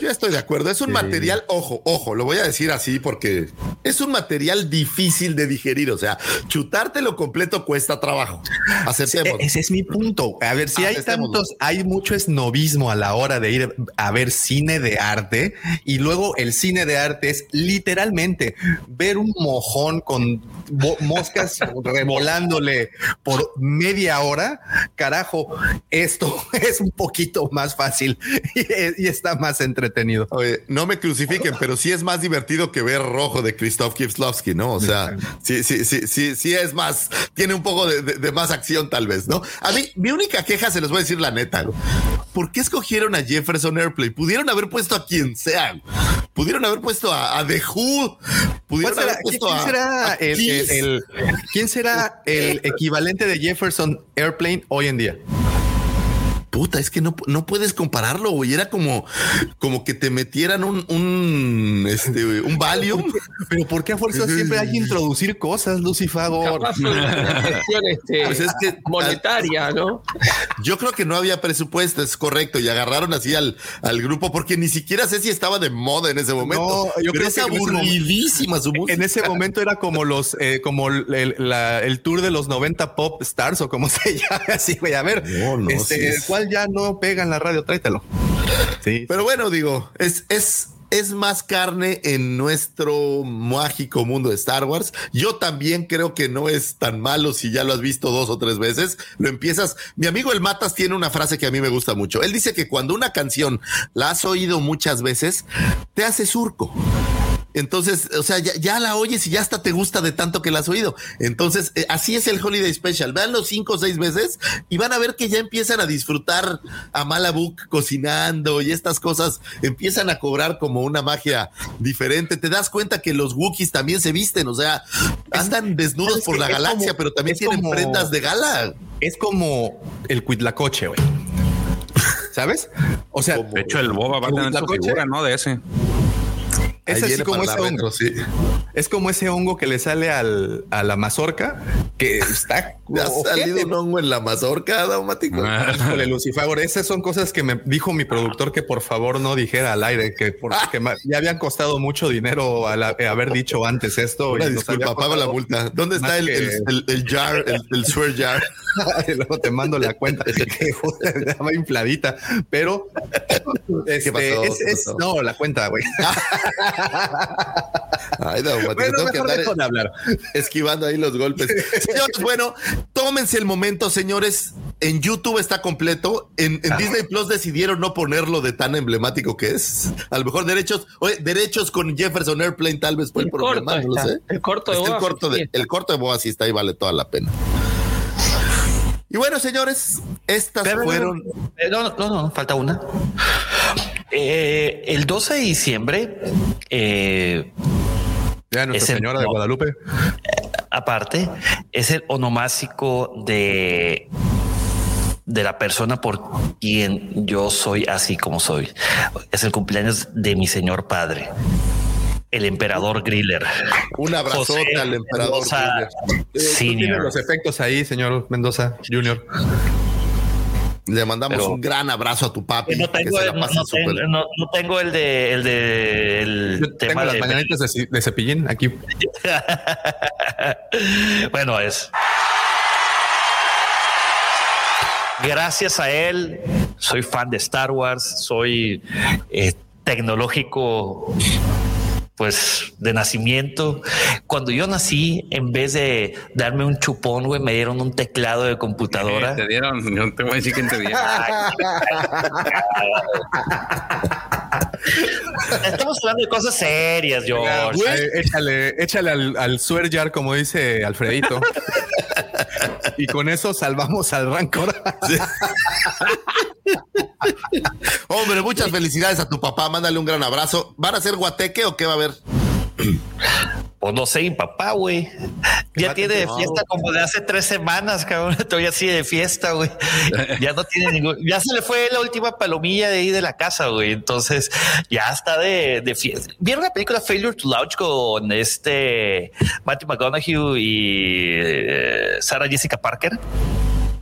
[SPEAKER 6] Yo estoy de acuerdo. Es un
[SPEAKER 2] Sí.
[SPEAKER 6] material, ojo, ojo, lo voy a decir así porque es un material difícil de digerir. O sea, chutártelo completo cuesta trabajo. Aceptemos.
[SPEAKER 2] E- Ese es mi punto. A ver, si hay tantos, hay mucho esnovismo a la hora de ir a ver cine de arte y luego el cine de arte es literalmente ver un mojón con moscas revolándole por media hora. Carajo, esto es un poquito más fácil y, y está más entretenido.
[SPEAKER 6] Oye, no me crucifiquen, pero sí es más divertido que ver Rojo de Krzysztof Kieslowski, ¿no? O sea, sí, sí, sí, sí, sí es más, tiene un poco de, de- de más acción tal vez, ¿no? A mí, mi única queja, se los voy a decir la neta. ¿Por qué escogieron a Jefferson Airplay? Pudieron haber puesto a quien sea, pudieron haber puesto a, a The Who,
[SPEAKER 2] ¿Cuál
[SPEAKER 6] pudieron
[SPEAKER 2] será-
[SPEAKER 6] haber puesto
[SPEAKER 2] ¿Quién
[SPEAKER 6] a,
[SPEAKER 2] será
[SPEAKER 6] a
[SPEAKER 2] el,
[SPEAKER 6] Kiss.
[SPEAKER 2] el- el- quién será el equivalente de Jefferson Airplane hoy en día?
[SPEAKER 6] Puta, es que no, no puedes compararlo, güey. Era como, como que te metieran un, un, este, un Valium.
[SPEAKER 2] Pero ¿por qué a fuerza siempre hay que introducir cosas, Lucifagor?
[SPEAKER 4] Este,
[SPEAKER 6] Pues es que-
[SPEAKER 4] monetaria, ¿no?
[SPEAKER 6] Yo creo que no había presupuesto, es correcto, y agarraron así al, al grupo porque ni siquiera sé si estaba de moda en ese momento.
[SPEAKER 2] No, yo
[SPEAKER 6] pero
[SPEAKER 2] creo
[SPEAKER 6] es
[SPEAKER 2] que
[SPEAKER 6] aburridísima su música.
[SPEAKER 2] En ese momento era como los, eh, como el, la- el tour de los 90 pop stars o como se llama así, güey. A ver,
[SPEAKER 6] No, no,
[SPEAKER 2] este,
[SPEAKER 6] sí
[SPEAKER 2] el ya no pega en la radio, tráetelo. Sí.
[SPEAKER 6] Pero bueno, digo, es, es, es más carne en nuestro mágico mundo de Star Wars. Yo también creo que no es tan malo si ya lo has visto dos o tres veces. Lo empiezas. Mi amigo el Matas tiene una frase que a mí me gusta mucho. Él dice que cuando una canción la has oído muchas veces, te hace surco. Entonces, o sea, ya, ya la oyes y ya hasta te gusta de tanto que la has oído. Entonces, eh, así es el Holiday Special. Veanlo cinco o seis veces y van a ver que ya empiezan a disfrutar a Malabook cocinando y estas cosas empiezan a cobrar como una magia diferente. Te das cuenta que los Wookiees también se visten, o sea, andan desnudos
[SPEAKER 2] ¿sabes
[SPEAKER 6] por la galaxia,
[SPEAKER 2] como-
[SPEAKER 6] pero también tienen
[SPEAKER 2] como-
[SPEAKER 6] prendas de gala.
[SPEAKER 2] Es como el cuitlacoche, güey. ¿Sabes? O sea,
[SPEAKER 3] De hecho, el Boba va a tener
[SPEAKER 2] La
[SPEAKER 3] su
[SPEAKER 2] coche-
[SPEAKER 3] figura, ¿no? De ese.
[SPEAKER 2] Es así como ese
[SPEAKER 6] sí.
[SPEAKER 2] es como ese hongo que le sale al, a la mazorca, que está
[SPEAKER 6] ¿Te ha salido un hongo en la mazorca, Daumático?
[SPEAKER 2] Híjole, Lucifagor, esas son cosas que me dijo mi productor que por favor no dijera al aire, que ma- ya habían costado mucho dinero al haber dicho antes esto.
[SPEAKER 6] Una
[SPEAKER 2] y
[SPEAKER 6] disculpa, pago la multa. ¿Dónde está el,
[SPEAKER 2] que-
[SPEAKER 6] el, el- el jar, el, el swear jar?
[SPEAKER 2] y luego te mando la cuenta que joder, estaba infladita, pero este,
[SPEAKER 6] pasó?
[SPEAKER 2] es-
[SPEAKER 6] ¿Qué
[SPEAKER 2] es- no la cuenta, güey.
[SPEAKER 6] Ay, Daumático,
[SPEAKER 2] Bueno,
[SPEAKER 6] tengo que
[SPEAKER 2] mejor
[SPEAKER 6] andar
[SPEAKER 2] dejo de hablar.
[SPEAKER 6] esquivando ahí los golpes. Señores, bueno, tómense el momento, señores. En YouTube está completo. En, en Disney Plus decidieron no ponerlo de tan emblemático que es. A lo mejor derechos, oye, derechos con Jefferson Airplane tal vez fue el,
[SPEAKER 4] El corto
[SPEAKER 6] problema, no lo sé.
[SPEAKER 4] El corto de
[SPEAKER 6] Está el
[SPEAKER 4] Boa
[SPEAKER 6] corto de, el corto de Boa sí está ahí, vale toda la pena. Y bueno, señores, estas
[SPEAKER 5] Pero,
[SPEAKER 6] fueron.
[SPEAKER 5] eh, No, no, no, no, falta una. Eh, el 12 de diciembre, eh,
[SPEAKER 2] Ya Nuestra
[SPEAKER 5] el-
[SPEAKER 2] Señora de. Guadalupe.
[SPEAKER 5] aparte, es el onomásico de de la persona por quien yo soy así como soy. Es el cumpleaños de mi señor padre, el emperador Griller.
[SPEAKER 6] Un abrazote
[SPEAKER 5] José
[SPEAKER 6] al emperador.
[SPEAKER 5] Mendoza
[SPEAKER 6] Junior.
[SPEAKER 2] Eh,
[SPEAKER 5] Senior.
[SPEAKER 2] los efectos ahí, señor Mendoza Junior.
[SPEAKER 6] Le mandamos
[SPEAKER 5] Pero-
[SPEAKER 6] un gran abrazo a tu papi.
[SPEAKER 5] No tengo,
[SPEAKER 6] que se la
[SPEAKER 5] el, no,
[SPEAKER 6] pase
[SPEAKER 5] no
[SPEAKER 6] súper.
[SPEAKER 5] tengo, no- no tengo el de el de el
[SPEAKER 2] Yo
[SPEAKER 5] tema
[SPEAKER 2] tengo las
[SPEAKER 5] de
[SPEAKER 2] mañanitas de cepillín aquí.
[SPEAKER 5] bueno, es. Gracias a él, soy fan de Star Wars, soy eh, tecnológico, pues de nacimiento. Cuando yo nací, en vez de darme un chupón, güey, me dieron un teclado de computadora.
[SPEAKER 3] Te dieron, yo te voy a decir quién te dieron.
[SPEAKER 5] Estamos hablando de cosas serias, George.
[SPEAKER 2] Échale, échale al, al swear jar, como dice Alfredito. y con eso salvamos al Rancor.
[SPEAKER 6] Hombre, muchas felicidades a tu papá. Mándale un gran abrazo. ¿Van a hacer guateque o qué va a haber?
[SPEAKER 5] Pues no sé, mi papá, güey. Ya tiene de fiesta como de hace tres semanas, cabrón. Todavía sigue de fiesta, güey. Ya no tiene ningún. Ya se le fue la última palomilla de ahí de la casa, güey. Entonces ya está de, de fiesta. ¿Vieron la película Failure to Launch con este Matthew McConaughey y eh, Sarah Jessica Parker?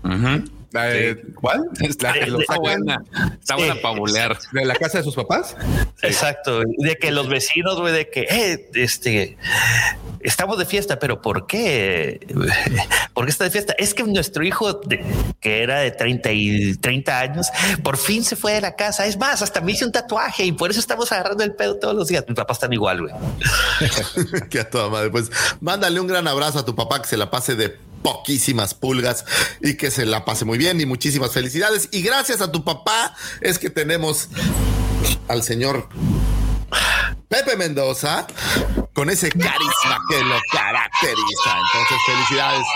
[SPEAKER 3] Ujú.
[SPEAKER 2] Eh, ¿Cuál? La, lo
[SPEAKER 5] de-
[SPEAKER 3] Está buena, está buena
[SPEAKER 5] Sí.
[SPEAKER 3] para bulear.
[SPEAKER 2] de la casa de sus papás.
[SPEAKER 5] Exacto. De que los vecinos, güey, de que, eh, este, estamos de fiesta, pero ¿por qué? ¿Por qué está de fiesta? Es que nuestro hijo, de- que era de 30 y 30 años, por fin se fue de la casa. Es más, hasta me hice un tatuaje y por eso estamos agarrando el pedo todos los días. Mis papás están igual, güey.
[SPEAKER 6] que a toda madre. Pues mándale un gran abrazo a tu papá que se la pase de poquísimas pulgas y que se la pase muy bien y muchísimas felicidades. Y gracias a tu papá es que tenemos al señor Pepe Mendoza con ese carisma que lo caracteriza. Entonces, felicidades.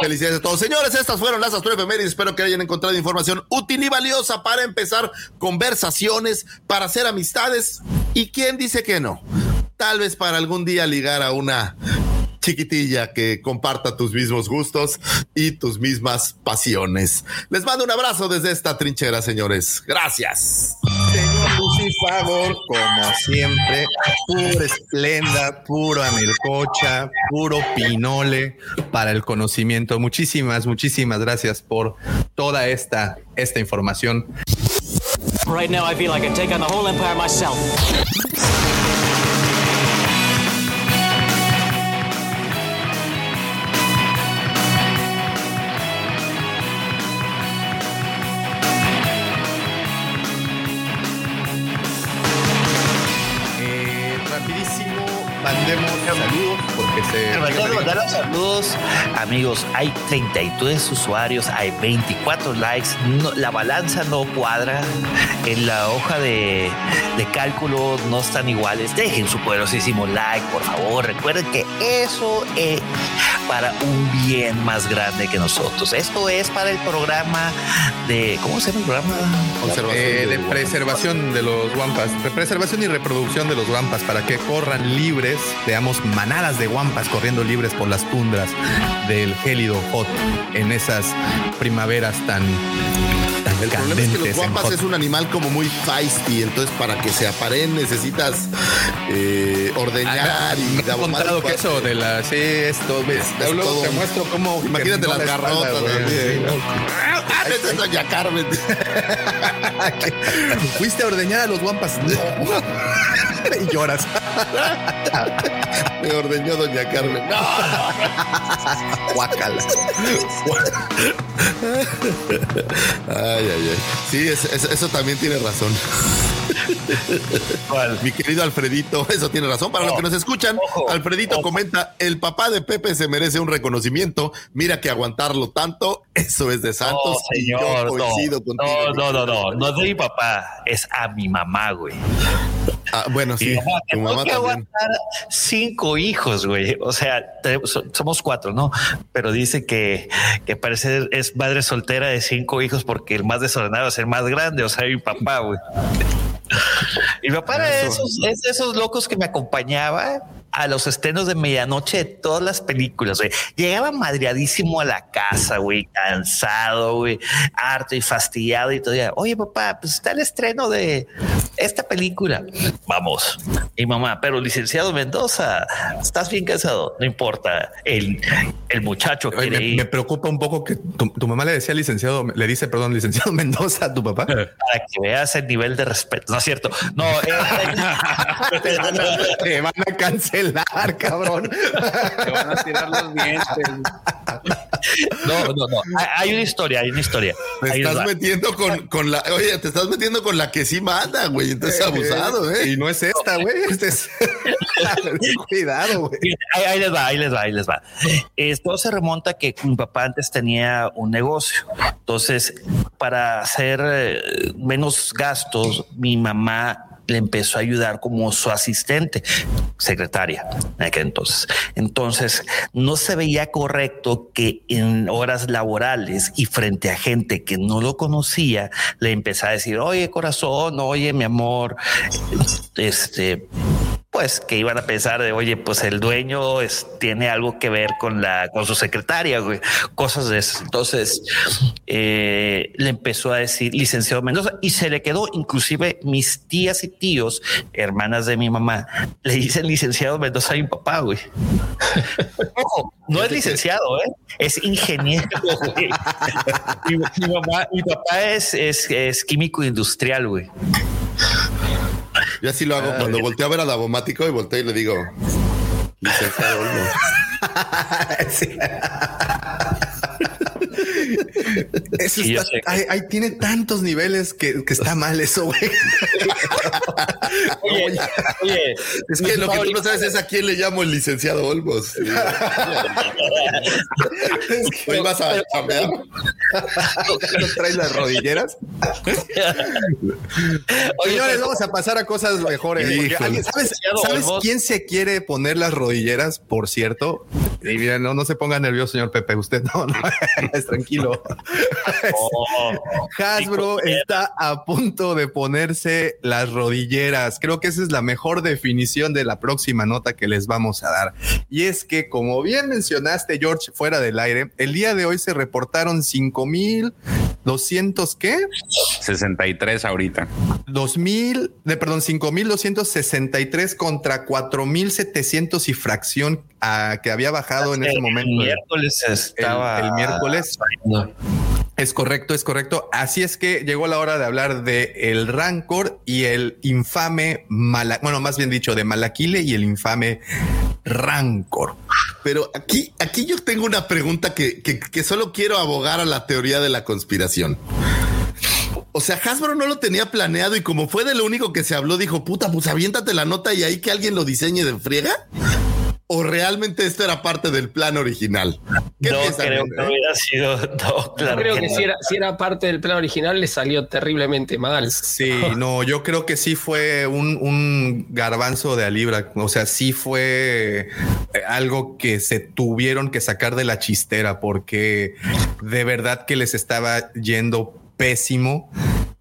[SPEAKER 6] Felicidades a todos. Señores, estas fueron las astroefemérides. Espero que hayan encontrado información útil y valiosa para empezar conversaciones, para hacer amistades. ¿Y quién dice que no? Tal vez para algún día ligar a una chiquitilla que comparta tus mismos gustos y tus mismas pasiones. Les mando un abrazo desde esta trinchera, señores. Gracias.
[SPEAKER 2] Señor Lucifagor, como siempre, puro esplenda, puro amelcocha, puro pinole para el conocimiento. Muchísimas, muchísimas gracias por toda esta, esta información.
[SPEAKER 7] Right now, I feel I can take on the whole empire myself.
[SPEAKER 2] Bye. Mandemos saludos porque se...
[SPEAKER 5] Pero antes de mandar los saludos, amigos, hay 33 usuarios, hay 24 likes, no- la balanza no cuadra, en la hoja de, de cálculo no están iguales. Dejen su poderosísimo like, por favor. Recuerden que eso es para un bien más grande que nosotros. Esto es para el programa de, ¿cómo se llama el programa?
[SPEAKER 6] Conservación
[SPEAKER 2] Eh, de
[SPEAKER 6] de-
[SPEAKER 2] preservación de los guampas, de preservación y reproducción de los guampas para que corran libres, veamos manadas de guampas corriendo libres por las tundras del gélido hot en esas primaveras tan
[SPEAKER 6] El problema es que los guampas es un animal como muy feisty, entonces para que se aparen necesitas eh, ordeñar y
[SPEAKER 2] Me ha contado que eso de la sí, esto, ves,
[SPEAKER 6] Es
[SPEAKER 2] luego
[SPEAKER 6] todo.
[SPEAKER 2] te muestro cómo
[SPEAKER 6] Imagínate las garrotas. ¿no? Ah, esa es doña Carmen.
[SPEAKER 2] Fuiste a ordeñar a los guampas. y lloras.
[SPEAKER 6] Me ordeñó doña Carmen. No.
[SPEAKER 2] Guácala.
[SPEAKER 6] Ay, ay, ay. Sí, es- es- eso también tiene razón. Mi querido Alfredito, eso tiene razón. Para los que nos escuchan,
[SPEAKER 5] Ojo,
[SPEAKER 6] Alfredito
[SPEAKER 5] ojo.
[SPEAKER 6] comenta: el papá de Pepe se merece un reconocimiento. Mira que aguantarlo tanto, eso es de Santos.
[SPEAKER 5] No,
[SPEAKER 6] y yo
[SPEAKER 5] señor,
[SPEAKER 6] coincido
[SPEAKER 5] no,
[SPEAKER 6] contigo.
[SPEAKER 5] no, no, no, no, no es de mi papá, es a mi mamá, güey.
[SPEAKER 6] Ah, bueno, sí,
[SPEAKER 5] mamá,
[SPEAKER 6] tu
[SPEAKER 5] tengo
[SPEAKER 6] mamá
[SPEAKER 5] que aguantar cinco hijos, güey. O sea, te- so- somos cuatro, ¿no? Pero dice que, que parece es madre soltera de cinco hijos porque el más desordenado es el más grande, o sea, mi papá, güey. Mi papá era de esos, es de esos locos que me acompañaba a los estrenos de medianoche de todas las películas, güey. Llegaba madreadísimo a la casa, güey, cansado, güey, harto y fastidiado y todo. Oye, papá, pues está el estreno de esta película. Vamos. Y mamá, pero licenciado Mendoza, estás bien cansado. No importa. El, el muchacho
[SPEAKER 2] Oye,
[SPEAKER 5] quiere
[SPEAKER 2] me,
[SPEAKER 5] ir
[SPEAKER 2] me preocupa un poco que tu, tu mamá le decía licenciado, le dice, perdón, licenciado Mendoza a tu papá.
[SPEAKER 5] para que veas el nivel de respeto. No es cierto. No, eh,
[SPEAKER 2] Te van a, te a cancelar, cabrón.
[SPEAKER 3] Te van a tirar los dientes.
[SPEAKER 5] no, no, no. Hay- una historia, hay una historia.
[SPEAKER 6] Te estás metiendo con, con la, oye, te estás metiendo con la que sí manda, güey. Entonces abusado, ¿eh?
[SPEAKER 2] Y no es esta, güey. Este es. Cuidado, güey.
[SPEAKER 5] Ahí, ahí les va, ahí les va, ahí les va. Esto se remonta que mi papá antes tenía un negocio. Entonces, para hacer eh, menos gastos, mi mamá le empezó a ayudar como su asistente, secretaria en aquel entonces. Entonces, no se veía correcto que en horas laborales y frente a gente que no lo conocía, le empezara a decir, oye, corazón, oye, mi amor, este, pues que iban a pensar de oye, pues el dueño es- tiene algo que ver con la con su secretaria, güey, cosas de eso. Entonces eh, le empezó a decir licenciado Mendoza y se le quedó. Inclusive mis tías y tíos, hermanas de mi mamá, le dicen licenciado Mendoza a mi papá, güey. No es licenciado, ¿eh? es ingeniero. güey. mi, mi mamá, mi papá es, es, es químico industrial, güey.
[SPEAKER 6] Yo así lo hago cuando volteo a ver a Davomático y volteo y le digo, licenciado Olmos.
[SPEAKER 2] Sí. Eso está, ay, tiene tantos niveles que, que está mal eso, güey.
[SPEAKER 5] Oye, oye,
[SPEAKER 6] Es que lo que tú no sabes es a quién le llamo el licenciado Olmos. Hoy vas a chambear.
[SPEAKER 2] ¿No traes las rodilleras?
[SPEAKER 5] Oye,
[SPEAKER 2] Señores, vamos a pasar a cosas mejores. ¿Sabes, quién se quiere poner las rodilleras, por cierto? Y mira, no, no se ponga nervioso, señor Pepe. Usted no, no es tranquilo.
[SPEAKER 5] Oh,
[SPEAKER 2] Hasbro está a punto de ponerse las rodilleras. Creo que esa es la mejor definición de la próxima nota que les vamos a dar. Y es que, como bien mencionaste, George, fuera del aire, el día de hoy se reportaron 5200, ¿qué?
[SPEAKER 3] 63 ahorita.
[SPEAKER 2] 2000, de perdón, 5263 contra 4700 y fracción ah, que había bajado en ese
[SPEAKER 5] el
[SPEAKER 2] momento.
[SPEAKER 5] miércoles estaba
[SPEAKER 2] el miércoles.
[SPEAKER 5] No.
[SPEAKER 2] Es correcto, es correcto. Así es que llegó la hora de hablar de el Rancor y el infame Mala, bueno, más bien dicho, de Malaquile y el infame Rancor.
[SPEAKER 6] Pero aquí, aquí yo tengo una pregunta que, que, que solo quiero abogar a la teoría de la conspiración. O sea, Hasbro no lo tenía planeado y como fue de lo único que se habló, dijo, puta, pues aviéntate la nota y ahí que alguien lo diseñe de friega. ¿O realmente esto era parte del plan original? ¿Qué
[SPEAKER 5] No
[SPEAKER 6] piensan,
[SPEAKER 5] creo que hubiera sido. No, claro.
[SPEAKER 4] Yo creo que
[SPEAKER 5] no.
[SPEAKER 4] si era, si era parte del plan original, le salió terriblemente mal.
[SPEAKER 2] Sí, no, yo creo que sí fue un, un garbanzo de a libra. O sea, sí fue eh, algo que se tuvieron que sacar de la chistera porque de verdad que les estaba yendo pésimo.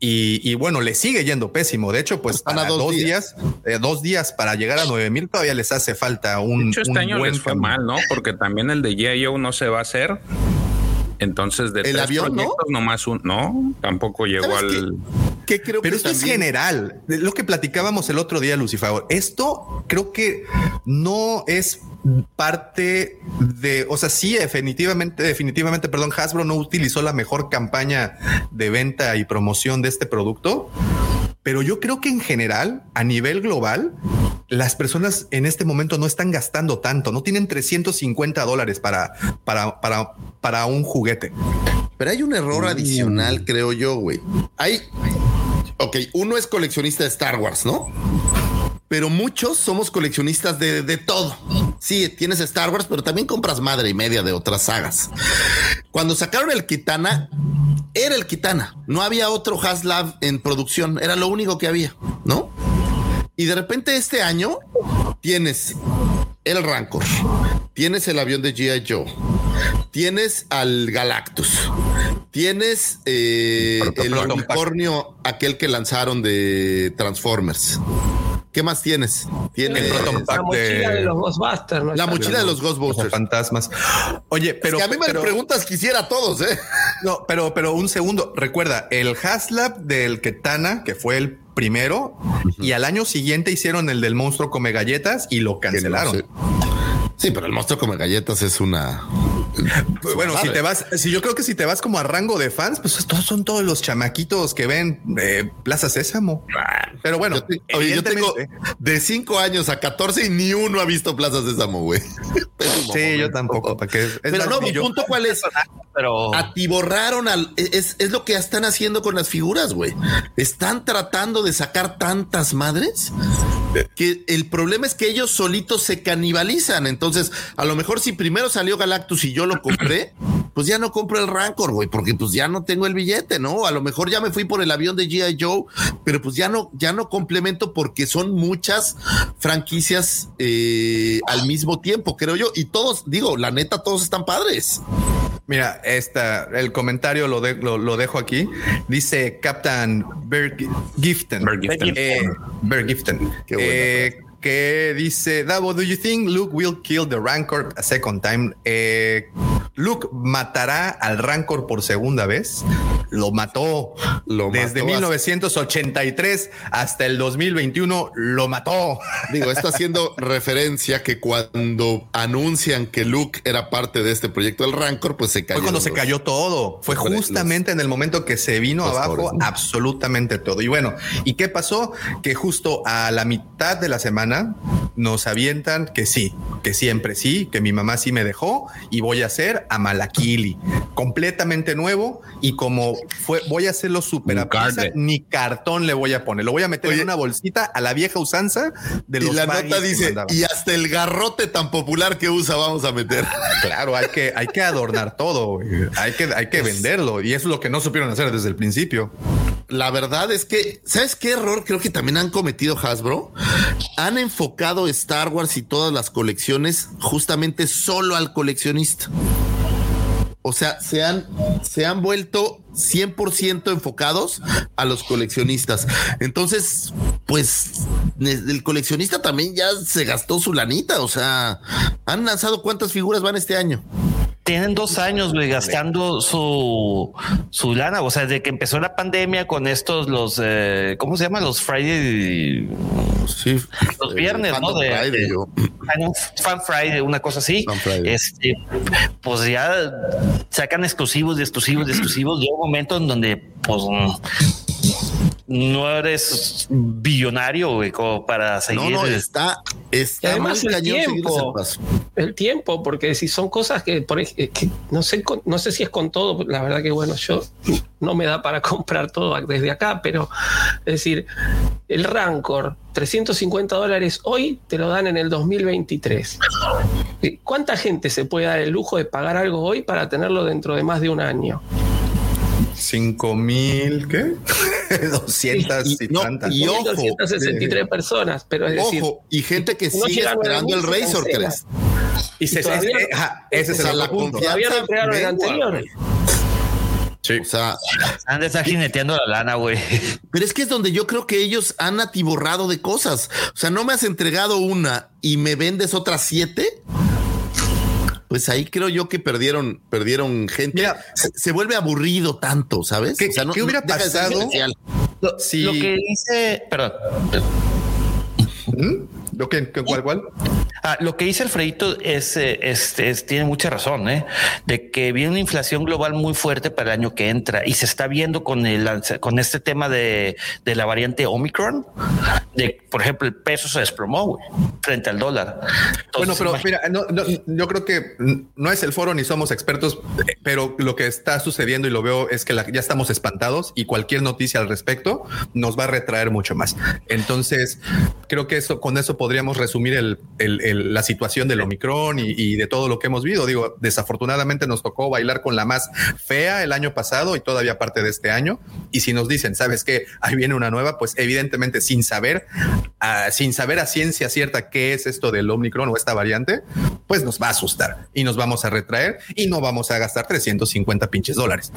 [SPEAKER 2] Y, y bueno, le sigue yendo pésimo. De hecho, pues
[SPEAKER 6] Están a
[SPEAKER 2] para
[SPEAKER 6] dos
[SPEAKER 2] dos
[SPEAKER 6] días.
[SPEAKER 2] días, eh, dos días para llegar a nueve mil todavía les hace falta un,
[SPEAKER 3] De hecho, este
[SPEAKER 2] un
[SPEAKER 3] año
[SPEAKER 2] buen
[SPEAKER 3] les fue mal, ¿no? Porque también el de G.I. Joe no se va a hacer. Entonces, de
[SPEAKER 6] ¿El
[SPEAKER 3] tres
[SPEAKER 6] avión, no?
[SPEAKER 3] nomás un. No, tampoco llegó
[SPEAKER 6] ¿Sabes
[SPEAKER 3] al.
[SPEAKER 6] Que creo
[SPEAKER 2] Pero
[SPEAKER 6] que
[SPEAKER 2] esto es general. De Lo que platicábamos el otro día, Lucifer. Esto creo que no es parte de, o sea, sí, definitivamente, definitivamente, perdón, Hasbro no utilizó la mejor campaña de venta y promoción de este producto, pero yo creo que en general, a nivel global, las personas en este momento no están gastando tanto, no tienen 350 dólares para, para, para, para un juguete.
[SPEAKER 6] Pero hay un error adicional, creo yo, güey. Hay. Ok, uno es coleccionista de Star Wars, ¿no? Pero muchos somos coleccionistas de, de todo. Sí, tienes Star Wars, pero también compras madre y media de otras sagas. Cuando sacaron el Kitana, era el Kitana. No había otro Haslab en producción. Era lo único que había, ¿no? Y de repente este año tienes el Rancor, tienes el avión de G.I. Joe, tienes al Galactus, tienes eh, el unicornio, aquel que lanzaron de Transformers. ¿Qué más tienes? Tienes
[SPEAKER 2] El Proton
[SPEAKER 4] La
[SPEAKER 2] Pack
[SPEAKER 4] mochila
[SPEAKER 2] de-
[SPEAKER 4] de los Ghostbusters. ¿no?
[SPEAKER 6] la mochila de los
[SPEAKER 2] Los
[SPEAKER 6] Ghostbusters.
[SPEAKER 2] fantasmas. Oye, pero,
[SPEAKER 6] que a mí me
[SPEAKER 2] pero-
[SPEAKER 6] preguntas quisiera a todos, ¿eh?
[SPEAKER 2] No, pero, pero un segundo. Recuerda, el Haslab del Ketana, que fue el primero, y al año siguiente hicieron el del monstruo come galletas y lo cancelaron.
[SPEAKER 6] Que no sé. Sí, pero el monstruo come galletas es una.
[SPEAKER 2] Pues bueno, si te vas, si yo creo que si te vas como a rango de fans, pues todos son todos los chamaquitos que ven eh, Plaza Sésamo. Pero bueno,
[SPEAKER 6] Yo, te- oye, yo tengo de 5 años a 14 y ni uno ha visto Plaza Sésamo, güey.
[SPEAKER 2] Sí, yo tampoco. ¿para qué? Es
[SPEAKER 6] Pero no, mi
[SPEAKER 2] yo-
[SPEAKER 6] punto cuál es.
[SPEAKER 5] Pero
[SPEAKER 6] Atiborraron al. Es, es lo que están haciendo con las figuras, güey. Están tratando de sacar tantas madres que el problema es que ellos solitos se canibalizan. Entonces, a lo mejor si primero salió Galactus y yo lo compré, pues ya no compro el Rancor, güey, porque pues ya no tengo el billete, ¿no? A lo mejor ya me fui por el avión de G.I. Joe, pero pues ya no, ya no complemento porque son muchas franquicias eh, al mismo tiempo, creo yo. Y todos, digo, la neta, todos están padres.
[SPEAKER 2] Mira, esta, el comentario lo, de- lo, lo dejo aquí. Dice Captain Berg Giften.
[SPEAKER 3] Berg Giften.
[SPEAKER 2] Eh, Berg Giften.
[SPEAKER 6] Qué buena
[SPEAKER 2] Eh, que dice, Davo, do you think Luke will kill the Rancor a second time? Eh, Luke matará al Rancor por segunda vez. Lo mató.
[SPEAKER 6] Lo
[SPEAKER 2] Desde
[SPEAKER 6] mató
[SPEAKER 2] 1983 hasta el 2021 lo mató.
[SPEAKER 6] Digo, está haciendo referencia que cuando anuncian que Luke era parte de este proyecto del Rancor, pues se cayó.
[SPEAKER 2] Fue cuando se cayó todo. Fue
[SPEAKER 6] los-
[SPEAKER 2] justamente en el momento que se vino abajo absolutamente todo. Y bueno, ¿y qué pasó? Que justo a la mitad de la semana nos avientan que sí, que siempre sí, que mi mamá sí me dejó y voy a hacer a Malakili, completamente nuevo y como fue, voy a hacerlo súper
[SPEAKER 3] Un
[SPEAKER 2] a prisa,
[SPEAKER 3] card.
[SPEAKER 2] ni cartón le voy a poner, lo voy a meter
[SPEAKER 6] Oye.
[SPEAKER 2] en una bolsita a la vieja usanza de
[SPEAKER 6] Y
[SPEAKER 2] los
[SPEAKER 6] la
[SPEAKER 2] baggies
[SPEAKER 6] nota dice, y hasta el garrote tan popular que usa vamos a meter.
[SPEAKER 2] Claro, hay que, hay que adornar todo, hay que, hay que venderlo y eso es lo que no supieron hacer desde el principio.
[SPEAKER 6] La verdad es que, ¿sabes qué error creo que también han cometido Hasbro? Han enfocado Star Wars y todas las colecciones justamente solo al coleccionista. O sea, se han, se han vuelto 100% enfocados a los coleccionistas. Entonces, pues el coleccionista también ya se gastó su lanita. O sea, han lanzado cuántas figuras van este año.
[SPEAKER 5] Tienen dos años güey, gastando su, su lana. O sea, desde que empezó la pandemia con estos, los, eh, ¿cómo se llaman? Los Friday,
[SPEAKER 6] Sí,
[SPEAKER 5] los viernes, ¿no? De,
[SPEAKER 6] Friday, yo.
[SPEAKER 5] Fan, Friday, una cosa así.
[SPEAKER 6] Fan Friday.
[SPEAKER 5] Este, pues ya sacan exclusivos de exclusivos de exclusivos. Llega un momento en donde, pues, no eres billonario güey, como para seguir.
[SPEAKER 6] No, no, está, está
[SPEAKER 4] además
[SPEAKER 6] muy
[SPEAKER 4] el tiempo,
[SPEAKER 6] paso.
[SPEAKER 4] el tiempo, porque si son cosas que, por que no sé, no sé si es con todo, la verdad que bueno, yo no me da para comprar todo desde acá, pero es decir, el Rancor, 350 dólares hoy te lo dan en el 2023. ¿Y ¿Cuánta gente se puede dar el lujo de pagar algo hoy para tenerlo dentro de más de un año?
[SPEAKER 2] Cinco mil, ¿qué? 200 y,
[SPEAKER 6] Y- no,
[SPEAKER 2] tantas.
[SPEAKER 6] y ojo,
[SPEAKER 4] 263 personas, pero es decir,
[SPEAKER 6] Ojo, y gente que
[SPEAKER 4] no
[SPEAKER 6] sigue esperando el
[SPEAKER 4] 9.000,
[SPEAKER 6] Razor 3.
[SPEAKER 2] Y se,
[SPEAKER 4] todavía-
[SPEAKER 2] ese, ajá, ese es el punto.
[SPEAKER 6] confianza
[SPEAKER 4] todavía no entregaron el
[SPEAKER 6] mengua,
[SPEAKER 4] anterior.
[SPEAKER 6] güey.
[SPEAKER 2] Sí.
[SPEAKER 6] O sea,
[SPEAKER 5] Han de estar jineteando la lana, güey.
[SPEAKER 6] pero es que es donde yo creo que ellos han atiborrado de cosas. O sea, no me has entregado una y me vendes otras siete. Pues ahí creo yo que perdieron, perdieron gente.
[SPEAKER 2] Mira,
[SPEAKER 6] se, se vuelve aburrido tanto, ¿sabes?
[SPEAKER 2] ¿Qué- qué hubiera
[SPEAKER 6] ser
[SPEAKER 2] pasado?
[SPEAKER 6] especial.
[SPEAKER 5] Lo,
[SPEAKER 2] Sí.
[SPEAKER 5] lo que dice, perdón.
[SPEAKER 2] ¿Mm? ¿Lo que, que- cuál, cuál?
[SPEAKER 5] Ah, lo que dice Alfredito es, eh, es- es- tiene mucha razón, ¿eh? de que viene una inflación global muy fuerte para el año que entra y se está viendo con el con este tema de, de la variante Omicron, de por ejemplo el peso se desplomó frente al dólar.
[SPEAKER 2] Bueno, pero mira, no, no, yo creo que no es el foro ni somos expertos, pero lo que está sucediendo y lo veo es que la- ya estamos espantados y cualquier noticia al respecto nos va a retraer mucho más. Entonces, creo que eso con eso podríamos resumir el, el- el- la situación del Omicron y, y de todo lo que hemos vivido. Digo, desafortunadamente nos tocó bailar con la más fea el año pasado y todavía parte de este año. Y si nos dicen, sabes que ahí viene una nueva, pues evidentemente sin saber, ah, sin saber a ciencia cierta qué es esto del Omicron o esta variante, pues nos va a asustar y nos vamos a retraer y no vamos a gastar 350 pinches dólares.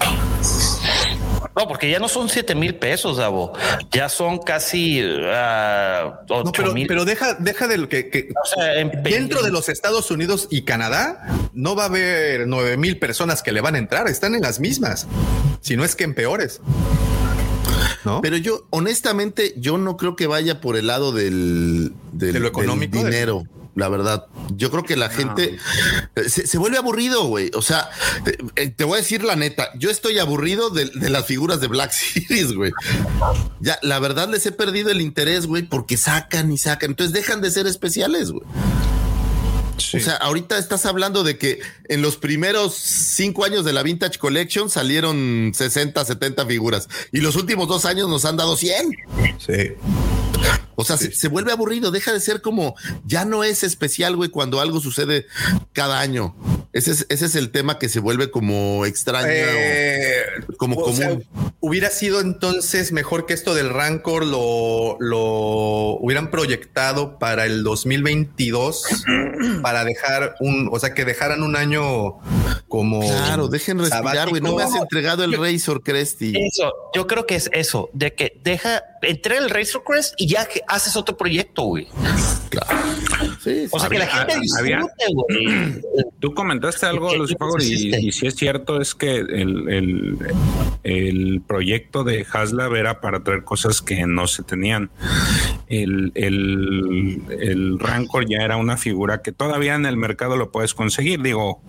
[SPEAKER 5] No, porque ya no son 7 mil pesos, Davo. Ya son casi ah,
[SPEAKER 2] No,
[SPEAKER 5] 8
[SPEAKER 2] pero,
[SPEAKER 5] mil.
[SPEAKER 2] pero deja, deja de lo que, que-
[SPEAKER 5] O sea, en-
[SPEAKER 2] dentro de los Estados Unidos y Canadá no va a haber nueve mil personas que le van a entrar, están en las mismas, si no es que en peores. ¿No?
[SPEAKER 6] Pero yo, honestamente, yo no creo que vaya por el lado del, del-
[SPEAKER 2] ¿De lo
[SPEAKER 6] del
[SPEAKER 2] económico?
[SPEAKER 6] dinero. La verdad, yo creo que la gente se, se vuelve aburrido, güey. O sea, eh, eh, te voy a decir la neta, yo estoy aburrido de, de las figuras de Black Series, güey. Ya, la verdad les he perdido el interés, güey, porque sacan y sacan. Entonces dejan de ser especiales, güey. O sea, ahorita estás hablando de que en los primeros cinco años de la Vintage Collection salieron 60, 70 figuras y los últimos dos años nos han dado 100.
[SPEAKER 2] Sí.
[SPEAKER 6] O sea, se, se vuelve aburrido, deja de ser como, ya no es especial, güey, cuando algo sucede cada año. Ese es, ese es el tema que se vuelve como extraño,
[SPEAKER 2] Eh,
[SPEAKER 6] o como
[SPEAKER 2] o sea,
[SPEAKER 6] común.
[SPEAKER 2] hubiera sido entonces mejor que esto del Rancor lo, lo hubieran proyectado para el 2022 para dejar un, o sea, que dejaran un año como
[SPEAKER 6] claro, dejen respirar, güey. No me has entregado el Razor Cresty.
[SPEAKER 5] Eso, yo creo que es eso, de que deja, entre el Razor Crest y ya que haces otro proyecto, güey.
[SPEAKER 6] Claro. Sí,
[SPEAKER 5] O sea, que la gente
[SPEAKER 3] había-
[SPEAKER 5] disfrute, güey.
[SPEAKER 3] Tú comentaste algo,
[SPEAKER 5] ¿Qué-
[SPEAKER 3] Lucifer,
[SPEAKER 5] qué
[SPEAKER 3] y, y si es cierto, es que el, el, el proyecto de Haslab era para traer cosas que no se tenían. El, el, el Rancor ya era una figura que todavía en el mercado lo puedes conseguir. Digo,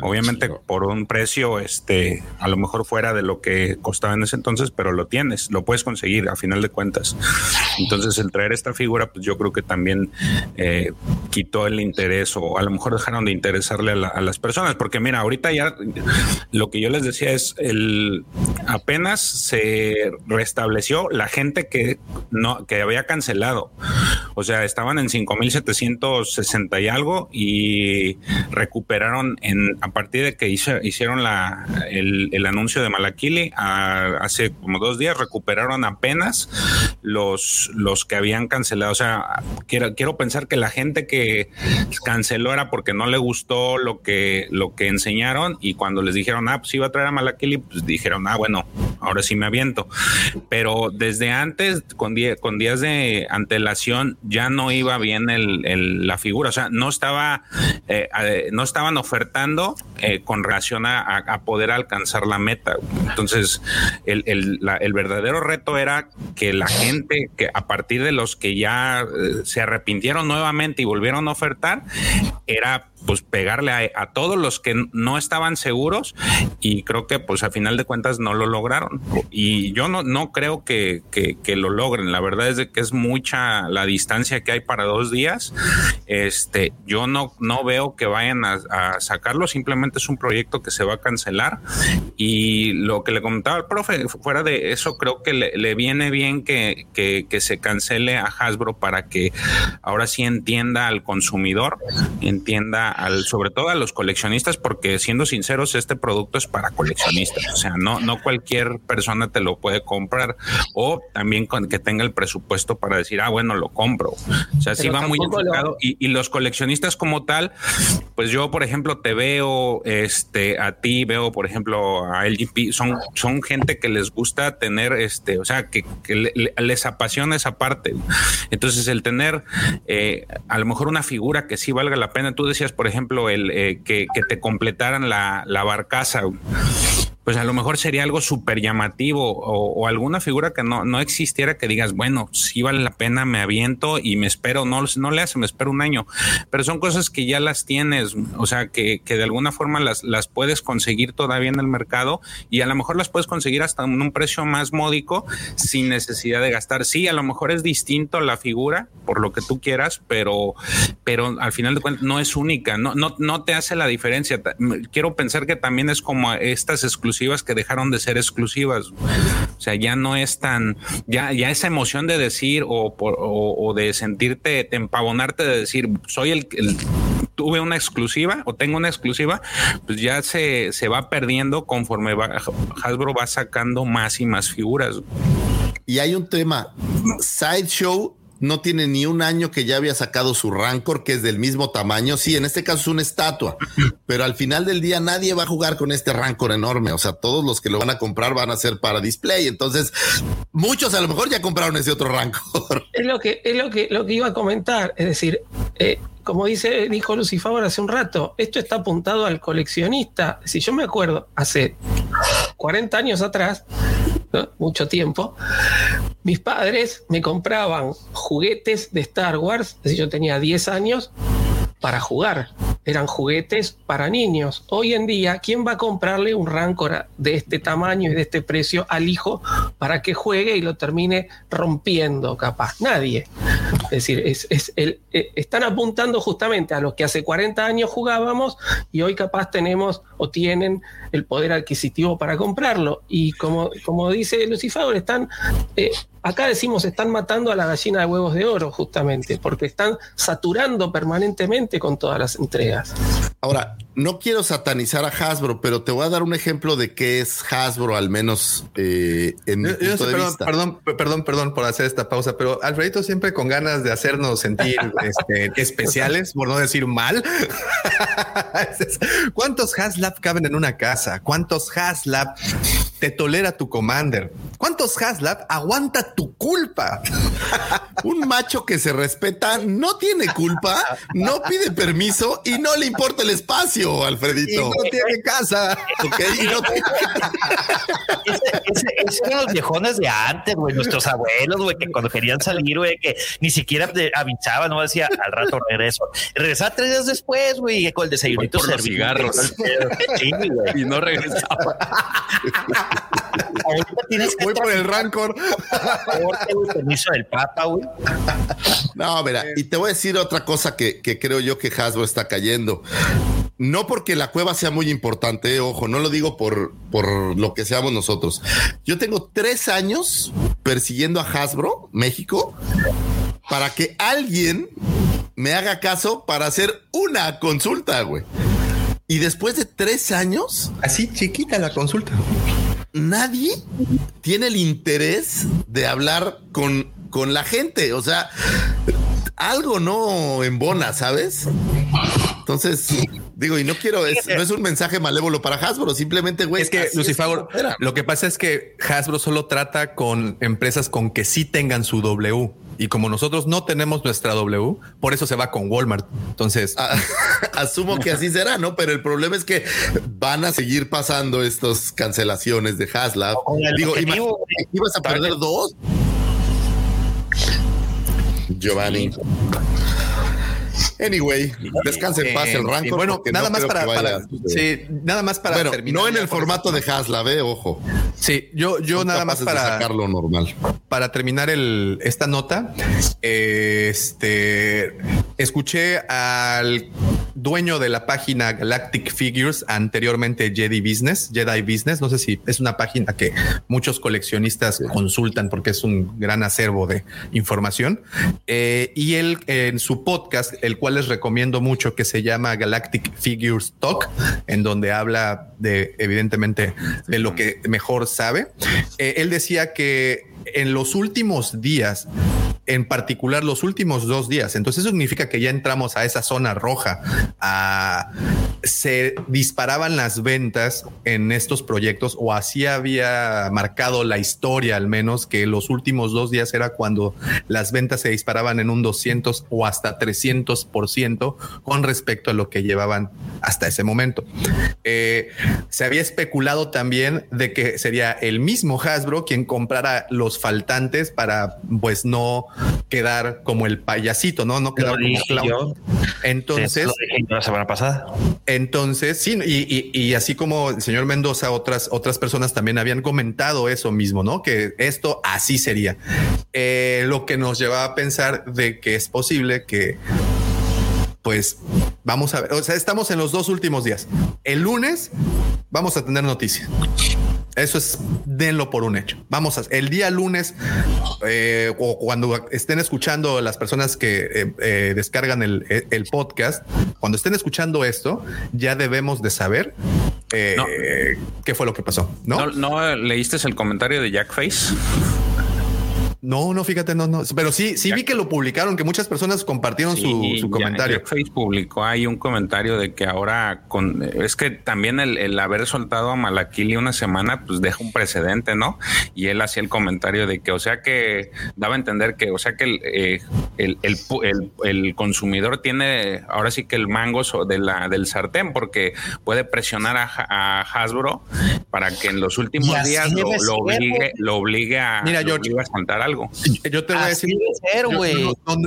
[SPEAKER 3] obviamente por un precio, este, a lo mejor fuera de lo que costaba en ese entonces, pero lo tienes, lo puedes conseguir a final de cuentas. Entonces, el traer esta figura, pues yo creo que también eh, quitó el interés o a lo mejor dejaron de interesarle a, la- a las personas, porque mira, ahorita ya lo que yo les decía es el apenas se restableció la gente que no que había cancelado. O sea, estaban en 5760 y algo y recuperaron en a partir de que hicieron la el, anuncio de Malakili hace como dos días recuperaron apenas los los que habían cancelado. O sea, quiero quiero pensar que la gente que canceló era porque no le gustó lo que lo que enseñaron y cuando les dijeron ah pues iba a traer a Malakili pues dijeron ah bueno ahora sí me aviento. Pero desde antes con die- con días de antelación ya no iba bien el- la figura, o sea no estaba eh, no estaban ofertando eh, con relación a, poder alcanzar la meta. Entonces el, el verdadero reto era que la gente que a partir de los que ya eh, se arrepintieron nuevamente y volvieron a ofertar era pues pegarle a, todos los que no estaban seguros y creo que pues a final de cuentas no lo lograron. Y yo no, no creo que, que- lo logren. La verdad es de que es mucha la distancia que hay para dos días. Este yo no no veo que vayan a, a sacarlo. Simplemente es un proyecto que se va a cancelar. Y lo que le comentaba al profe fuera de eso creo que le, le viene bien que, que, que se cancele a Hasbro para que ahora sí entienda al consumidor entienda al sobre todo a los coleccionistas porque siendo sinceros este producto es para coleccionistas. O sea no no cualquier persona te lo puede comprar o también con que tenga el presupuesto para decir ah bueno lo compro o sea sí va muy
[SPEAKER 4] lo-
[SPEAKER 3] enfocado. Y, y los coleccionistas como tal pues yo por ejemplo te veo este a ti veo por ejemplo a LGP son son gente que les gusta tener este o sea que, que le- le- les apasiona esa parte. Entonces el tener eh, a lo mejor una figura que sí valga la pena tú decías por ejemplo, el eh, que, te completaran la barcaza pues a lo mejor sería algo súper llamativo o, alguna figura que no, no existiera que digas, bueno, si vale la pena, me aviento y me espero, no, no le hace, me espero un año, pero son cosas que ya las tienes, o sea, que, que de alguna forma las, las puedes conseguir todavía en el mercado y a lo mejor las puedes conseguir hasta en un precio más módico sin necesidad de gastar. Sí, a lo mejor es distinto la figura, por lo que tú quieras, pero, pero al final de cuentas no es única, no, no, no te hace la diferencia. Quiero pensar que también es como estas exclusivas que dejaron de ser exclusivas. O sea, ya no es tan, ya, ya esa emoción de decir o, o, de sentirte, de empavonarte de decir, soy el, tuve una exclusiva o tengo una exclusiva, pues ya se, se va perdiendo conforme va, Hasbro va sacando más y más figuras.
[SPEAKER 6] Y hay un tema, Sideshow no tiene ni un año que ya había sacado su Rancor, que es del mismo tamaño. Sí, en este caso es una estatua, pero al final del día nadie va a jugar con este Rancor enorme. O sea, todos los que lo van a comprar van a ser para display. Entonces, muchos a lo mejor ya compraron ese otro Rancor.
[SPEAKER 4] Es lo que, es lo que, lo que iba a comentar. Es decir, eh, como dice, dijo Lucifer hace un rato, esto está apuntado al coleccionista. Si yo me acuerdo, hace 40 años atrás, mucho tiempo, mis padres me compraban juguetes de Star Wars, es decir, yo tenía 10 años, para jugar. Eran juguetes para niños. Hoy en día, ¿quién va a comprarle un Rancor de este tamaño y de este precio al hijo para que juegue y lo termine rompiendo capaz? Nadie. Es decir, eh, están apuntando justamente a los que hace 40 años jugábamos y hoy capaz tenemos o tienen el poder adquisitivo para comprarlo. Y como, como dice Lucifer, están eh, Acá decimos están matando a la gallina de huevos de oro, justamente, porque están saturando permanentemente con todas las entregas.
[SPEAKER 6] Ahora, no quiero satanizar a Hasbro, pero te voy a dar un ejemplo de qué es Hasbro, al menos eh, en mi punto de
[SPEAKER 2] perdón,
[SPEAKER 6] vista.
[SPEAKER 2] Perdón, perdón, perdón por hacer esta pausa, pero Alfredito siempre con ganas de hacernos sentir este, especiales, por no decir mal. ¿Cuántos Haslab caben en una casa? ¿Cuántos Haslab te tolera tu commander? ¿Cuántos Haslab aguanta tu culpa?
[SPEAKER 6] Un macho que se respeta no tiene culpa, no pide permiso y no le importa el espacio, Alfredito. Y
[SPEAKER 2] no tiene casa.
[SPEAKER 6] Ok, y no tiene
[SPEAKER 5] ese, eran los viejones de antes, güey, nuestros abuelos, güey, que cuando querían salir, güey, que ni siquiera avisaban, no decía al rato regreso. Regresaba tres días después, güey, con el desayunito
[SPEAKER 3] por los cigarros. Sí, güey. Y no regresaba.
[SPEAKER 2] Ahorita tienes que Voy por el rancor.
[SPEAKER 5] permiso del papa, güey.
[SPEAKER 6] No, mira, y te voy a decir otra cosa que, que creo yo que Hasbro está cayendo. No porque la cueva sea muy importante, ojo, no lo digo por, por lo que seamos nosotros. Yo tengo tres años persiguiendo a Hasbro, México, para que alguien me haga caso para hacer una consulta, güey. Y después de tres años,
[SPEAKER 2] así chiquita la consulta,
[SPEAKER 6] nadie tiene el interés de hablar con, con la gente. O sea, algo no embona, ¿sabes? Entonces, digo, y no quiero, es, no es un mensaje malévolo para Hasbro, simplemente, güey.
[SPEAKER 2] Es que, Lucifer, lo que pasa es que Hasbro solo trata con empresas con que sí tengan su W. Y como nosotros no tenemos nuestra W, por eso se va con Walmart. Entonces,
[SPEAKER 6] ah, asumo que así será, ¿no? Pero el problema es que van a seguir pasando estas cancelaciones de Haslab. Digo, ibas a perder dos. Giovanni. Anyway, descanse en paz el Rancor.
[SPEAKER 2] bueno, nada más para, sí, nada más para
[SPEAKER 6] terminar. No en el formato de Haslab, eh, ojo.
[SPEAKER 2] Sí, yo, yo nada más para
[SPEAKER 6] sacarlo normal.
[SPEAKER 2] Para terminar el, esta nota, este escuché al dueño de la página Galactic Figures, anteriormente Jedi Business, Jedi Business. No sé si es una página que muchos coleccionistas consultan porque es un gran acervo de información. Eh, y él en su podcast, el cual les recomiendo mucho, que se llama Galactic Figures Talk, en donde habla de, evidentemente, de lo que mejor sabe. Eh, él decía que en los últimos días en particular los últimos dos días. Entonces eso significa que ya entramos a esa zona roja. A, se disparaban las ventas en estos proyectos o así había marcado la historia al menos que los últimos dos días era cuando las ventas se disparaban en un 200 o hasta 300 por ciento con respecto a lo que llevaban hasta ese momento. Eh, se había especulado también de que sería el mismo Hasbro quien comprara los faltantes para pues no quedar como el payasito, no, no quedar como Entonces,
[SPEAKER 5] la semana pasada.
[SPEAKER 2] Entonces, sí, y, así como el señor Mendoza, otras, otras personas también habían comentado eso mismo, ¿no? Que esto así sería. Eh, lo que nos lleva a pensar de que es posible que pues vamos a ver, o sea, estamos en los dos últimos días. El lunes vamos a tener noticias. Eso es, denlo por un hecho. Vamos a, el día lunes eh, o cuando estén escuchando las personas que eh, eh, descargan el, el, podcast, cuando estén escuchando esto, ya debemos de saber qué fue lo que pasó. ¿no?
[SPEAKER 3] ¿no? ¿No leíste el comentario de Jack Face?
[SPEAKER 2] No, no, fíjate, no, no. Pero sí, sí vi que lo publicaron, que muchas personas compartieron su, comentario.
[SPEAKER 3] Facebook publicó ahí un comentario de que ahora con es que también el, haber soltado a Malakili una semana, pues deja un precedente, ¿no? Y él hacía el comentario de que, o sea que daba a entender que, o sea que el, eh, el, consumidor tiene ahora sí que el mango de la, del sartén, porque puede presionar a, Hasbro para que en los últimos días lo, obligue, lo obligue a,
[SPEAKER 2] Mira,
[SPEAKER 3] yo, a saltar algo.
[SPEAKER 2] Yo te voy a decir,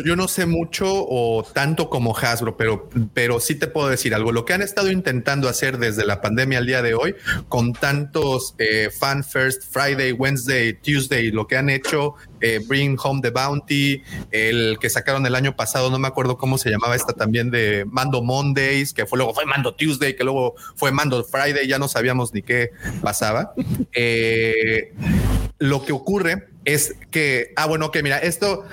[SPEAKER 2] yo, no, sé mucho o tanto como Hasbro, pero, pero sí te puedo decir algo. Lo que han estado intentando hacer desde la pandemia al día de hoy, con tantos eh, Fan First, Friday, Wednesday, Tuesday, lo que han hecho, eh, Bring Home the Bounty, el que sacaron el año pasado, no me acuerdo cómo se llamaba esta también de Mando Mondays, que fue luego fue Mando Tuesday, que luego fue Mando Friday, ya no sabíamos ni qué pasaba. Eh, lo que ocurre es que, ah, bueno, que mira, esto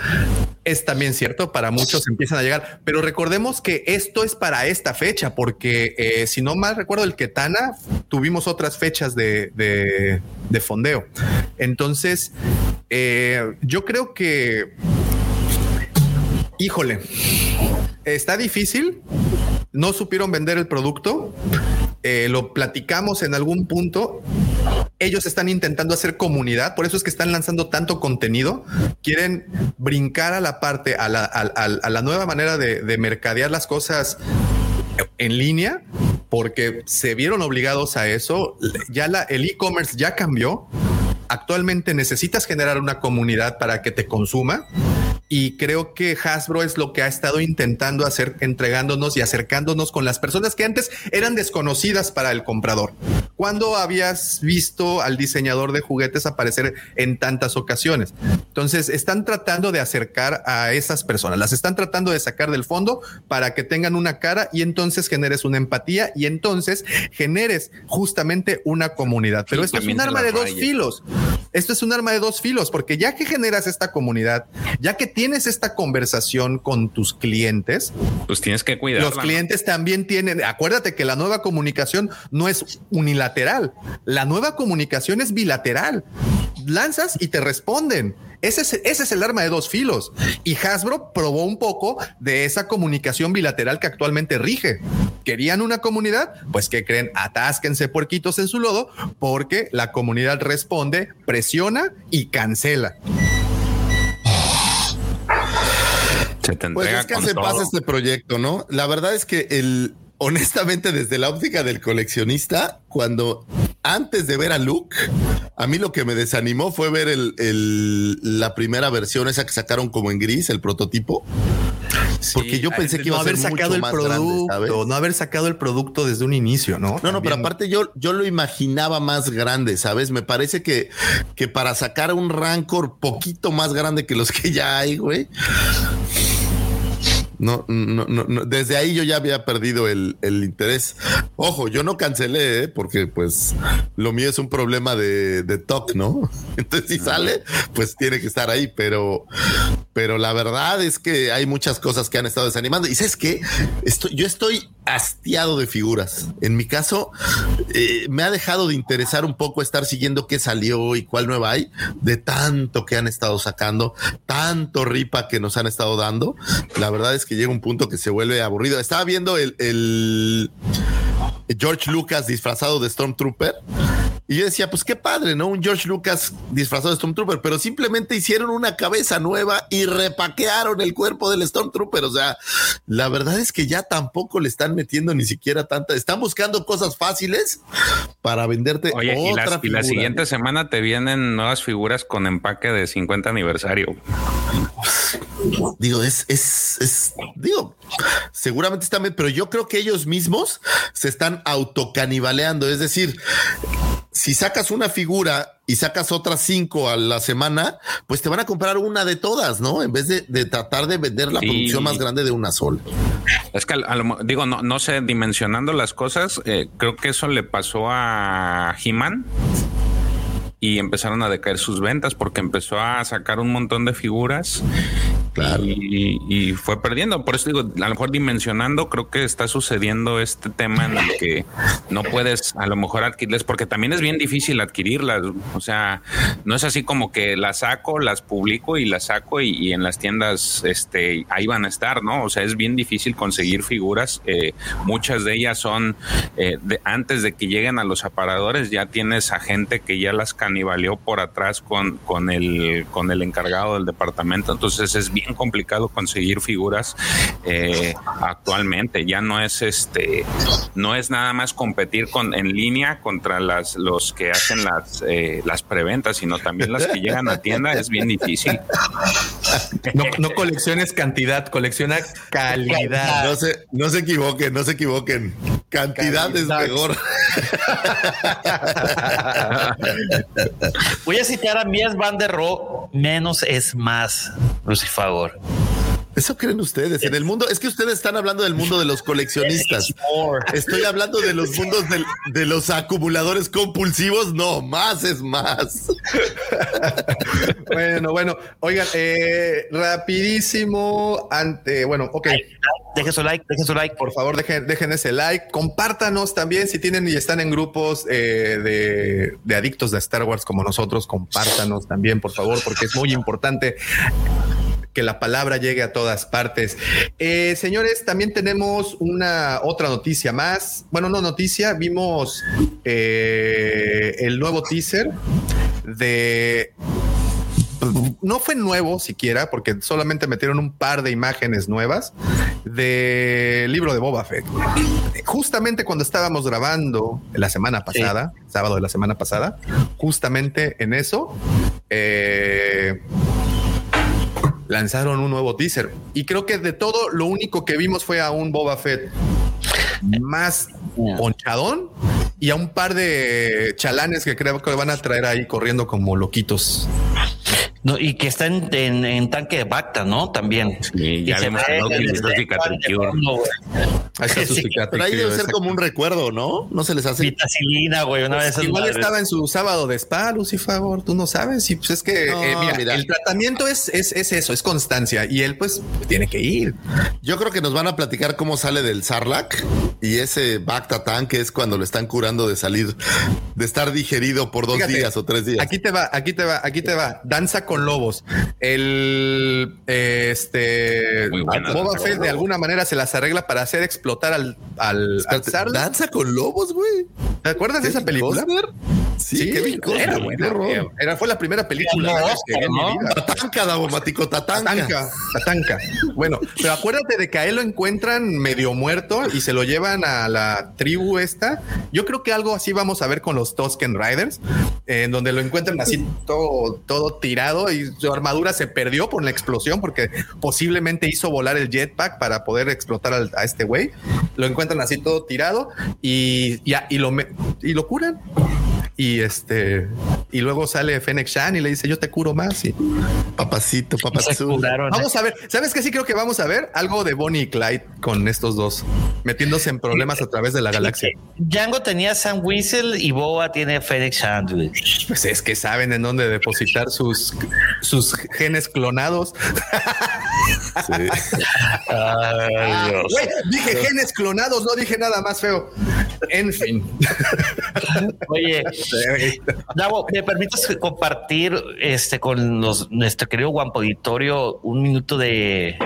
[SPEAKER 2] es también cierto, para muchos empiezan a llegar, pero recordemos que esto es para esta fecha, porque eh, si no mal recuerdo el Ketana, tuvimos otras fechas de, de, fondeo. Entonces, eh, yo creo que, híjole, está difícil, no supieron vender el producto, eh, lo platicamos en algún punto. Ellos están intentando hacer comunidad, por eso es que están lanzando tanto contenido. Quieren brincar a la parte, a la, nueva manera de, mercadear las cosas en línea, porque se vieron obligados a eso. Ya la, el e-commerce ya cambió. Actualmente necesitas generar una comunidad para que te consuma y creo que Hasbro es lo que ha estado intentando hacer, entregándonos y acercándonos con las personas que antes eran desconocidas para el comprador. ¿Cuándo habías visto al diseñador de juguetes aparecer en tantas ocasiones? Entonces, están tratando de acercar a esas personas, las están tratando de sacar del fondo para que tengan una cara y entonces generes una empatía y entonces generes justamente una comunidad. Pero esto es un arma de dos filos. Esto es un arma de dos filos, porque ya que generas esta comunidad, ya que tienes esta conversación con tus clientes,
[SPEAKER 3] pues tienes que cuidar.
[SPEAKER 2] Los clientes también tienen, acuérdate que la nueva comunicación no es unilateral, la nueva comunicación es bilateral. Lanzas y te responden. Ese es, ese es el arma de dos filos. Y Hasbro probó un poco de esa comunicación bilateral que actualmente rige. ¿Querían una comunidad? Pues que creen, atásquense puerquitos en su lodo porque la comunidad responde, presiona y cancela.
[SPEAKER 6] Pues es que se pasa este proyecto, ¿no? La verdad es que el, honestamente, desde la óptica del coleccionista, cuando antes de ver a Luke, a mí lo que me desanimó fue ver el, la primera versión, esa que sacaron como en gris, el prototipo. porque yo pensé que iba a haber sacado el producto,
[SPEAKER 2] no haber sacado el producto desde un inicio, ¿no?
[SPEAKER 6] No, no, pero aparte yo, yo lo imaginaba más grande, ¿sabes? Me parece que, que para sacar un Rancor poquito más grande que los que ya hay, güey no, no, no, desde ahí yo ya había perdido el, interés. Ojo, yo no cancelé, ¿eh? porque pues lo mío es un problema de, de TOC, ¿no? Entonces si sale, pues tiene que estar ahí, pero, pero la verdad es que hay muchas cosas que han estado desanimando. Y sabes que estoy, yo estoy hastiado de figuras. En mi caso, eh, me ha dejado de interesar un poco estar siguiendo qué salió y cuál nueva hay, de tanto que han estado sacando, tanto ripa que nos han estado dando. La verdad es que llega un punto que se vuelve aburrido. Estaba viendo el, el George Lucas disfrazado de Stormtrooper. Y yo decía, pues qué padre, ¿no? Un George Lucas disfrazado de Stormtrooper, pero simplemente hicieron una cabeza nueva y repaquearon el cuerpo del Stormtrooper. O sea, la verdad es que ya tampoco le están metiendo ni siquiera tanta. Están buscando cosas fáciles para venderte
[SPEAKER 3] Oye, y,
[SPEAKER 6] otra
[SPEAKER 3] las- y la
[SPEAKER 6] figura.
[SPEAKER 3] siguiente semana te vienen nuevas figuras con empaque de 50 aniversario.
[SPEAKER 6] Digo, es, es, es, digo, seguramente están, pero yo creo que ellos mismos se están autocanibaleando. Es decir, si sacas una figura y sacas otras cinco a la semana, pues te van a comprar una de todas, ¿no? En vez de, de tratar de vender la
[SPEAKER 3] Sí.
[SPEAKER 6] producción más grande de una sola.
[SPEAKER 3] Es que a lo digo, no, no sé, dimensionando las cosas, eh, creo que eso le pasó a He-Man y empezaron a decaer sus ventas porque empezó a sacar un montón de figuras Y, fue perdiendo. Por eso digo, a lo mejor dimensionando, creo que está sucediendo este tema en el que no puedes a lo mejor adquirirlas porque también es bien difícil adquirirlas. O sea, no es así como que las saco, las publico y las saco y, y en las tiendas este, ahí van a estar, ¿no? O sea, es bien difícil conseguir figuras. Eh, muchas de ellas son eh, de- antes de que lleguen a los aparadores, ya tienes a gente que ya las canibaleó por atrás con, con, el, con el encargado del departamento. Entonces es bien complicado conseguir figuras eh, actualmente. Ya no es este, no es nada más competir con en línea contra las los que hacen las eh, las preventas, sino también las que llegan a tienda. Es bien difícil.
[SPEAKER 2] No, no colecciones cantidad, colecciona calidad.
[SPEAKER 6] No se, no se equivoquen, no se equivoquen. Cantidad es mejor.
[SPEAKER 5] Voy a citar a Mies van der Rohe, menos es más,
[SPEAKER 6] Eso creen ustedes. En el mundo, es que ustedes están hablando del mundo de los coleccionistas. Estoy hablando de los mundos del- de los acumuladores compulsivos. No, más es más.
[SPEAKER 2] Bueno, bueno, oigan, eh, rapidísimo, ante, bueno, ok.
[SPEAKER 5] Dejen su like, dejen su like.
[SPEAKER 2] Por favor, dejen, dejen ese like. Compártanos también si tienen y están en grupos eh, de, de adictos de Star Wars como nosotros. Compártanos también, por favor, porque es muy importante que la palabra llegue a todas partes. Eh, señores, también tenemos una otra noticia más. Bueno, no noticia, vimos eh, el nuevo teaser de no fue nuevo siquiera, porque solamente metieron un par de imágenes nuevas del libro de Boba Fett. Justamente cuando estábamos grabando la semana pasada, sábado de la semana pasada, justamente en eso, eh, lanzaron un nuevo teaser. Y creo que de todo, lo único que vimos fue a un Boba Fett más ponchadón y a un par de chalanes que creo que van a traer ahí corriendo como loquitos.
[SPEAKER 5] No, y que está en, en- en tanque de Bacta, ¿no? También.
[SPEAKER 3] Sí, ya
[SPEAKER 5] Y se
[SPEAKER 3] vimos
[SPEAKER 5] ve
[SPEAKER 3] a Loki
[SPEAKER 5] el
[SPEAKER 3] y su
[SPEAKER 5] desde
[SPEAKER 3] cicatricure.
[SPEAKER 2] está su
[SPEAKER 5] Sí,
[SPEAKER 6] Pero ahí debe ser como un recuerdo, ¿no? No se les hace.
[SPEAKER 5] Vitacilina, güey, una
[SPEAKER 2] Pues Igual
[SPEAKER 5] madres.
[SPEAKER 2] estaba en su sábado de spa, Lucifagor, tú no sabes. Y pues es que,
[SPEAKER 6] No,
[SPEAKER 2] eh, mira,
[SPEAKER 6] mira.
[SPEAKER 2] el tratamiento es, es, es eso, es constancia. Y él, pues, tiene que ir.
[SPEAKER 6] Yo creo que nos van a platicar cómo sale del Sarlacc y ese Bactatán que es cuando lo están curando de salir, de estar digerido por dos
[SPEAKER 2] Fíjate,
[SPEAKER 6] días o tres días.
[SPEAKER 2] Aquí te va, aquí te va, aquí te va. Danza con lobos. El este Boba
[SPEAKER 3] con
[SPEAKER 2] Fett de alguna manera se las arregla para hacer explotar al, al, al.
[SPEAKER 6] Danza con lobos, güey.
[SPEAKER 2] ¿Te acuerdas de esa película?
[SPEAKER 6] Costner. Sí, Kevin Costner,
[SPEAKER 2] era
[SPEAKER 6] qué
[SPEAKER 2] buena. Era, fue la primera película
[SPEAKER 5] Ganó
[SPEAKER 2] que vi en mi
[SPEAKER 5] ¿no?
[SPEAKER 2] vida.
[SPEAKER 6] Tatanka, Davomático, Tatanka.
[SPEAKER 2] Tatanka, Tatanka. Bueno, pero acuérdate de que a él lo encuentran medio muerto y se lo llevan a la tribu esta. Yo creo que algo así vamos a ver con los Tusken Riders, en donde lo encuentran así todo, todo tirado y su armadura se perdió por la explosión porque posiblemente hizo volar el jetpack para poder explotar a este güey. Lo encuentran así todo tirado y, ya y, lo, y lo curan. Y este y luego sale Fennec Shan y le dice yo te curo más y
[SPEAKER 6] papacito, papacito.
[SPEAKER 5] curaron.
[SPEAKER 2] vamos a ver, ¿sabes qué? Sí creo que vamos a ver algo de Bonnie y Clyde con estos dos metiéndose en problemas a través de la galaxia.
[SPEAKER 5] Django tenía Sam Whistle y Boa tiene Felix Sandwich.
[SPEAKER 2] Pues es que saben en dónde depositar sus sus genes clonados.
[SPEAKER 5] Ay, Dios.
[SPEAKER 2] Güey, dije genes clonados, no dije nada más feo. En fin.
[SPEAKER 5] Oye, Davo, ¿me permites compartir este con los nuestro querido Guampo Auditorio un minuto de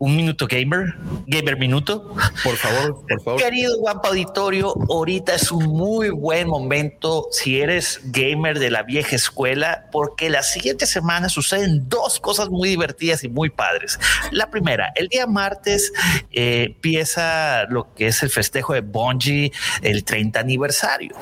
[SPEAKER 5] un minuto gamer, gamer minuto?
[SPEAKER 2] Por favor, por favor.
[SPEAKER 5] Querido Guampa Auditorio, ahorita es un muy buen momento si eres gamer de la vieja escuela, porque la siguiente semana suceden dos cosas muy divertidas y muy padres. La primera, el día martes eh, empieza lo que es el festejo de Bungie, el 30 aniversario.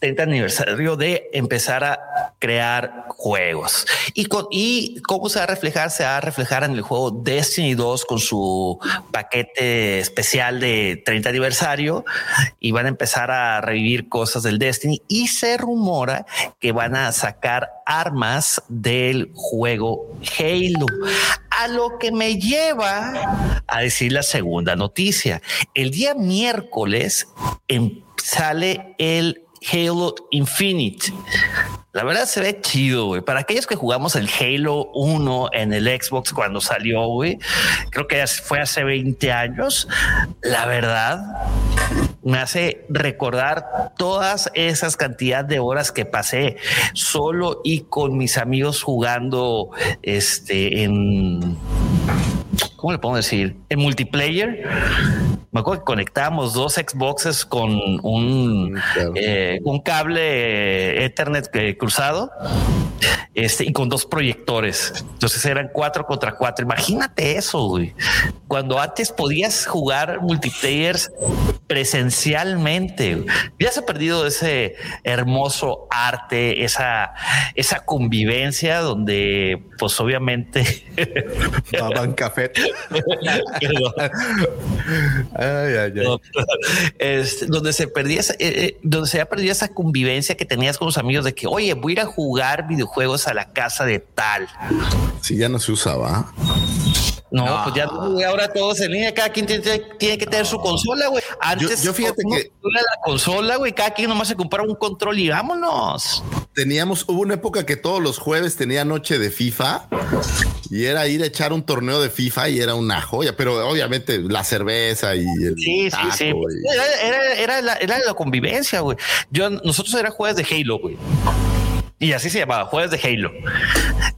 [SPEAKER 5] 30 aniversario de empezar a crear juegos. Y, con, y cómo se va a reflejar, se va a reflejar en el juego Destiny 2 con su paquete especial de 30 aniversario y van a empezar a revivir cosas del Destiny y se rumora que van a sacar armas del juego Halo. A lo que me lleva a decir la segunda noticia. El día miércoles em- sale el Halo Infinite. La verdad se ve chido, güey. Para aquellos que jugamos el Halo 1 en el Xbox cuando salió, güey, creo que fue hace 20 años. La verdad me hace recordar todas esas cantidades de horas que pasé solo y con mis amigos jugando este en ¿cómo le puedo decir? En multiplayer. Me acuerdo que conectábamos dos Xboxes con un,
[SPEAKER 6] claro.
[SPEAKER 5] eh, un cable Ethernet eh, cruzado este, y con dos proyectores. Entonces eran cuatro contra cuatro. Imagínate eso, güey. Cuando antes podías jugar multiplayers presencialmente. güey. Ya se ha perdido ese hermoso arte, esa, esa convivencia donde, pues obviamente,
[SPEAKER 2] Baban café. Ay, ay, ay.
[SPEAKER 5] No, donde se perdía, esa- eh, eh, donde se ha perdido esa convivencia que tenías con los amigos de que, oye, voy a ir a jugar videojuegos a la casa de tal.
[SPEAKER 6] Si ya no se usaba.
[SPEAKER 5] No, pues ya ahora todos en línea, cada quien tiene, tiene que tener su consola, güey. Antes,
[SPEAKER 6] yo fíjate que-
[SPEAKER 5] la consola, güey, cada quien nomás se compraba un control y vámonos.
[SPEAKER 6] Teníamos, hubo una época que todos los jueves tenía noche de FIFA y era ir a echar un torneo de FIFA y era una joya, pero obviamente la cerveza y el
[SPEAKER 5] Sí, sí,
[SPEAKER 6] taco
[SPEAKER 5] sí.
[SPEAKER 6] y-
[SPEAKER 5] era, era la, era la convivencia, güey. Yo, nosotros era jueves de Halo, güey. Y así se llamaba, jueves de Halo.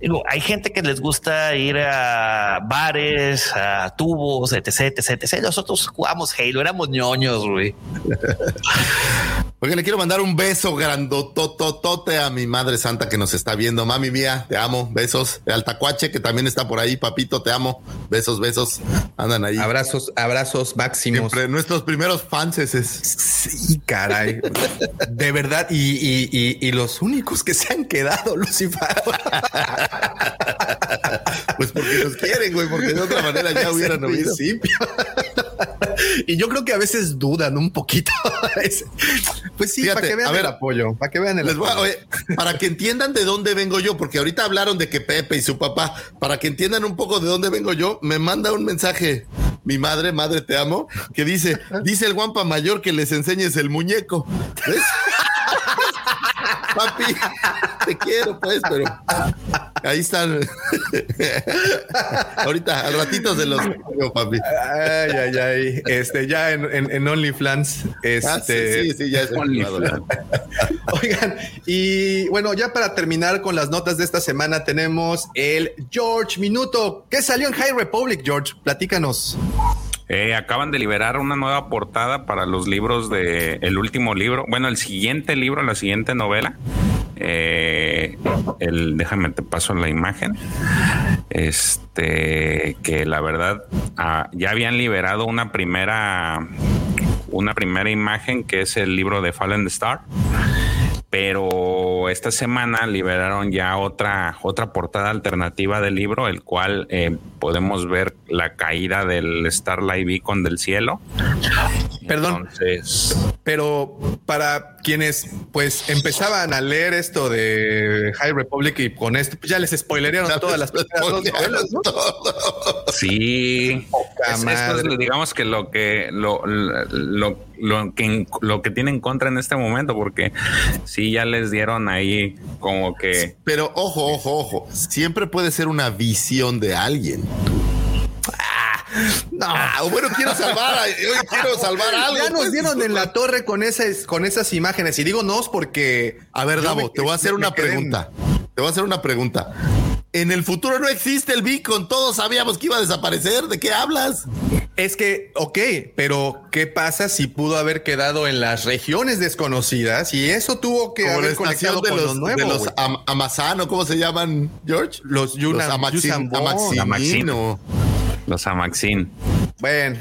[SPEAKER 5] Digo, hay gente que les gusta ir a bares, a tubos, etc, etc, etc. Nosotros jugamos Halo, éramos ñoños, güey.
[SPEAKER 6] Oigan, le quiero mandar un beso grandotototote a mi madre santa que nos está viendo. Mami mía, te amo. Besos. De Altacuache, que también está por ahí. Papito, te amo. Besos, besos. Andan ahí.
[SPEAKER 2] Abrazos, abrazos máximos.
[SPEAKER 6] Siempre nuestros primeros fans es.
[SPEAKER 2] Sí, caray. De verdad. Y, y- y- y los únicos que se han quedado, Lucifer.
[SPEAKER 6] Pues porque nos quieren, güey, porque de otra manera ya hubieran oído.
[SPEAKER 2] y yo creo que a veces dudan un poquito. Es- pues sí,
[SPEAKER 6] Fíjate,
[SPEAKER 2] para que vean
[SPEAKER 6] a ver,
[SPEAKER 2] el apoyo, para que vean el
[SPEAKER 6] Les voy a-
[SPEAKER 2] apoyo.
[SPEAKER 6] oye, para que entiendan de dónde vengo yo, porque ahorita hablaron de que Pepe y su papá, para que entiendan un poco de dónde vengo yo, me manda un mensaje mi madre, madre te amo, que dice, dice el guampa mayor que les enseñes el muñeco. ¿Ves? Papi, te quiero pues, pero ahí están. ahorita, al ratito se los digo, papi.
[SPEAKER 2] Ay, ay, ay. Este, ya en, en, en OnlyFans. Este,
[SPEAKER 6] Ah, sí, sí, sí, ya es
[SPEAKER 2] OnlyFans. Oigan, y bueno, ya para terminar con las notas de esta semana, tenemos el George Minuto. ¿Qué salió en High Republic, George? Platícanos.
[SPEAKER 3] Eh, acaban de liberar una nueva portada para los libros de el último libro, bueno, el siguiente libro, la siguiente novela. Eh, déjame te paso la imagen. Este que la verdad ah, ya habían liberado una primera una primera imagen que es el libro de Fallen Star pero esta semana liberaron ya otra otra portada alternativa del libro, el cual eh, podemos ver la caída del Starlight Beacon del cielo.
[SPEAKER 2] Perdón.
[SPEAKER 3] Entonces,
[SPEAKER 2] Pero para quienes pues empezaban a leer esto de High Republic y con esto, pues ya les spoilerearon todas las primeras dos novelas, ¿no?
[SPEAKER 3] sí,
[SPEAKER 2] Poca
[SPEAKER 3] es- esto
[SPEAKER 2] madre.
[SPEAKER 3] es, digamos que lo que lo, lo, lo que lo que tiene en contra en este momento, porque sí ya les dieron ahí como que
[SPEAKER 6] Pero ojo, ojo, ojo. Siempre puede ser una visión de alguien.
[SPEAKER 2] No.
[SPEAKER 6] Ah, bueno, quiero salvar, a- yo quiero salvar algo.
[SPEAKER 2] Ya nos
[SPEAKER 6] pues.
[SPEAKER 2] dieron en la torre con esas, con esas imágenes. Y digo nos porque.
[SPEAKER 6] A ver, Davo,
[SPEAKER 2] me-
[SPEAKER 6] te voy a hacer una
[SPEAKER 2] en-
[SPEAKER 6] pregunta. Te voy a hacer una pregunta. En el futuro no existe el beacon. Todos sabíamos que iba a desaparecer. ¿De qué hablas?
[SPEAKER 2] Es que, ok, pero ¿qué pasa si pudo haber quedado en las regiones desconocidas y eso tuvo que
[SPEAKER 6] Como
[SPEAKER 2] haber conectado
[SPEAKER 6] de
[SPEAKER 2] con
[SPEAKER 6] los,
[SPEAKER 2] lo nuevo?
[SPEAKER 6] de los am- Amazano, ¿cómo se llaman, George?
[SPEAKER 2] Los Yuna-
[SPEAKER 6] Amaxin-
[SPEAKER 2] Yusambon.
[SPEAKER 6] Amaximino.
[SPEAKER 3] Amaxino. los Amaxin.
[SPEAKER 2] Bueno,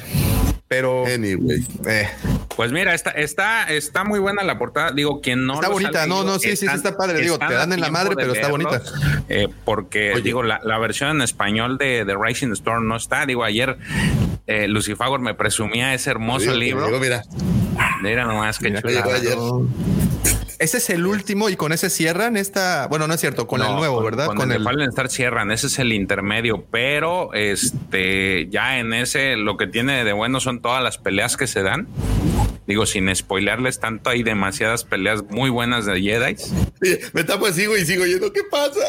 [SPEAKER 2] pero
[SPEAKER 6] Anyway.
[SPEAKER 2] eh,
[SPEAKER 3] Pues mira, está, está, está muy buena la portada. Digo, quien no.
[SPEAKER 2] Está bonita, no,
[SPEAKER 3] leído,
[SPEAKER 2] no, sí, sí, sí,
[SPEAKER 3] están-
[SPEAKER 2] está padre. Digo,
[SPEAKER 3] están
[SPEAKER 2] te dan en la madre, pero está bonita.
[SPEAKER 3] eh, porque, digo, la, la versión en español de, de Rising Storm no está. Digo, ayer eh, Lucifagor me presumía ese hermoso
[SPEAKER 6] Digo,
[SPEAKER 3] libro.
[SPEAKER 6] digo, mira,
[SPEAKER 3] Mira nomás, qué
[SPEAKER 2] Mira,
[SPEAKER 3] chulada.
[SPEAKER 2] Ese es el último y con ese cierran esta. Bueno, no es cierto, con el nuevo, ¿verdad?
[SPEAKER 3] Con,
[SPEAKER 2] Con
[SPEAKER 3] el,
[SPEAKER 2] el.
[SPEAKER 3] Fallen Star cierran, ese es el intermedio, pero este ya en ese lo que tiene de bueno son todas las peleas que se dan. Digo, sin spoilearles tanto, hay demasiadas peleas muy buenas de Jedi.
[SPEAKER 6] Sí, me tapo y sigo y sigo yendo. ¿Qué pasa?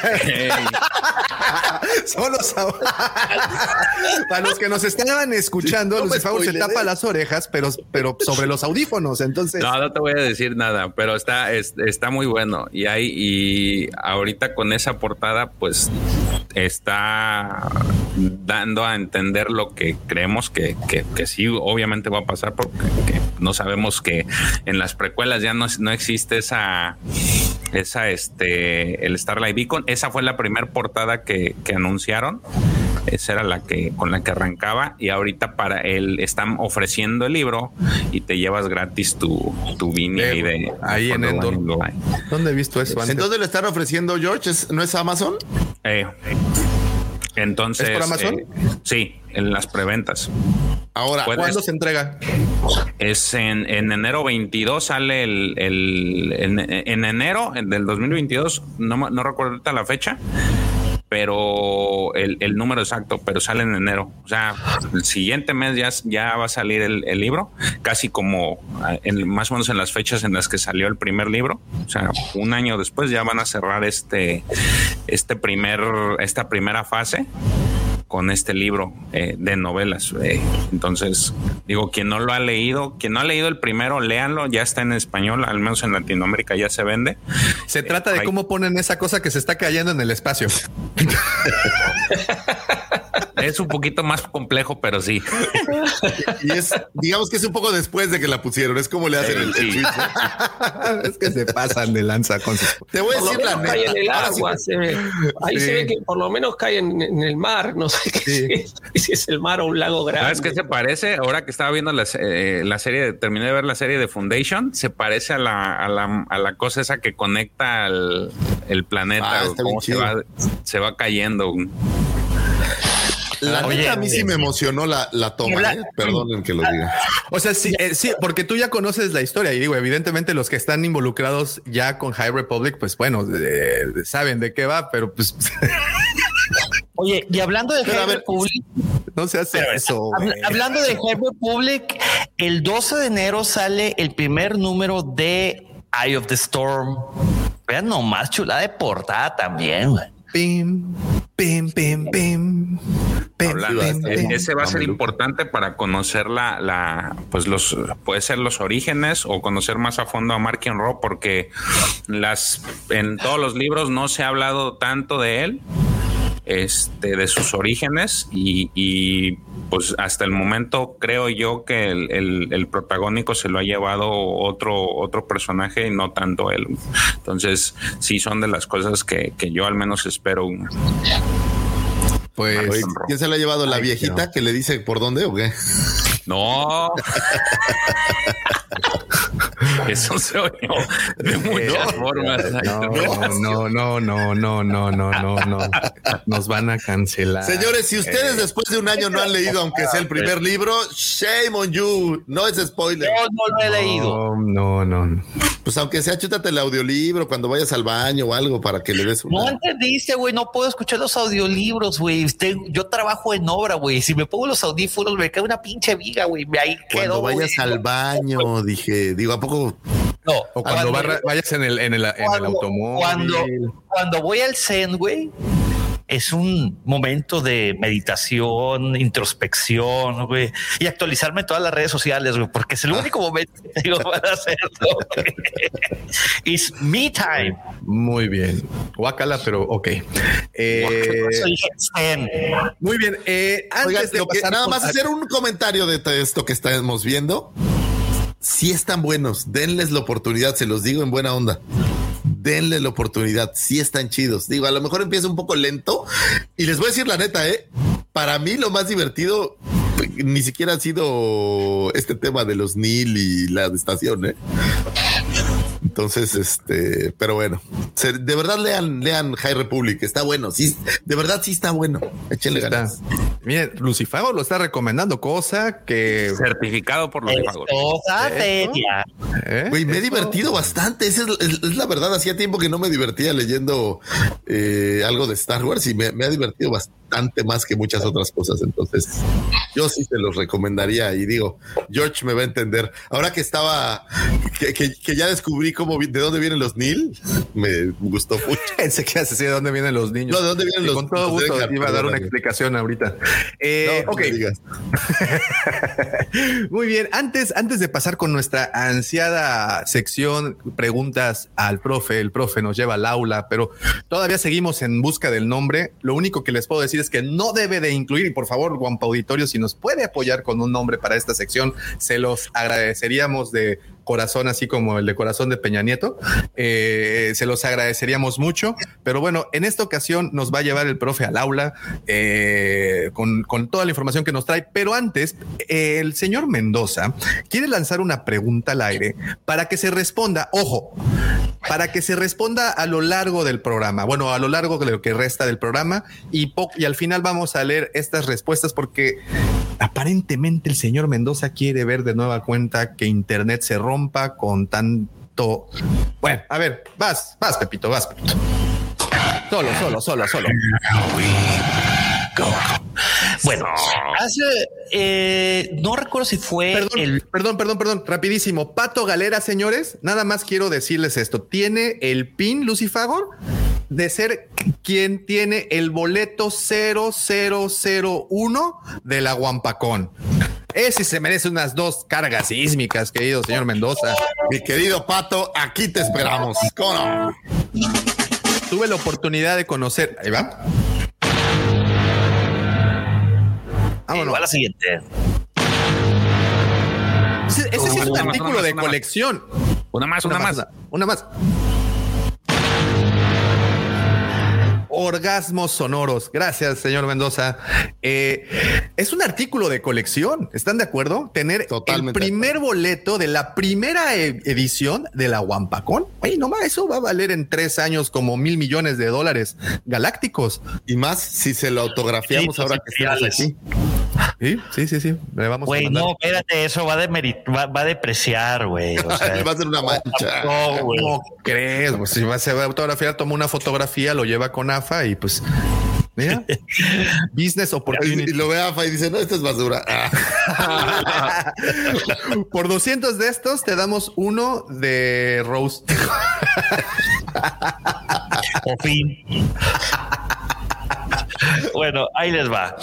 [SPEAKER 2] Solo sab- Para los que nos estaban escuchando,
[SPEAKER 6] No me
[SPEAKER 2] Lucifago se tapa las orejas, pero, pero sobre los audífonos. Entonces,
[SPEAKER 3] No, no te voy a decir nada, pero está, es- está muy bueno. Y hay, y ahorita con esa portada, pues está dando a entender lo que creemos que, que, que sí, obviamente va a pasar, porque no sabemos que en las precuelas ya no, no existe esa, esa, este, el Starlight Beacon. Esa fue la primera portada que, que anunciaron. Esa era la que con la que arrancaba y ahorita para él están ofreciendo el libro y te llevas gratis tu, tu Vini ahí de
[SPEAKER 2] ahí en
[SPEAKER 3] Line.
[SPEAKER 2] ¿dónde he visto eso antes?
[SPEAKER 6] ¿En dónde lo están ofreciendo, George? ¿Es- ¿No es Amazon?
[SPEAKER 3] Eh, entonces,
[SPEAKER 2] ¿Es por Amazon?
[SPEAKER 3] eh, sí, en las preventas.
[SPEAKER 6] Ahora,
[SPEAKER 2] ¿Cuándo se entrega?
[SPEAKER 3] Es en, en enero 22 sale el, el- en, en enero del 2022, no, no recuerdo ahorita la fecha, pero el, el número exacto, pero sale en enero. O sea, el siguiente mes ya, ya va a salir el, el libro, casi como en, más o menos en las fechas en las que salió el primer libro. O sea, un año después ya van a cerrar este, este primer, esta primera fase con este libro eh, de novelas. Eh, entonces, digo, quien no lo ha leído, quien no ha leído el primero, léanlo, ya está en español, al menos en Latinoamérica ya se vende.
[SPEAKER 2] Se trata de
[SPEAKER 3] ay.
[SPEAKER 2] cómo ponen esa cosa que se está cayendo en el espacio.
[SPEAKER 3] Es un poquito más complejo, pero sí.
[SPEAKER 6] y es, digamos que es un poco después de que la pusieron. Es como le hacen el, el
[SPEAKER 3] Sí.
[SPEAKER 2] es que se pasan de lanza con sus...
[SPEAKER 6] Te voy a decir la
[SPEAKER 4] cae
[SPEAKER 6] neta.
[SPEAKER 4] en el
[SPEAKER 6] Ahora sí,
[SPEAKER 4] agua, se ve. Ahí
[SPEAKER 2] Sí.
[SPEAKER 4] se ve que por lo menos cae en, en el mar. No sé qué es, si es el mar o un lago grande.
[SPEAKER 3] ¿Sabes qué se parece? Ahora que estaba viendo la, eh, la serie, terminé de ver la serie de Foundation, se parece a la, a la, a la cosa esa que conecta al el planeta,
[SPEAKER 6] Ah, está bien
[SPEAKER 3] se va, se va cayendo.
[SPEAKER 6] La
[SPEAKER 5] Oye,
[SPEAKER 6] neta, a mí sí me emocionó la, la toma.
[SPEAKER 5] Habla-
[SPEAKER 6] ¿eh? Perdonen que lo diga.
[SPEAKER 2] O sea, sí, eh, sí, porque tú ya conoces la historia y digo, evidentemente los que están involucrados ya con High Republic, pues bueno, eh, saben de qué va, pero pues
[SPEAKER 5] Oye, y hablando de High Republic,
[SPEAKER 2] no se hace eso.
[SPEAKER 5] hablando de High Republic, el 12 de enero sale el primer número de Eye of the Storm. Vean nomás chulada de portada también. güey.
[SPEAKER 2] Pim, pim, pim, pim. pim,
[SPEAKER 3] Hablando,
[SPEAKER 2] pim, pim.
[SPEAKER 3] ese va a ser importante para conocer la, la, pues los, puede ser los orígenes o conocer más a fondo a Mark Ro, porque las, en todos los libros no se ha hablado tanto de él, este, de sus orígenes y, y, pues hasta el momento creo yo que el, el- el protagónico se lo ha llevado otro, otro personaje y no tanto él. Entonces, sí son de las cosas que, que yo al menos espero.
[SPEAKER 2] Pues
[SPEAKER 6] ¿Quién se la ha llevado? ¿La viejita que le dice por dónde o qué?
[SPEAKER 3] No. Eso se oyó de muchas eh, formas.
[SPEAKER 2] Eh, no, no, no, no, no, no, no, no. no Nos van a cancelar.
[SPEAKER 6] Señores, si ustedes eh, después de un año no han leído, aunque sea el primer libro, shame on you. No es spoiler.
[SPEAKER 5] Yo no lo he leído.
[SPEAKER 2] No, no, no.
[SPEAKER 6] Pues aunque sea, chútate el audiolibro cuando vayas al baño o algo para que le des
[SPEAKER 5] un.
[SPEAKER 6] No
[SPEAKER 5] entendiste, güey. No puedo escuchar los audiolibros, güey. Yo trabajo en obra, güey. Si me pongo los audífonos, me cae una pinche viga, güey. me Ahí
[SPEAKER 6] quedó.
[SPEAKER 5] Cuando
[SPEAKER 6] vayas al baño, dije, digo, ¿a poco
[SPEAKER 5] no,
[SPEAKER 2] O cuando vayas en el, en el, en el
[SPEAKER 5] cuando-
[SPEAKER 2] automóvil.
[SPEAKER 5] Cuando, cuando voy al Zen, güey, es un momento de meditación, introspección, güey, y actualizarme en todas las redes sociales, güey, porque es el único momento que tengo para hacerlo. güey. It's me time.
[SPEAKER 2] Muy bien. Guacala, pero ok. Eh, muy bien. Eh, antes
[SPEAKER 6] Oigan,
[SPEAKER 2] de
[SPEAKER 6] que- nada más hacer un comentario de esto que estamos viendo. Si están buenos, denles la oportunidad, se los digo en buena onda. Denle la oportunidad, si están chidos. Digo, a lo mejor empieza un poco lento y les voy a decir la neta, eh. Para mí lo más divertido ni siquiera ha sido este tema de los NIL y la estación, eh. Entonces, este, pero bueno, se- de verdad lean, lean High Republic, está bueno, sí, de verdad sí está bueno, échenle ganas.
[SPEAKER 2] Miren, Lucifago lo está recomendando, cosa que.
[SPEAKER 3] Certificado por pagos.
[SPEAKER 5] cosa seria.
[SPEAKER 2] ¿eh?
[SPEAKER 6] Güey, me he divertido bastante. Esa es, es- es la verdad. Hacía tiempo que no me divertía leyendo eh, algo de Star Wars y me, me ha divertido bastante más que muchas otras cosas. Entonces, yo sí te los recomendaría. Y digo, George me va a entender. Ahora que estaba, que, que- que ya descubrí cómo de dónde vienen los Nil, me gustó mucho.
[SPEAKER 2] Pensé que así de dónde vienen los niños.
[SPEAKER 6] No, ¿de dónde vienen
[SPEAKER 2] Y
[SPEAKER 6] los-
[SPEAKER 2] Con todo gusto
[SPEAKER 6] Edgar?
[SPEAKER 2] iba a dar una explicación ahorita. Eh,
[SPEAKER 6] No,
[SPEAKER 2] ok. Muy bien. Antes, antes de pasar con nuestra ansiada sección preguntas al profe, el profe nos lleva al aula, pero todavía seguimos en busca del nombre. Lo único que les puedo decir es que no debe de incluir, y por favor, Guampa Auditorio, si nos puede apoyar con un nombre para esta sección, se los agradeceríamos de corazón, así como el de corazón de Peña Nieto. Eh, se los agradeceríamos mucho. Pero bueno, en esta ocasión nos va a llevar el profe al aula eh, con, con toda la información que nos trae. Pero antes, el señor Mendoza quiere lanzar una pregunta al aire para que se responda, ojo, para que se responda a lo largo del programa. Bueno, a lo largo de lo que resta del programa y, y al final vamos a leer estas respuestas porque aparentemente el señor Mendoza quiere ver de nueva cuenta que Internet se rompa con tanto. Bueno, a ver, vas, vas, Pepito, vas, Pepito. Solo, solo, solo, solo.
[SPEAKER 5] Bueno, hace, eh, no recuerdo si fue
[SPEAKER 2] Perdón,
[SPEAKER 5] el
[SPEAKER 2] perdón, perdón, perdón, rapidísimo. Pato Galera, señores, nada más quiero decirles esto. Tiene el pin Lucifagor de ser quien tiene el boleto 0001 de la Guampacón. Ese se merece unas dos cargas sísmicas, querido señor Mendoza.
[SPEAKER 6] Mi querido Pato, aquí te esperamos. ¿Cómo no?
[SPEAKER 2] Tuve la oportunidad de conocer. Ahí va. Vámonos.
[SPEAKER 5] va la siguiente.
[SPEAKER 2] Ese, ese sí es un artículo de colección.
[SPEAKER 3] Una más, una, más.
[SPEAKER 2] Una más. Orgasmos sonoros. Gracias, señor Mendoza. Eh, es un artículo de colección. ¿Están de acuerdo? Tener
[SPEAKER 6] Totalmente
[SPEAKER 2] el primer boleto de la primera e- edición de la Wampacón. Oye, nomás eso va a valer en tres años como mil millones de dólares galácticos.
[SPEAKER 6] Y más si se lo autografiamos
[SPEAKER 5] Sí,
[SPEAKER 6] ahora que estamos aquí.
[SPEAKER 2] Sí, sí, sí, sí. Le vamos a
[SPEAKER 5] Güey,
[SPEAKER 2] mandar.
[SPEAKER 5] no, espérate, eso va, a demerit- va, va a depreciar, güey. O sea,
[SPEAKER 6] Va a ser una mancha.
[SPEAKER 5] no, güey.
[SPEAKER 2] ¿Cómo crees? Pues si va, se va a autografiar, toma una fotografía, lo lleva con AFA y pues. Mira, business
[SPEAKER 6] Y
[SPEAKER 2] opportunity.
[SPEAKER 6] lo ve AFA y dice, no, esto es basura. Ah.
[SPEAKER 2] Por 200 de estos te damos uno de Rose.
[SPEAKER 5] Por fin. Bueno, ahí les va.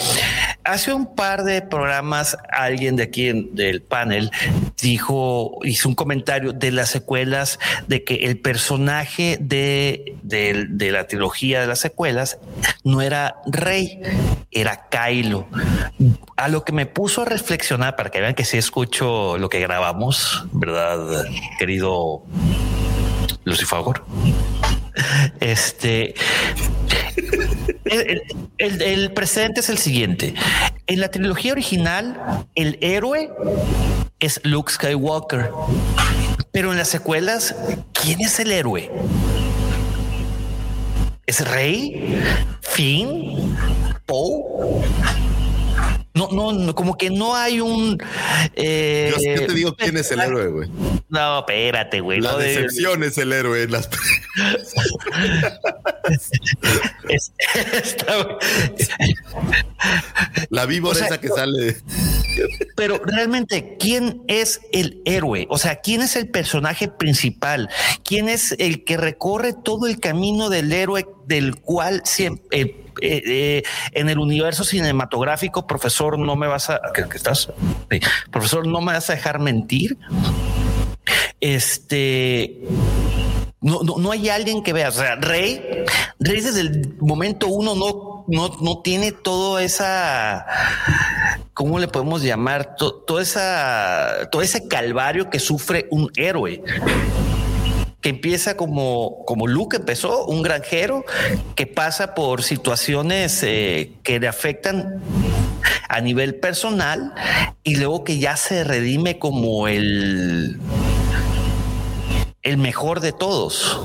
[SPEAKER 5] Hace un par de programas alguien de aquí en- del panel dijo, hizo un comentario de las secuelas de que el personaje de, de- de la trilogía de las secuelas no era Rey, era Kylo. A lo que me puso a reflexionar para que vean que sí escucho lo que grabamos, ¿verdad, querido Lucifagor? Este el, el- el precedente es el siguiente. En la trilogía original, el héroe es Luke Skywalker. Pero en las secuelas, ¿quién es el héroe? ¿Es Rey? ¿Finn? ¿Poe? No, no, no, como que no hay un. Eh,
[SPEAKER 6] Yo, yo te digo quién es el héroe, güey.
[SPEAKER 5] No, espérate, güey.
[SPEAKER 6] La
[SPEAKER 5] no de-
[SPEAKER 6] decepción es el héroe en las
[SPEAKER 5] es-
[SPEAKER 6] La víbora
[SPEAKER 5] O sea,
[SPEAKER 6] esa que
[SPEAKER 5] no-
[SPEAKER 6] sale.
[SPEAKER 5] Pero realmente, ¿quién es el héroe? O sea, ¿quién es el personaje principal? ¿Quién es el que recorre todo el camino del héroe del cual siempre... eh, eh, en el universo cinematográfico, profesor, no me vas a... ¿qué- qué estás? Profesor, no me vas a dejar mentir. Este... No, no, no hay alguien que vea. O sea, Rey, Rey desde el momento uno no, no, no tiene toda esa, ¿cómo le podemos llamar? To- toda esa, todo ese calvario que sufre un héroe. Empieza como, como Luke empezó, un granjero que pasa por situaciones eh, que le afectan a nivel personal y luego que ya se redime como el, el mejor de todos.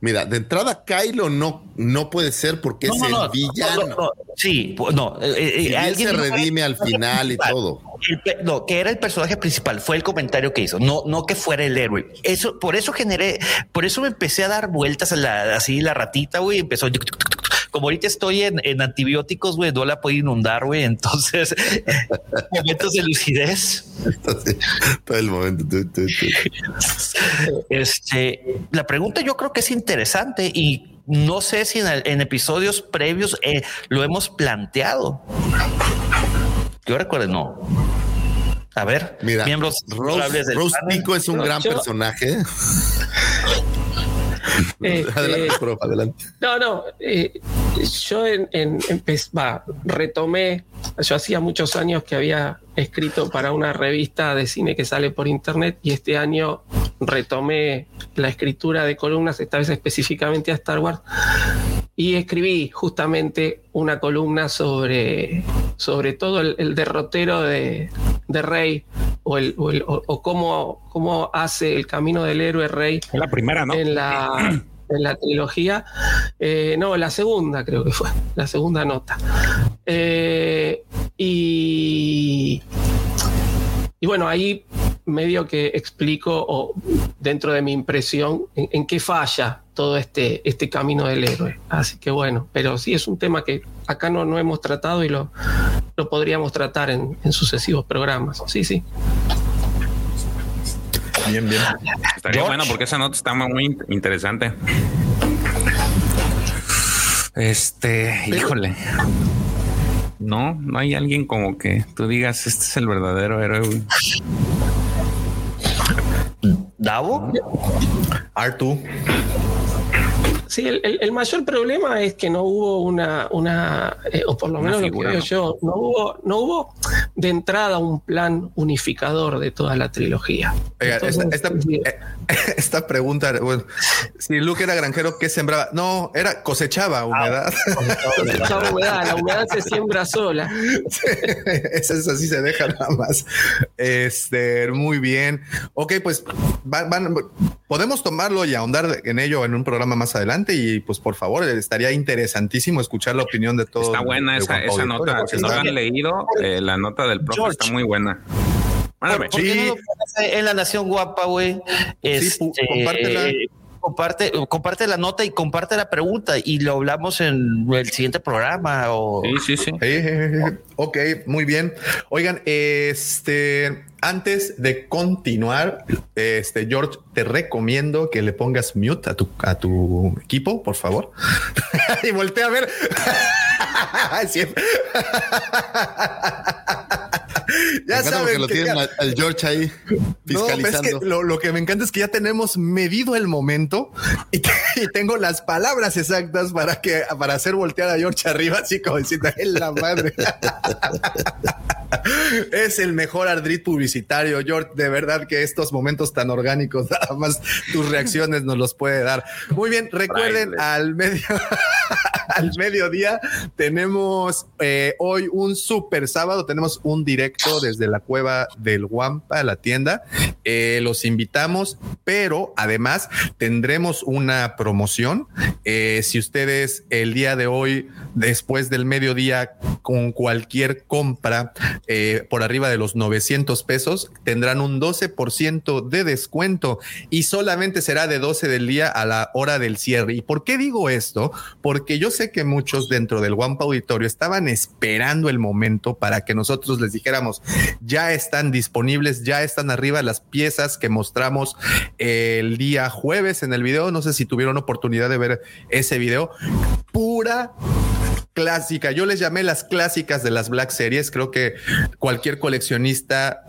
[SPEAKER 6] Mira, de entrada, Kylo no, no puede ser porque es el villano.
[SPEAKER 5] no, no, sí, no. eh, eh, alguien
[SPEAKER 6] se
[SPEAKER 5] no-
[SPEAKER 6] redime al final y todo.
[SPEAKER 5] El no, que era el personaje principal, fue el comentario que hizo, no, no que fuera el héroe. Eso, por eso generé, por eso me empecé a dar vueltas a la, así la ratita, güey, empezó. Como ahorita estoy en, en antibióticos, güey, no la puedo inundar, güey. Entonces, momentos de lucidez.
[SPEAKER 6] Todo el momento.
[SPEAKER 5] Este, la pregunta yo creo que es interesante y no sé si en, episodios previos eh, lo hemos planteado. Yo recuerdo, no. A ver,
[SPEAKER 6] Mira,
[SPEAKER 5] miembros
[SPEAKER 6] Rose, Rose. Tico es un gran personaje.
[SPEAKER 4] Este,
[SPEAKER 6] adelante, profe, adelante.
[SPEAKER 4] No, no. eh, yo en, en- empe- va, retomé. Yo hacía muchos años que había escrito para una revista de cine que sale por internet y este año retomé la escritura de columnas, esta vez específicamente a Star Wars. Y escribí justamente una columna sobre, sobre todo el, el derrotero de, de Rey o, el, o, el- o- o cómo, cómo hace el camino del héroe Rey
[SPEAKER 3] Es la primera, ¿no?
[SPEAKER 4] en la, en la trilogía. Eh, no, la segunda creo que fue, la segunda nota. Eh, y, y bueno, ahí medio que explico, o dentro de mi impresión, en, en qué falla todo este, este camino del héroe. Así que bueno, pero sí es un tema que acá no, no hemos tratado y lo, lo podríamos tratar en, en sucesivos programas. Sí, sí.
[SPEAKER 2] Bien, bien.
[SPEAKER 3] Estaría
[SPEAKER 5] George.
[SPEAKER 3] bueno porque esa nota está muy in- interesante. Este, híjole. No, no hay alguien como que tú digas, este es el verdadero héroe. Güey".
[SPEAKER 5] Davo.
[SPEAKER 2] Artu.
[SPEAKER 4] Sí, el, el- el mayor problema es que no hubo una, una eh, o por lo
[SPEAKER 3] Una
[SPEAKER 4] menos
[SPEAKER 3] figura,
[SPEAKER 4] lo que
[SPEAKER 3] ¿no?
[SPEAKER 4] veo yo, no hubo, no hubo de entrada un plan unificador de toda la trilogía.
[SPEAKER 2] Oiga, esta,
[SPEAKER 4] Entonces,
[SPEAKER 2] esta-
[SPEAKER 4] sí,
[SPEAKER 2] eh, esta pregunta, bueno, si Luke era granjero, ¿qué sembraba? No, era cosechaba humedad.
[SPEAKER 4] cosechaba humedad, la humedad se siembra sola.
[SPEAKER 2] Esa es así se deja nada más. Este, muy bien. Ok, pues van- van- podemos tomarlo y ahondar en ello en un programa más adelante. Y pues por favor, estaría interesantísimo escuchar la opinión de todos.
[SPEAKER 3] Está buena esa, esa nota. Si no la han leído, eh, la nota del profe
[SPEAKER 5] George.
[SPEAKER 3] está muy buena. Mándame.
[SPEAKER 5] ¿Por qué no lo en la Nación Guapa, güey?
[SPEAKER 2] Sí,
[SPEAKER 5] Este,
[SPEAKER 2] compártela.
[SPEAKER 5] Comparte, comparte la nota y comparte la pregunta y lo hablamos en el siguiente programa o
[SPEAKER 3] Sí, sí, sí.
[SPEAKER 2] Eh, ok, muy bien. Oigan, este, antes de continuar, este, George, te recomiendo que le pongas mute a tu, a tu equipo, por favor. y voltea a ver.
[SPEAKER 6] Me
[SPEAKER 2] ya saben
[SPEAKER 6] lo
[SPEAKER 2] que
[SPEAKER 6] tienen
[SPEAKER 2] ya-
[SPEAKER 6] al, George ahí
[SPEAKER 2] no, es
[SPEAKER 6] fiscalizando.
[SPEAKER 2] que lo, lo que me encanta es que ya tenemos medido el momento y, te- y tengo las palabras exactas para que para hacer voltear a George arriba, así como diciendo en la madre. es el mejor ardrit publicitario, George. De verdad que estos momentos tan orgánicos, nada más tus reacciones nos los puede dar. Muy bien, recuerden al medio, al mediodía tenemos eh, hoy un super sábado, tenemos un directo desde la cueva del Guampa, la tienda. Eh, los invitamos, pero además tendremos una promoción. Eh, si ustedes el día de hoy, después del mediodía, con cualquier compra eh, por arriba de los 900 pesos, tendrán un 12% de descuento y solamente será de 12 del día a la hora del cierre. ¿Y por qué digo esto? Porque yo sé que muchos dentro del Wampa Auditorio estaban esperando el momento para que nosotros les dijéramos, ya están disponibles, ya están arriba las piezas que mostramos el día jueves en el video. No sé si tuvieron oportunidad de ver ese video. Pura clásica. Yo les llamé las clásicas de las Black Series. Creo que cualquier coleccionista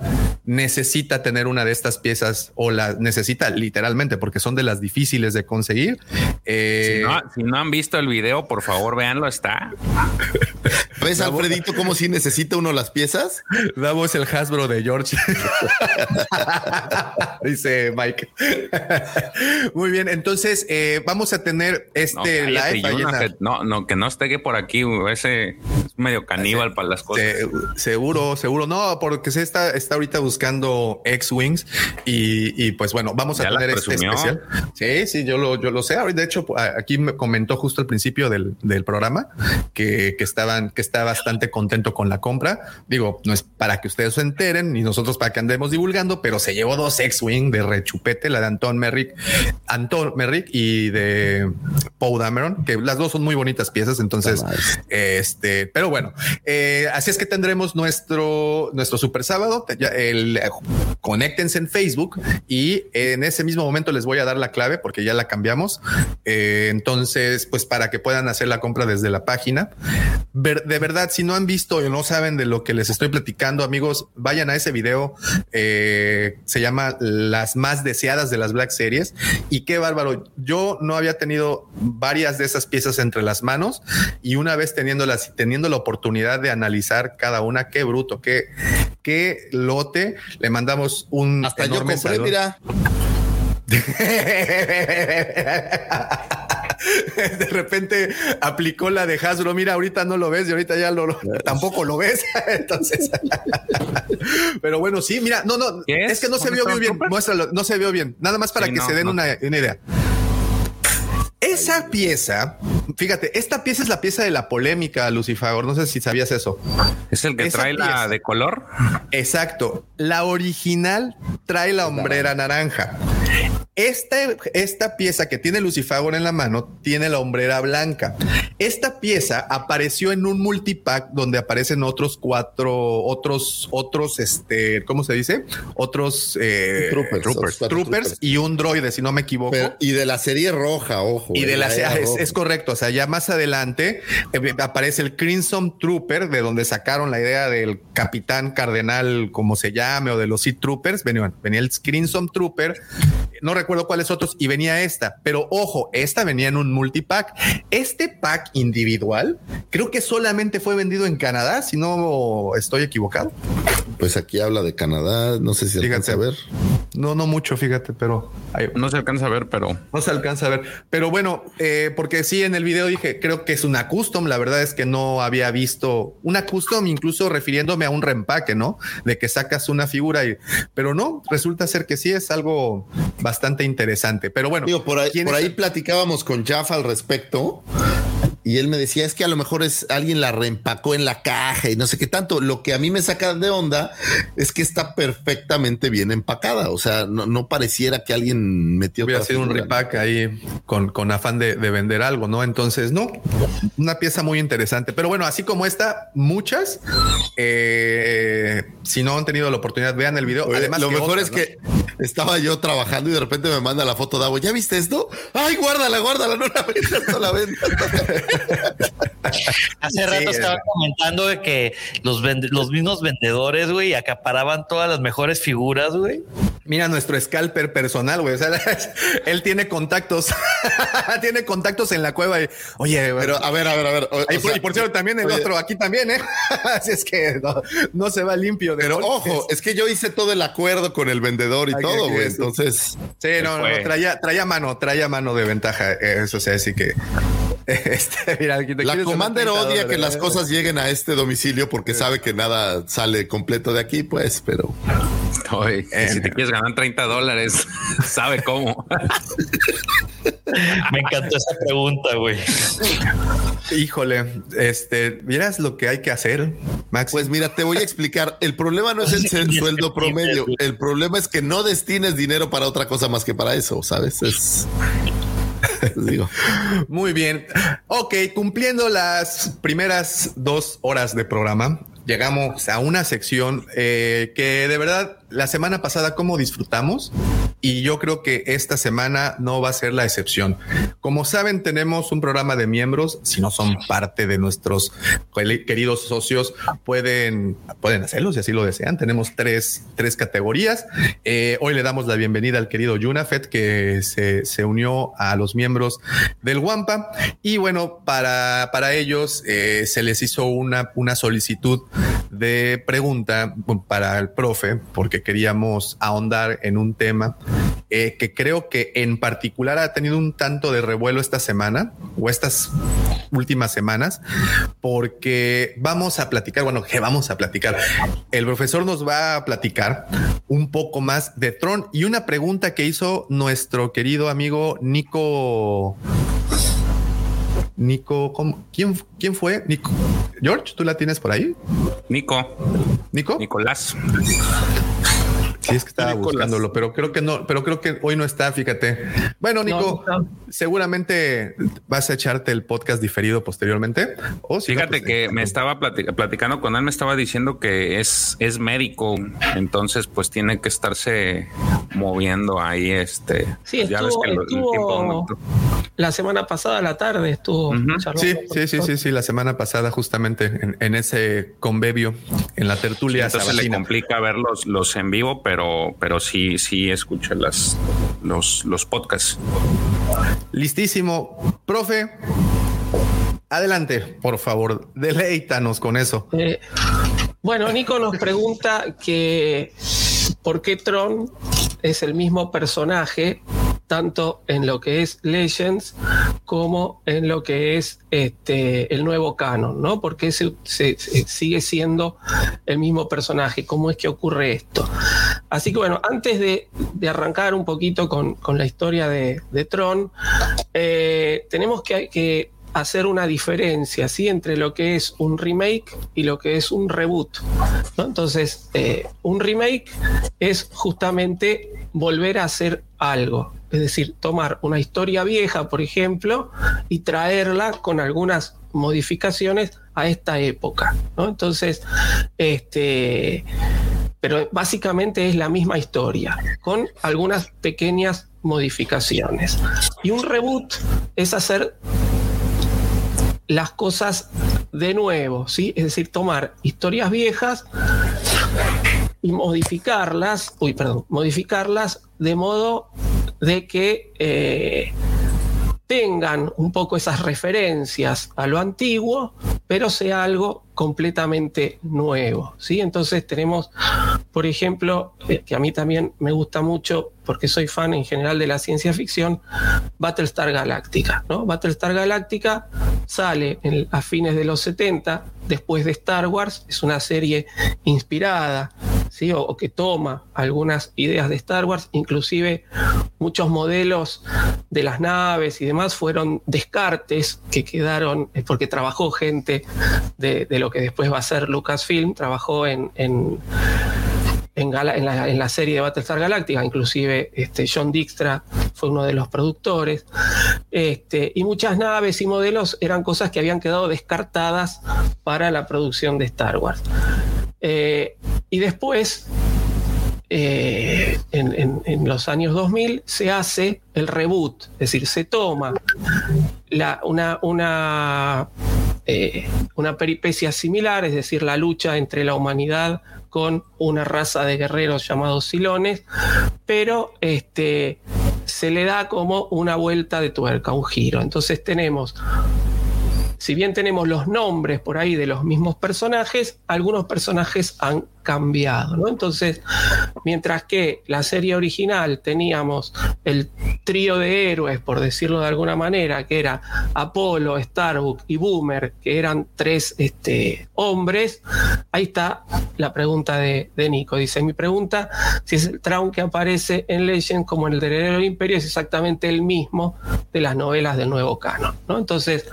[SPEAKER 2] necesita tener una de estas piezas o la necesita literalmente porque son de las difíciles de conseguir.
[SPEAKER 3] Eh, si, no, si, no, han visto el video, por favor, véanlo. Está.
[SPEAKER 6] ¿Ves, Alfredito, como si necesita uno las piezas?
[SPEAKER 2] Damos el Hasbro de George. Dice Mike. Muy bien. Entonces, eh, vamos a tener este
[SPEAKER 3] no,
[SPEAKER 2] live.
[SPEAKER 3] Que, no, no, que no esté por aquí. Ese es medio caníbal para las cosas.
[SPEAKER 2] Se, seguro, seguro. No, porque se está, está ahorita buscando X-Wings y, y, pues bueno, vamos a tener este especial. Sí, sí, yo lo, yo lo sé. De hecho, aquí me comentó justo al principio del, del programa que, que, estaban, que está bastante contento con la compra. Digo, no es para que ustedes se enteren ni nosotros para que andemos divulgando, pero se llevó dos X-Wing de rechupete, la de Anton Merrick, Anton Merrick y de Poe Dameron, que las dos son muy bonitas piezas. Entonces, este, pero bueno, eh, así es que tendremos nuestro, nuestro super sábado. El, conéctense en Facebook y en ese mismo momento les voy a dar la clave porque ya la cambiamos. Eh, entonces, pues para que puedan hacer la compra desde la página. De verdad, si no han visto o no saben de lo que les estoy platicando, amigos, vayan a ese video. Eh, se llama Las más deseadas de las Black Series. Y qué bárbaro. Yo no había tenido varias de esas piezas entre las manos y una vez teniéndolas y teniendo la oportunidad de analizar cada una, qué bruto, qué, qué lote. Le mandamos un
[SPEAKER 6] hasta yo compré, mira.
[SPEAKER 2] de repente aplicó la de Hasbro. Mira, ahorita no lo ves y ahorita ya lo, tampoco lo ves. Entonces, pero bueno, sí, mira, no, no, es? es? que no se vio muy bien. Muéstralo, no se vio bien. Nada más para sí, que no, se den no. una, una idea. Esa pieza, fíjate, esta pieza es la pieza de la polémica, Lucifer. No sé si sabías eso.
[SPEAKER 3] Es el que Esa trae pieza, la de color.
[SPEAKER 2] Exacto. La original trae la hombrera naranja. Esta, esta pieza que tiene Lucifago en la mano tiene la hombrera blanca. Esta pieza apareció en un multipack donde aparecen otros cuatro, otros, otros, este, ¿cómo se dice? Otros eh,
[SPEAKER 6] troopers,
[SPEAKER 2] troopers, troopers, troopers, y un droide, si no me equivoco.
[SPEAKER 6] Pero, y de la serie roja, ojo.
[SPEAKER 2] Y de la, serie es, es, correcto. O sea, ya más adelante eh, aparece el Crimson Trooper, de donde sacaron la idea del capitán cardenal, como se llame, o de los Sea Troopers. Venía, venía el Crimson Trooper. No recuerdo cuáles otros y venía esta, pero ojo, esta venía en un multipack. Este pack individual creo que solamente fue vendido en Canadá, si no estoy equivocado.
[SPEAKER 6] Pues aquí habla de Canadá, no sé si
[SPEAKER 2] fíjate,
[SPEAKER 6] alcanza a ver.
[SPEAKER 2] No, no mucho, fíjate, pero
[SPEAKER 3] no se alcanza a ver, pero
[SPEAKER 2] no se alcanza a ver. Pero bueno, eh, porque sí, en el video dije, creo que es una custom. La verdad es que no había visto una custom, incluso refiriéndome a un reempaque, no de que sacas una figura y, pero no resulta ser que sí es algo bastante interesante. Pero bueno,
[SPEAKER 6] Digo, por ahí, por ahí platicábamos con Jaffa al respecto. Y él me decía, es que a lo mejor es alguien la reempacó en la caja y no sé qué tanto. Lo que a mí me saca de onda es que está perfectamente bien empacada. O sea, no, no pareciera que alguien metió.
[SPEAKER 2] Hubiera sido un repack ahí con, con afán de, de, vender algo, ¿no? Entonces, no, una pieza muy interesante. Pero bueno, así como esta, muchas. Eh, si no han tenido la oportunidad, vean el video.
[SPEAKER 6] Oye,
[SPEAKER 2] Además,
[SPEAKER 6] lo mejor
[SPEAKER 2] otra,
[SPEAKER 6] es
[SPEAKER 2] ¿no?
[SPEAKER 6] que estaba yo trabajando y de repente me manda la foto de agua. ¿Ya viste esto? Ay, guárdala, guárdala, no la vendas, no la vendas.
[SPEAKER 5] Hace rato
[SPEAKER 2] Sí,
[SPEAKER 5] estaba
[SPEAKER 2] es-
[SPEAKER 5] comentando de que los, los mismos vendedores, güey, acaparaban todas las mejores figuras, güey.
[SPEAKER 2] Mira nuestro scalper personal, güey. O sea, él tiene contactos, tiene contactos en la cueva. Y, Oye,
[SPEAKER 6] Pero a ver, a ver, a ver. o-
[SPEAKER 2] Ahí
[SPEAKER 6] o
[SPEAKER 2] por-
[SPEAKER 6] sea,
[SPEAKER 2] y por cierto, también el
[SPEAKER 6] oye,
[SPEAKER 2] otro aquí también, ¿eh? Así es que no, no se va limpio. De
[SPEAKER 6] Pero
[SPEAKER 2] golpes.
[SPEAKER 6] ojo, es que yo hice todo el acuerdo con el vendedor y todo, güey. Entonces,
[SPEAKER 2] Sí, no, no, traía, traía mano, traía mano de ventaja. eh, Eso sí, así que. Este, mira,
[SPEAKER 6] la Commander
[SPEAKER 2] donar 30
[SPEAKER 6] odia que las cosas lleguen a este domicilio porque sabe que nada sale completo de aquí, pues, pero
[SPEAKER 3] Oye, si te quieres ganar 30 dólares, sabe cómo.
[SPEAKER 5] Me encantó esa pregunta, güey.
[SPEAKER 2] Híjole, este, ¿vieras lo que hay que hacer, Max?
[SPEAKER 6] Pues mira, te voy a explicar. El problema no es el ser- sueldo promedio. El problema es que no destines dinero para otra cosa más que para eso, ¿sabes? Es.
[SPEAKER 2] Muy bien. Ok, cumpliendo las primeras dos horas de programa, llegamos a una sección eh, que de verdad la semana pasada como disfrutamos y yo creo que esta semana no va a ser la excepción. Como saben, tenemos un programa de miembros. Si no son parte de nuestros queridos socios, pueden, pueden hacerlo si así lo desean. Tenemos tres, tres categorías. Eh, hoy le damos la bienvenida al querido Junafet que se, se unió a los miembros del Wampa. Y bueno, para, para ellos eh, se les hizo una, una solicitud de pregunta para el profe, porque queríamos ahondar en un tema eh, que creo que en particular ha tenido un tanto de revuelo esta semana o estas últimas semanas, porque vamos a platicar, bueno, que vamos a platicar. El profesor nos va a platicar un poco más de Tron y una pregunta que hizo nuestro querido amigo Nico. Nico, ¿cómo? ¿Quién, ¿quién fue? Nico. George, ¿tú la tienes por ahí?
[SPEAKER 3] Nico,
[SPEAKER 2] Nico.
[SPEAKER 3] Nicolás.
[SPEAKER 2] Sí, es que estaba
[SPEAKER 3] Nicolás.
[SPEAKER 2] buscándolo, pero creo que no, pero creo que hoy no está, fíjate. Bueno, Nico,
[SPEAKER 4] No, no.
[SPEAKER 2] seguramente vas a echarte el podcast diferido posteriormente. O si no,
[SPEAKER 3] Fíjate
[SPEAKER 2] pues,
[SPEAKER 3] que
[SPEAKER 2] eh,
[SPEAKER 3] me estaba plati- platicando con él, me estaba diciendo que es, es médico, entonces pues tiene que estarse moviendo ahí, este.
[SPEAKER 4] Sí,
[SPEAKER 3] ya ves
[SPEAKER 4] estuvo-
[SPEAKER 3] que lo- el
[SPEAKER 4] estuvo- La semana pasada a la tarde estuvo
[SPEAKER 3] Ujú.
[SPEAKER 4] charlando
[SPEAKER 2] Sí, sí, sí, sí, sí, la semana pasada justamente en, en ese convebio, en la tertulia
[SPEAKER 3] Entonces le complica ver los, los en vivo, pero, pero sí, sí escucha las, los, los podcasts.
[SPEAKER 2] Listísimo. Profe, adelante, por favor, deleítanos con eso.
[SPEAKER 4] Eh, bueno, Nico nos pregunta que por qué Tron es el mismo personaje tanto en lo que es Legends como en lo que es este el nuevo canon, ¿no? Porque se, se- sigue siendo el mismo personaje. ¿Cómo es que ocurre esto? Así que bueno, antes de, de arrancar un poquito con, con la historia de, de Tron, eh, tenemos que, que hacer una diferencia entre lo que es un remake y lo que es un reboot. Entonces, eh, un remake es justamente volver a hacer algo. Es decir, tomar una historia vieja, por ejemplo, y traerla con algunas modificaciones a esta época. Entonces, este, pero básicamente es la misma historia, con algunas pequeñas modificaciones. Y un reboot es hacer las cosas de nuevo, ¿sí? Es decir, tomar historias viejas y modificarlas, uy, perdón, modificarlas de modo de que eh, tengan un poco esas referencias a lo antiguo, pero sea algo completamente nuevo, ¿sí? Entonces tenemos, por ejemplo, eh, que a mí también me gusta mucho, porque soy fan en general de la ciencia ficción, Battlestar Galactica, ¿no? Battlestar Galactica sale a fines de los 70, después de Star Wars, es una serie inspirada, ¿sí? O, que toma algunas ideas de Star Wars, inclusive muchos modelos de las naves y demás fueron descartes que quedaron, eh, porque trabajó gente de, lo que después va a ser Lucasfilm, trabajó en, en la serie de Battlestar Galactica, inclusive este, John Dijkstra fue uno de los productores, este, y muchas naves y modelos eran cosas que habían quedado descartadas para la producción de Star Wars. Eh, y después, eh, en, los años 2000, se hace el reboot, es decir, se toma una, una eh, una peripecia similar, es decir, la lucha entre la humanidad con una raza de guerreros llamados Silones, pero este, se le da como una vuelta de tuerca, un giro. Entonces tenemos si bien tenemos los nombres por ahí de los mismos personajes, algunos personajes han cambiado, ¿no? Entonces, mientras que la serie original teníamos el trío de héroes, por decirlo de alguna manera, que era Apolo, Starbuck y Boomer, que eran tres este, hombres, ahí está la pregunta de, Nico. Dice, mi pregunta, si es el Traum que aparece en Legend como en el del imperio, es exactamente el mismo de las novelas del nuevo canon, ¿no? Entonces,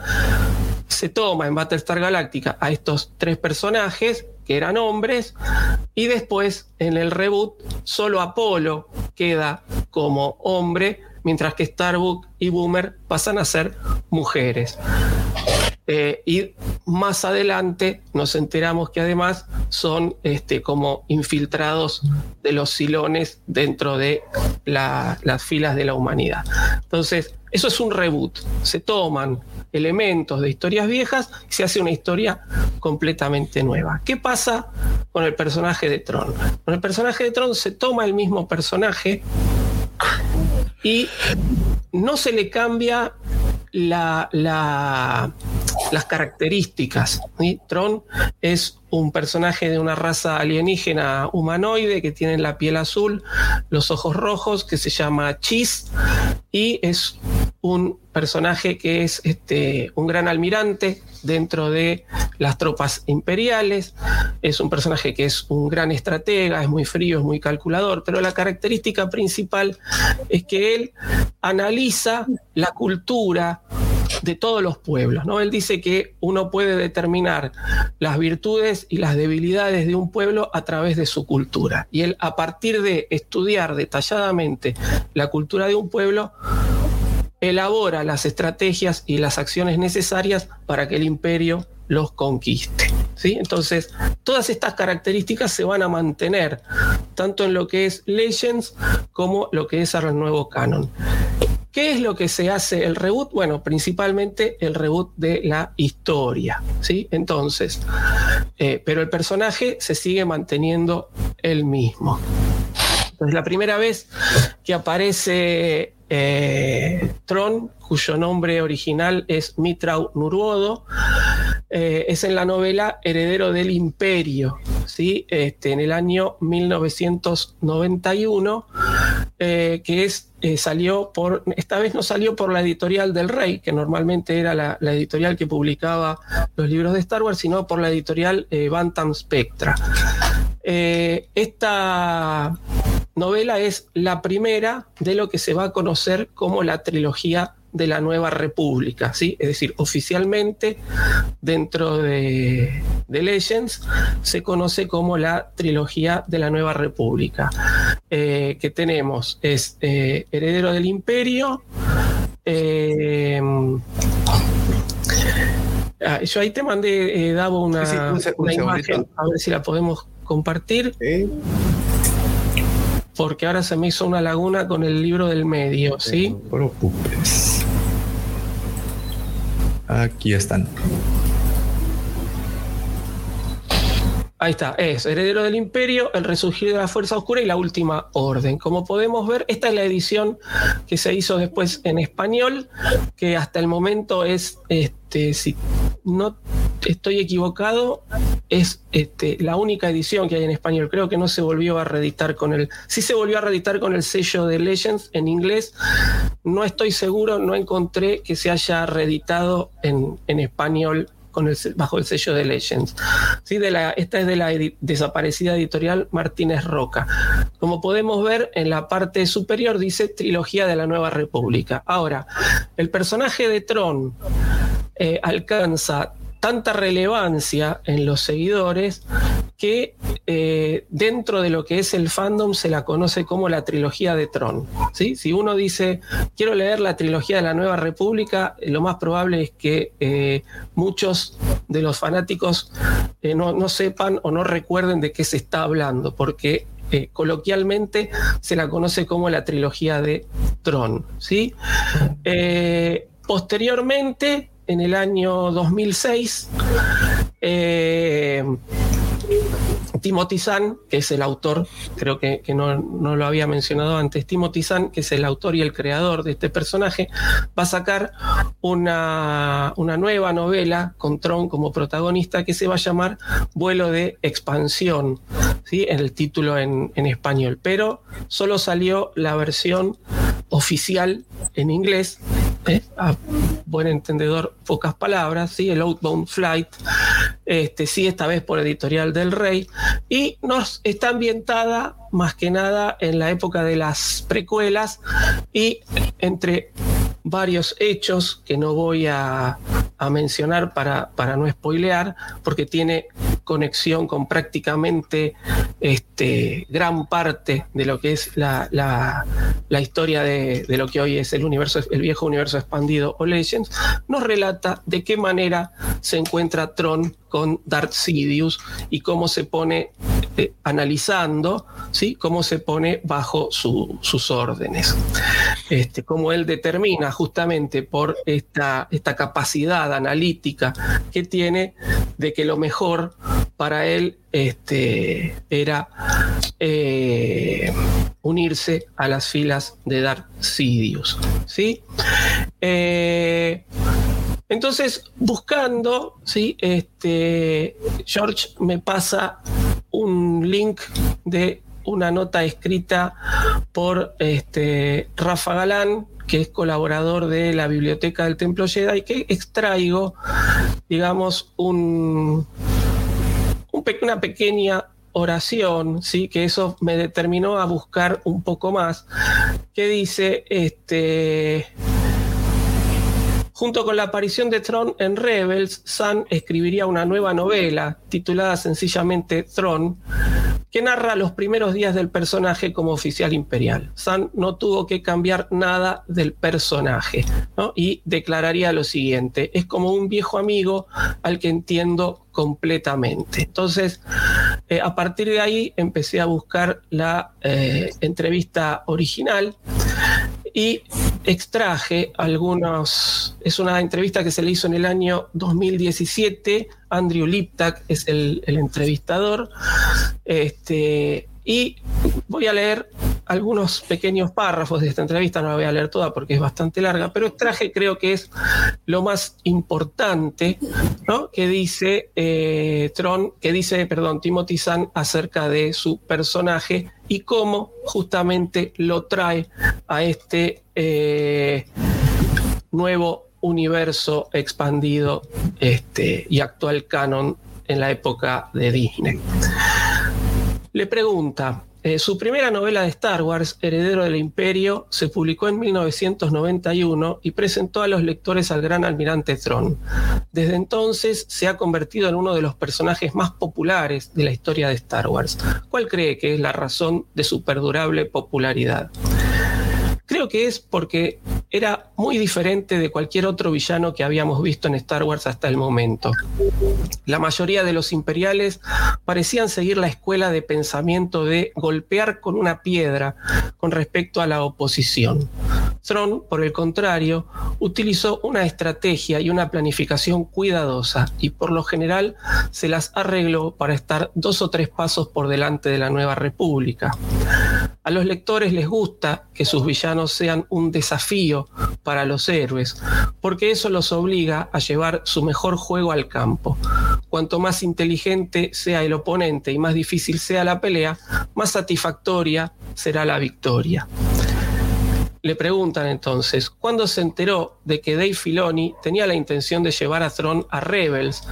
[SPEAKER 4] se toma en Battlestar Galactica a estos tres personajes que eran hombres y después en el reboot solo Apolo queda como hombre mientras que Starbuck y Boomer pasan a ser mujeres. Eh, y más adelante nos enteramos que además son este, como infiltrados de los silones dentro de las filas de la humanidad. Entonces, eso es un reboot. Se toman elementos de historias viejas y se hace una historia completamente nueva. ¿Qué pasa con el personaje de Tron? Con el personaje de Tron se toma el mismo personaje y no se le cambia la, las características. Tron es un personaje de una raza alienígena humanoide que tiene la piel azul, los ojos rojos, que se llama Chis, y es un personaje que es este, un gran almirante dentro de las tropas imperiales, es un personaje que es un gran estratega, es muy frío, es muy calculador, pero la característica principal es que él analiza la cultura de todos los pueblos. ¿no? Él dice que uno puede determinar las virtudes y las debilidades de un pueblo a través de su cultura. Y él, a partir de estudiar detalladamente la cultura de un pueblo, elabora las estrategias y las acciones necesarias para que el imperio los conquiste. ¿sí? Entonces, todas estas características se van a mantener, tanto en lo que es Legends como lo que es el nuevo canon. ¿Qué es lo que se hace el reboot? Bueno, principalmente el reboot de la historia, ¿sí? Entonces, eh, pero el personaje se sigue manteniendo el mismo. Entonces, la primera vez que aparece eh, Tron, cuyo nombre original es Mitrau Nuruodo, eh, es en la novela Heredero del Imperio, ¿sí? Este, en el año 1991, eh, que es, salió por, esta vez no salió por la editorial del Rey, que normalmente era la, editorial que publicaba los libros de Star Wars, sino por la editorial Bantam Spectra. esta novela es la primera de lo que se va a conocer como la trilogía de la Nueva República, ¿sí? Es decir, oficialmente dentro de, Legends se conoce como la trilogía de la Nueva República, eh, que tenemos es eh, Heredero del Imperio, eh, ah, yo ahí te mandé, Davo, una, imagen, a ver si la podemos compartir porque ahora se me hizo una laguna con el libro del medio, ¿sí? No te preocupes.
[SPEAKER 2] Aquí están.
[SPEAKER 4] Ahí está, es Heredero del Imperio, El Resurgir de la Fuerza Oscura y La Última Orden. Como podemos ver, esta es la edición que se hizo después en español, que hasta el momento es, este, si no estoy equivocado, es este, la única edición que hay en español. Creo que no se volvió a reeditar con el. Sí se volvió a reeditar con el sello de Legends en inglés. No estoy seguro, no encontré que se haya reeditado en, en español con el, bajo el sello de Legends. ¿Sí? De la, esta es de la desaparecida editorial Martínez Roca. Como podemos ver, en la parte superior dice Trilogía de la Nueva República. Ahora, el personaje de Tron eh, alcanza tanta relevancia en los seguidores que eh, dentro de lo que es el fandom se la conoce como la trilogía de Tron. ¿sí? Si uno dice, quiero leer la trilogía de la Nueva República, lo más probable es que eh, muchos de los fanáticos eh, no, sepan o no recuerden de qué se está hablando, porque coloquialmente se la conoce como la trilogía de Tron. ¿sí? posteriormente en el año 2006. Eh, Timothy Zahn, que es el autor, creo que, no, lo había mencionado antes, Timothy Zahn, que es el autor y el creador de este personaje, va a sacar una, una nueva novela con Tron como protagonista que se va a llamar Vuelo de Expansión, ¿sí? en el título en español, pero solo salió la versión oficial en inglés ¿eh? a buen entendedor, pocas palabras, ¿sí? el Outbound Flight, este, sí, esta vez por editorial del Rey, y nos está ambientada más que nada en la época de las precuelas y entre varios hechos que no voy a, mencionar para, para, no spoilear, porque tiene conexión con prácticamente este, gran parte de lo que es la, la, la historia de, de, lo que hoy es el universo, el viejo universo expandido o Legends, nos relata de qué manera se encuentra Tron con Darth Sidious y cómo se pone eh, analizando, ¿sí? cómo se pone bajo su, sus órdenes. Este, cómo él determina justamente por esta, esta capacidad analítica que tiene de que lo mejor para él este, era eh, unirse a las filas de Darth Sidious. ¿sí? Eh, entonces, buscando, ¿sí? este, George me pasa un link de una nota escrita por este, Rafa Galán, que es colaborador de la Biblioteca del Templo Jedi, que extraigo, digamos, un, un una pequeña oración, ¿sí? que eso me determinó a buscar un poco más, que dice, este, Junto con la aparición de Tron en Rebels, Sun escribiría una nueva novela titulada sencillamente Tron, que narra los primeros días del personaje como oficial imperial. Sun no tuvo que cambiar nada del personaje ¿no? y declararía lo siguiente, es como un viejo amigo al que entiendo completamente. Entonces, eh, a partir de ahí empecé a buscar la eh, entrevista original y extraje algunos, es una entrevista que se le hizo en el año 2017, Andrew Liptak es el, el entrevistador, este, y voy a leer algunos pequeños párrafos de esta entrevista, no la voy a leer toda porque es bastante larga, pero extraje creo que es lo más importante, ¿no? Que dice eh, Tron, que dice, perdón, Timothy Zahn acerca de su personaje y cómo justamente lo trae a este eh, nuevo universo expandido este, y actual canon en la época de Disney. Le pregunta, eh, su primera novela de Star Wars, Heredero del Imperio, se publicó en 1991 y presentó a los lectores al gran almirante Tron. Desde entonces se ha convertido en uno de los personajes más populares de la historia de Star Wars. ¿Cuál cree que es la razón de su perdurable popularidad? Creo que es porque era muy diferente de cualquier otro villano que habíamos visto en Star Wars hasta el momento. La mayoría de los imperiales parecían seguir la escuela de pensamiento de golpear con una piedra con respecto a la oposición. Tron, por el contrario, utilizó una estrategia y una planificación cuidadosa y por lo general se las arregló para estar dos o tres pasos por delante de la nueva república. A los lectores les gusta que sus villanos sean un desafío para los héroes, porque eso los obliga a llevar su mejor juego al campo. Cuanto más inteligente sea el oponente y más difícil sea la pelea, más satisfactoria será la victoria. Le preguntan entonces, ¿cuándo se enteró de que Dave Filoni tenía la intención de llevar a Tron a Rebels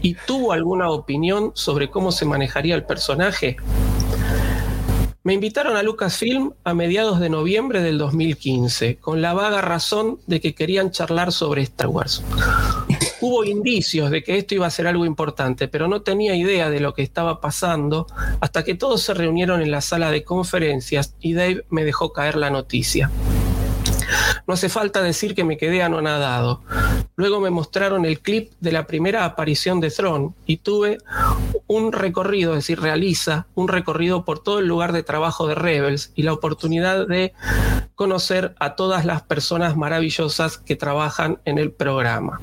[SPEAKER 4] y tuvo alguna opinión sobre cómo se manejaría el personaje? Me invitaron a Lucasfilm a mediados de noviembre del 2015, con la vaga razón de que querían charlar sobre Star Wars. Hubo indicios de que esto iba a ser algo importante, pero no tenía idea de lo que estaba pasando hasta que todos se reunieron en la sala de conferencias y Dave me dejó caer la noticia. No hace falta decir que me quedé anonadado. Luego me mostraron el clip de la primera aparición de Throne y tuve un recorrido, es decir, realiza un recorrido por todo el lugar de trabajo de Rebels y la oportunidad de conocer a todas las personas maravillosas que trabajan en el programa.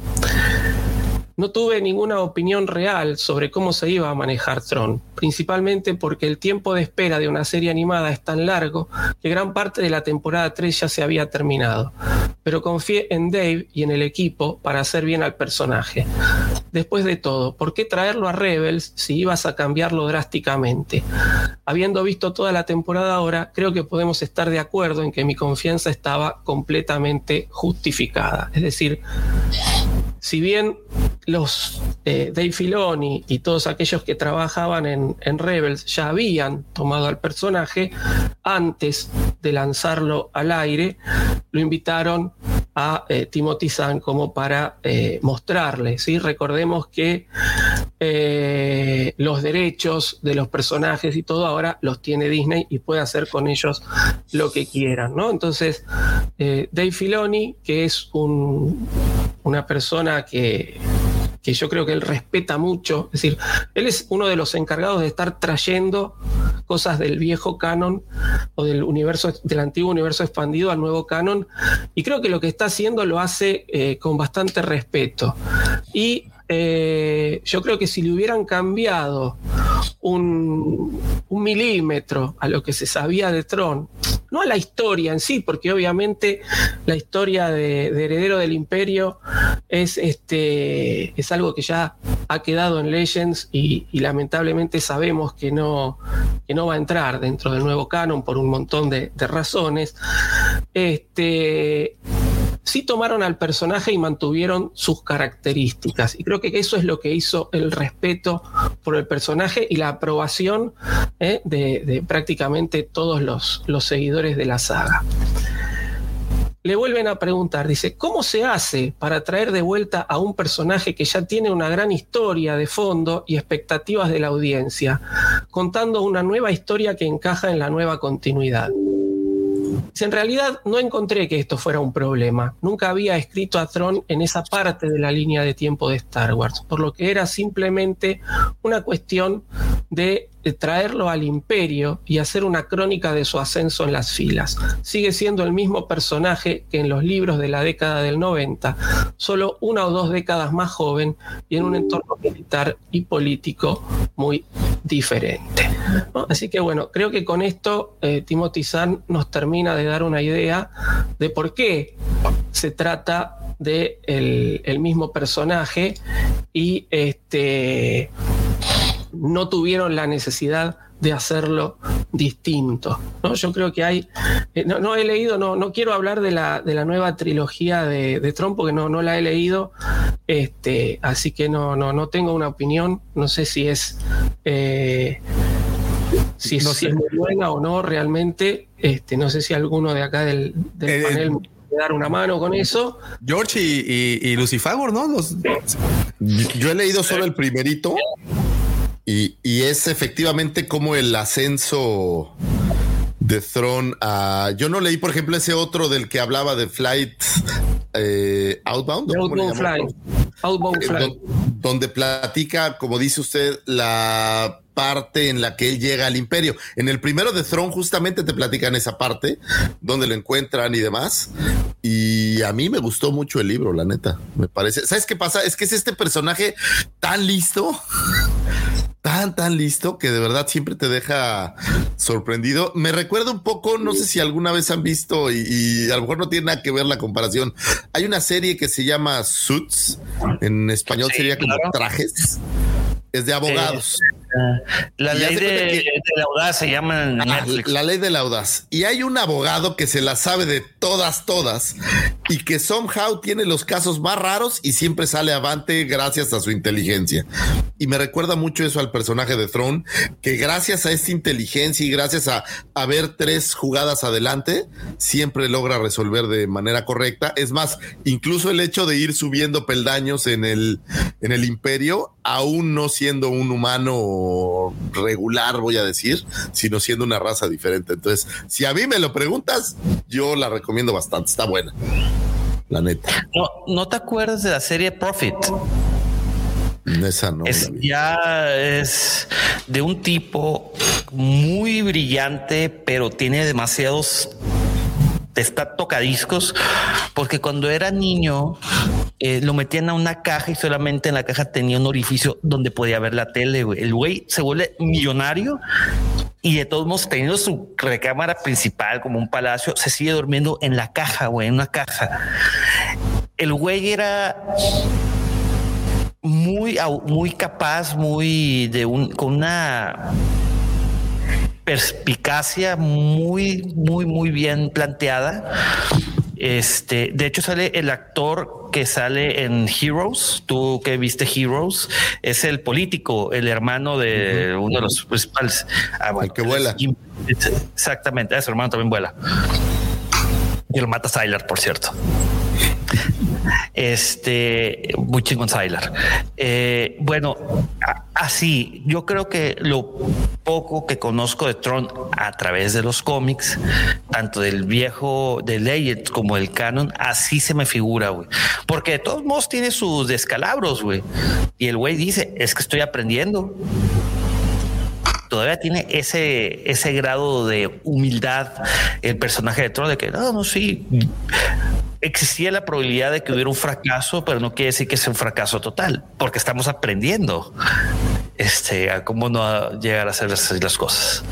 [SPEAKER 4] No tuve ninguna opinión real sobre cómo se iba a manejar Tron, principalmente porque el tiempo de espera de una serie animada es tan largo que gran parte de la temporada 3 ya se había terminado. Pero confié en Dave y en el equipo para hacer bien al personaje. Después de todo, ¿por qué traerlo a Rebels si ibas a cambiarlo drásticamente? Habiendo visto toda la temporada ahora, creo que podemos estar de acuerdo en que mi confianza estaba completamente justificada. Es decir, si bien los eh, Dave Filoni y todos aquellos que trabajaban en, en, Rebels ya habían tomado al personaje, antes de lanzarlo al aire, lo invitaron a eh, Timothy Zahn como para eh, mostrarle. ¿sí? Recordemos que eh, los derechos de los personajes y todo ahora los tiene Disney y puede hacer con ellos lo que quieran. ¿no? Entonces, Dave Filoni, que es un, una persona que yo creo que él respeta mucho. Es decir, él es uno de los encargados de estar trayendo cosas del viejo canon o del universo, del antiguo universo expandido al nuevo canon. Y creo que lo que está haciendo lo hace eh, con bastante respeto. Y eh, yo creo que si le hubieran cambiado un, milímetro a lo que se sabía de Tron, no a la historia en sí, porque obviamente la historia de, de Heredero del Imperio es, este, es algo que ya ha quedado en Legends y, y lamentablemente sabemos que no, que no va a entrar dentro del nuevo canon por un montón de, de razones. Este, sí tomaron al personaje y mantuvieron sus características. Y creo que eso es lo que hizo el respeto por el personaje y la aprobación ¿eh? de, de, prácticamente todos los, los seguidores de la saga. Le vuelven a preguntar, dice, ¿cómo se hace para traer de vuelta a un personaje que ya tiene una gran historia de fondo y expectativas de la audiencia, contando una nueva historia que encaja en la nueva continuidad? En realidad no encontré que esto fuera un problema. Nunca había escrito a Tron en esa parte de la línea de tiempo de Star Wars, por lo que era simplemente una cuestión de traerlo al imperio y hacer una crónica de su ascenso en las filas. Sigue siendo el mismo personaje que en los libros de la década del 90, solo una o dos décadas más joven y en un entorno militar y político muy diferente. Así que bueno, creo que con esto eh, Timothy Zahn nos termina de dar una idea de por qué se trata de el mismo personaje y este no tuvieron la necesidad de hacerlo distinto. ¿no? Yo creo que hay, eh, no, no, he leído, no, no quiero hablar de la, de la nueva trilogía de, de Trump porque no, no la he leído, este, así que no, no, no tengo una opinión, no sé si es... Eh, si, no si es muy buena o no realmente, este, no sé si alguno de acá del, del eh, panel me puede dar una mano con eso.
[SPEAKER 2] George y, y, y Lucifer, ¿no? Los...
[SPEAKER 6] Yo he leído solo el primerito. Y, y, es efectivamente como el ascenso de Throne a. Yo no leí, por ejemplo, ese otro del que hablaba de Flight eh, Outbound.
[SPEAKER 4] Outbound Flight. Outbound Flight.
[SPEAKER 6] Donde platica, como dice usted, la parte en la que él llega al imperio. En el primero de Throne justamente te platican esa parte, donde lo encuentran y demás. Y a mí me gustó mucho el libro, la neta. Me parece. ¿Sabes qué pasa? Es que es este personaje tan listo tan, tan listo que de verdad siempre te deja sorprendido. Me recuerda un poco, no sé si alguna vez han visto y, y, a lo mejor no tiene nada que ver la comparación. Hay una serie que se llama Suits, en español sí, sería como claro. trajes. Es de abogados.
[SPEAKER 5] Eh, la ley de, que, de, la audaz se llama en
[SPEAKER 6] Netflix. La ley de la audaz. Y hay un abogado que se la sabe de todas, todas, y que somehow tiene los casos más raros y siempre sale avante gracias a su inteligencia. Y me recuerda mucho eso al personaje de Throne, que gracias a esta inteligencia y gracias a, a ver tres jugadas adelante, siempre logra resolver de manera correcta. Es más, incluso el hecho de ir subiendo peldaños en el, en el imperio, aún no siendo un humano regular, voy a decir, sino siendo una raza diferente. Entonces, si a mí me lo preguntas, yo la recomiendo bastante. Está buena. La neta.
[SPEAKER 5] No, ¿no te acuerdas de la serie Profit?
[SPEAKER 6] Esa no.
[SPEAKER 5] Es, ya es de un tipo muy brillante, pero tiene demasiados está tocadiscos, porque cuando era niño eh, lo metían a una caja y solamente en la caja tenía un orificio donde podía ver la tele. El güey se vuelve millonario y de todos modos, teniendo su recámara principal como un palacio, se sigue durmiendo en la caja, güey, en una caja. El güey era muy, muy capaz, muy de un, con una perspicacia muy, muy, muy bien planteada. Este, de hecho, sale el actor que sale en Heroes. Tú que viste Heroes es el político, el hermano de uno de los principales.
[SPEAKER 6] Ah, el que vuela.
[SPEAKER 5] Exactamente, ese hermano también vuela. Y lo mata Sylar, por cierto. Este, muy chingón. Eh, bueno, así, yo creo que lo poco que conozco de Tron a través de los cómics, tanto del viejo de Legends como del canon, así se me figura, güey. Porque de todos modos tiene sus descalabros, güey. Y el güey dice, es que estoy aprendiendo todavía tiene ese, ese grado de humildad el personaje de Tron de que no, no, sí, existía la probabilidad de que hubiera un fracaso, pero no quiere decir que sea un fracaso total, porque estamos aprendiendo este, a cómo no llegar a hacer las, cosas.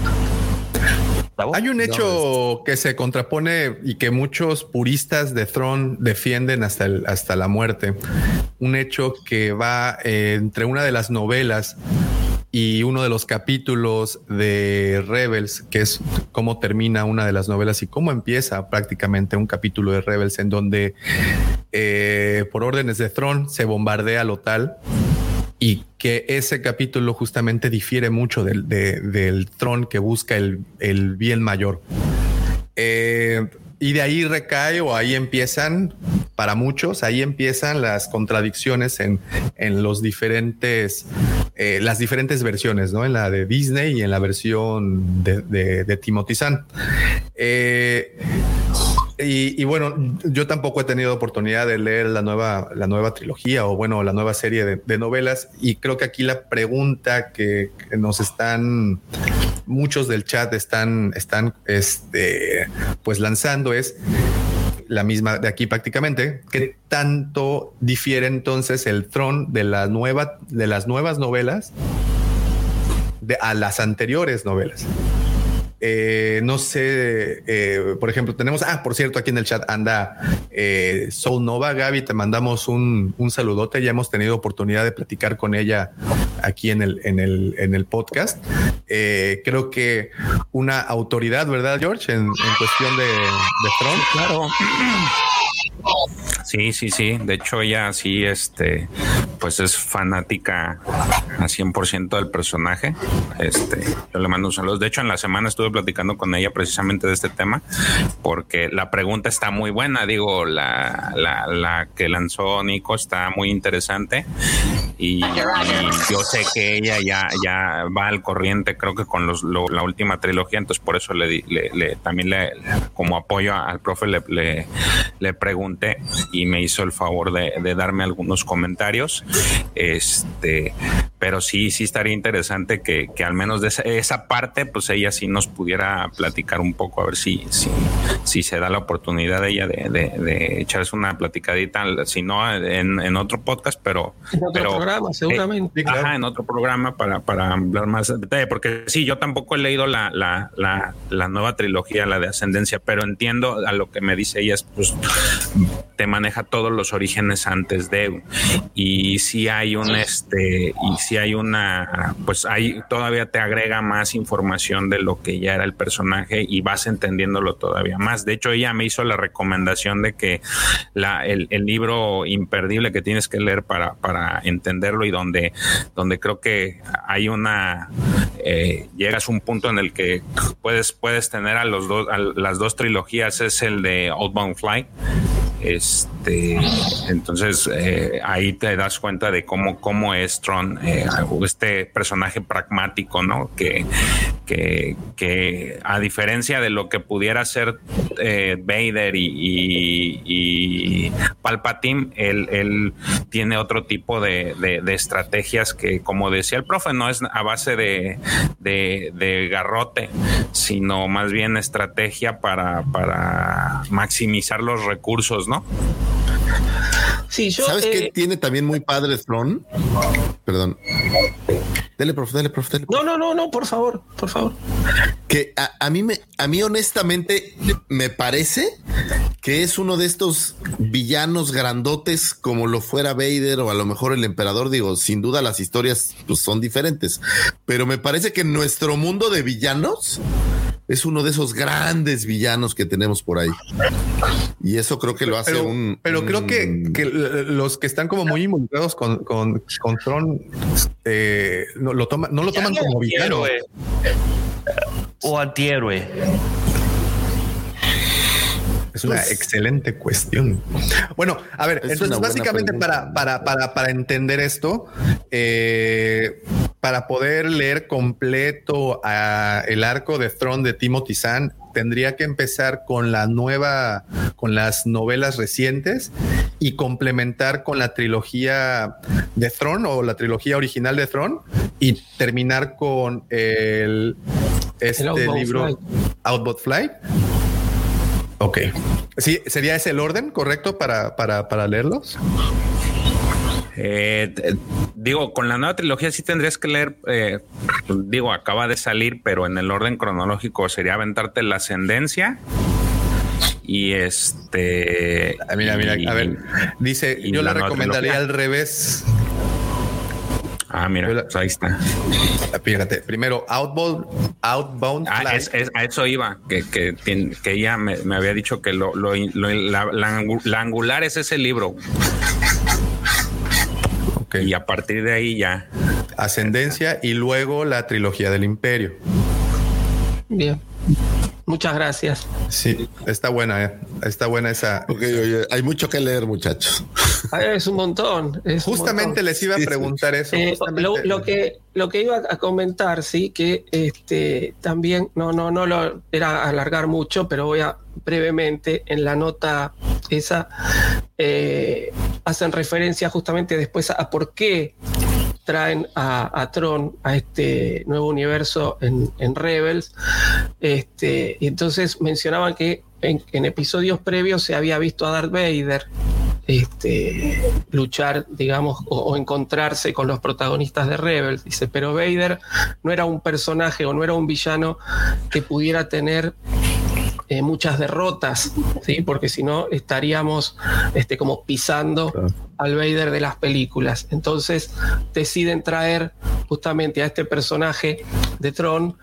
[SPEAKER 2] Hay un hecho que se contrapone y que muchos puristas de Throne defienden hasta, el, hasta la muerte. Un hecho que va eh, entre una de las novelas y uno de los capítulos de Rebels, que es cómo termina una de las novelas y cómo empieza prácticamente un capítulo de Rebels en donde eh, por órdenes de Throne se bombardea Lotal y que ese capítulo justamente difiere mucho del, del Tron que busca el, el bien mayor. Eh, y de ahí recae o ahí empiezan, para muchos, ahí empiezan las contradicciones en, en los diferentes, eh, las diferentes versiones, ¿no? En la de Disney y en la versión de, de, de Timothy Zahn. Eh, y, bueno, yo tampoco he tenido oportunidad de leer la nueva, la nueva trilogía o bueno, la nueva serie de, novelas. Y creo que aquí la pregunta que, nos están, muchos del chat están, están, este, pues lanzando es la misma de aquí prácticamente. ¿Qué tanto difiere entonces el tron de la nueva, de las nuevas novelas de, a las anteriores novelas? Eh, no sé, eh, por ejemplo, tenemos, ah, por cierto, aquí en el chat anda eh, Soul Nova, Gaby, te mandamos un, saludote, ya hemos tenido oportunidad de platicar con ella aquí en el, en el, en el podcast. creo que una autoridad, ¿verdad, George? En, cuestión de, de Tron.
[SPEAKER 3] Claro. Sí, sí, sí. De hecho, ella sí, este, pues es fanática a 100% del personaje. Este, yo le mando un saludo. De hecho, en la semana estuve platicando con ella precisamente de este tema, porque la pregunta está muy buena. Digo, la, la, la que lanzó Nico está muy interesante y, yo sé que ella ya, ya va al corriente, creo que con los, la última trilogía, entonces por eso le, le, también le, como apoyo al profe le, le, pregunté y me hizo el favor de darme algunos comentarios. Este, pero sí, sí estaría interesante que, que al menos de esa, parte, pues ella sí nos pudiera platicar un poco, a ver si, si, si se da la oportunidad de ella de, de, echarse una platicadita, si no en, en otro podcast, pero...
[SPEAKER 4] En otro programa, seguramente.
[SPEAKER 3] ajá, en otro programa para, para hablar más de detalle, porque sí, yo tampoco he leído la, la, la, la nueva trilogía, la de Ascendencia, pero entiendo a lo que me dice ella, pues te maneja todos los orígenes antes de, y si hay un, este, y si hay una, pues ahí todavía te agrega más información de lo que ya era el personaje y vas entendiéndolo todavía más. De hecho, ella me hizo la recomendación de que la, el, libro imperdible que tienes que leer para, para entenderlo y donde, donde creo que hay una, eh, llegas a un punto en el que puedes, puedes tener a los dos, a las dos trilogías, es el de Outbound Fly este, entonces eh, ahí te das cuenta de cómo, cómo es Tron, eh, este personaje pragmático, ¿no? Que, que, que, a diferencia de lo que pudiera ser eh, Vader y, y, Palpatine, él, él, tiene otro tipo de, de, estrategias que, como decía el profe, no es a base de, de garrote, sino más bien estrategia para, para maximizar los recursos, ¿no?
[SPEAKER 4] Sí, yo.
[SPEAKER 6] ¿Sabes qué
[SPEAKER 4] eh,
[SPEAKER 6] tiene también muy padre Throne? Perdón. Dele, profe, dele, profe, dele.
[SPEAKER 4] No, no, no, no, por favor, por favor.
[SPEAKER 6] que a, a mí me, a mí honestamente me parece que es uno de estos villanos grandotes como lo fuera Vader o a lo mejor el emperador. Digo, sin duda las historias pues, son diferentes, pero me parece que nuestro mundo de villanos es uno de esos grandes villanos que tenemos por ahí. Y eso creo que lo hace
[SPEAKER 2] Pero,
[SPEAKER 6] un.
[SPEAKER 2] pero creo
[SPEAKER 6] un-
[SPEAKER 2] que, que los que están como muy involucrados con, con, con Tron eh, no lo toman, no lo toman como villano.
[SPEAKER 5] O antihéroe.
[SPEAKER 2] Es una
[SPEAKER 6] Pues-
[SPEAKER 2] excelente cuestión. Bueno, a ver,
[SPEAKER 6] Es
[SPEAKER 2] entonces básicamente para, para, para, para entender esto, eh, para poder leer completo a el arco de Throne de Timothy Zahn, tendría que empezar con la nueva, con las novelas recientes y complementar con la trilogía de Throne o la trilogía original de Throne y terminar con el este
[SPEAKER 4] Outbound
[SPEAKER 2] libro. Outbound Flight. Ok. Sí, ¿sería ese el orden correcto para, para, para leerlos?
[SPEAKER 3] Eh, digo, con la nueva trilogía sí tendrías que leer, eh, digo, acaba de salir, pero en el orden cronológico sería aventarte la ascendencia y este...
[SPEAKER 2] Ah, mira, mira,
[SPEAKER 3] y-
[SPEAKER 2] a ver, dice,
[SPEAKER 3] y
[SPEAKER 2] yo le
[SPEAKER 3] la nueva
[SPEAKER 2] recomendaría al revés.
[SPEAKER 3] Ah, mira,
[SPEAKER 2] la-
[SPEAKER 3] pues ahí está.
[SPEAKER 2] Fíjate, primero Outbound, Outbound
[SPEAKER 3] Ah, es- es- a eso iba, que, que, que ella me, me había dicho que lo, lo- lo- la, la angu- la angular es ese libro
[SPEAKER 2] Ok.
[SPEAKER 3] y a partir de ahí ya.
[SPEAKER 2] Ascendencia y luego la trilogía del Imperio.
[SPEAKER 4] Bien. Muchas gracias.
[SPEAKER 2] Sí, está buena, eh. está buena esa.
[SPEAKER 6] Oye, hay mucho que leer, muchachos.
[SPEAKER 4] Ah, Es un montón. es un
[SPEAKER 2] Justamente
[SPEAKER 4] montón.
[SPEAKER 2] les iba a
[SPEAKER 6] Sí, sí.
[SPEAKER 2] preguntar eso.
[SPEAKER 4] Eh, lo, lo que lo que iba a comentar, sí, que este también no no no lo era alargar mucho, pero voy a brevemente en la nota esa eh, hacen referencia justamente después a, a por qué traen a, Tron a este nuevo universo en, Rebels. Este, y entonces mencionaban que en, episodios previos se había visto a Darth Vader este, luchar, digamos, o, o encontrarse con los protagonistas de Rebels. Dice, pero Vader no era un personaje o no era un villano que pudiera tener eh, muchas derrotas, ¿sí? porque si no estaríamos este, como pisando al Vader de las películas. Entonces deciden traer justamente a este personaje de Tron,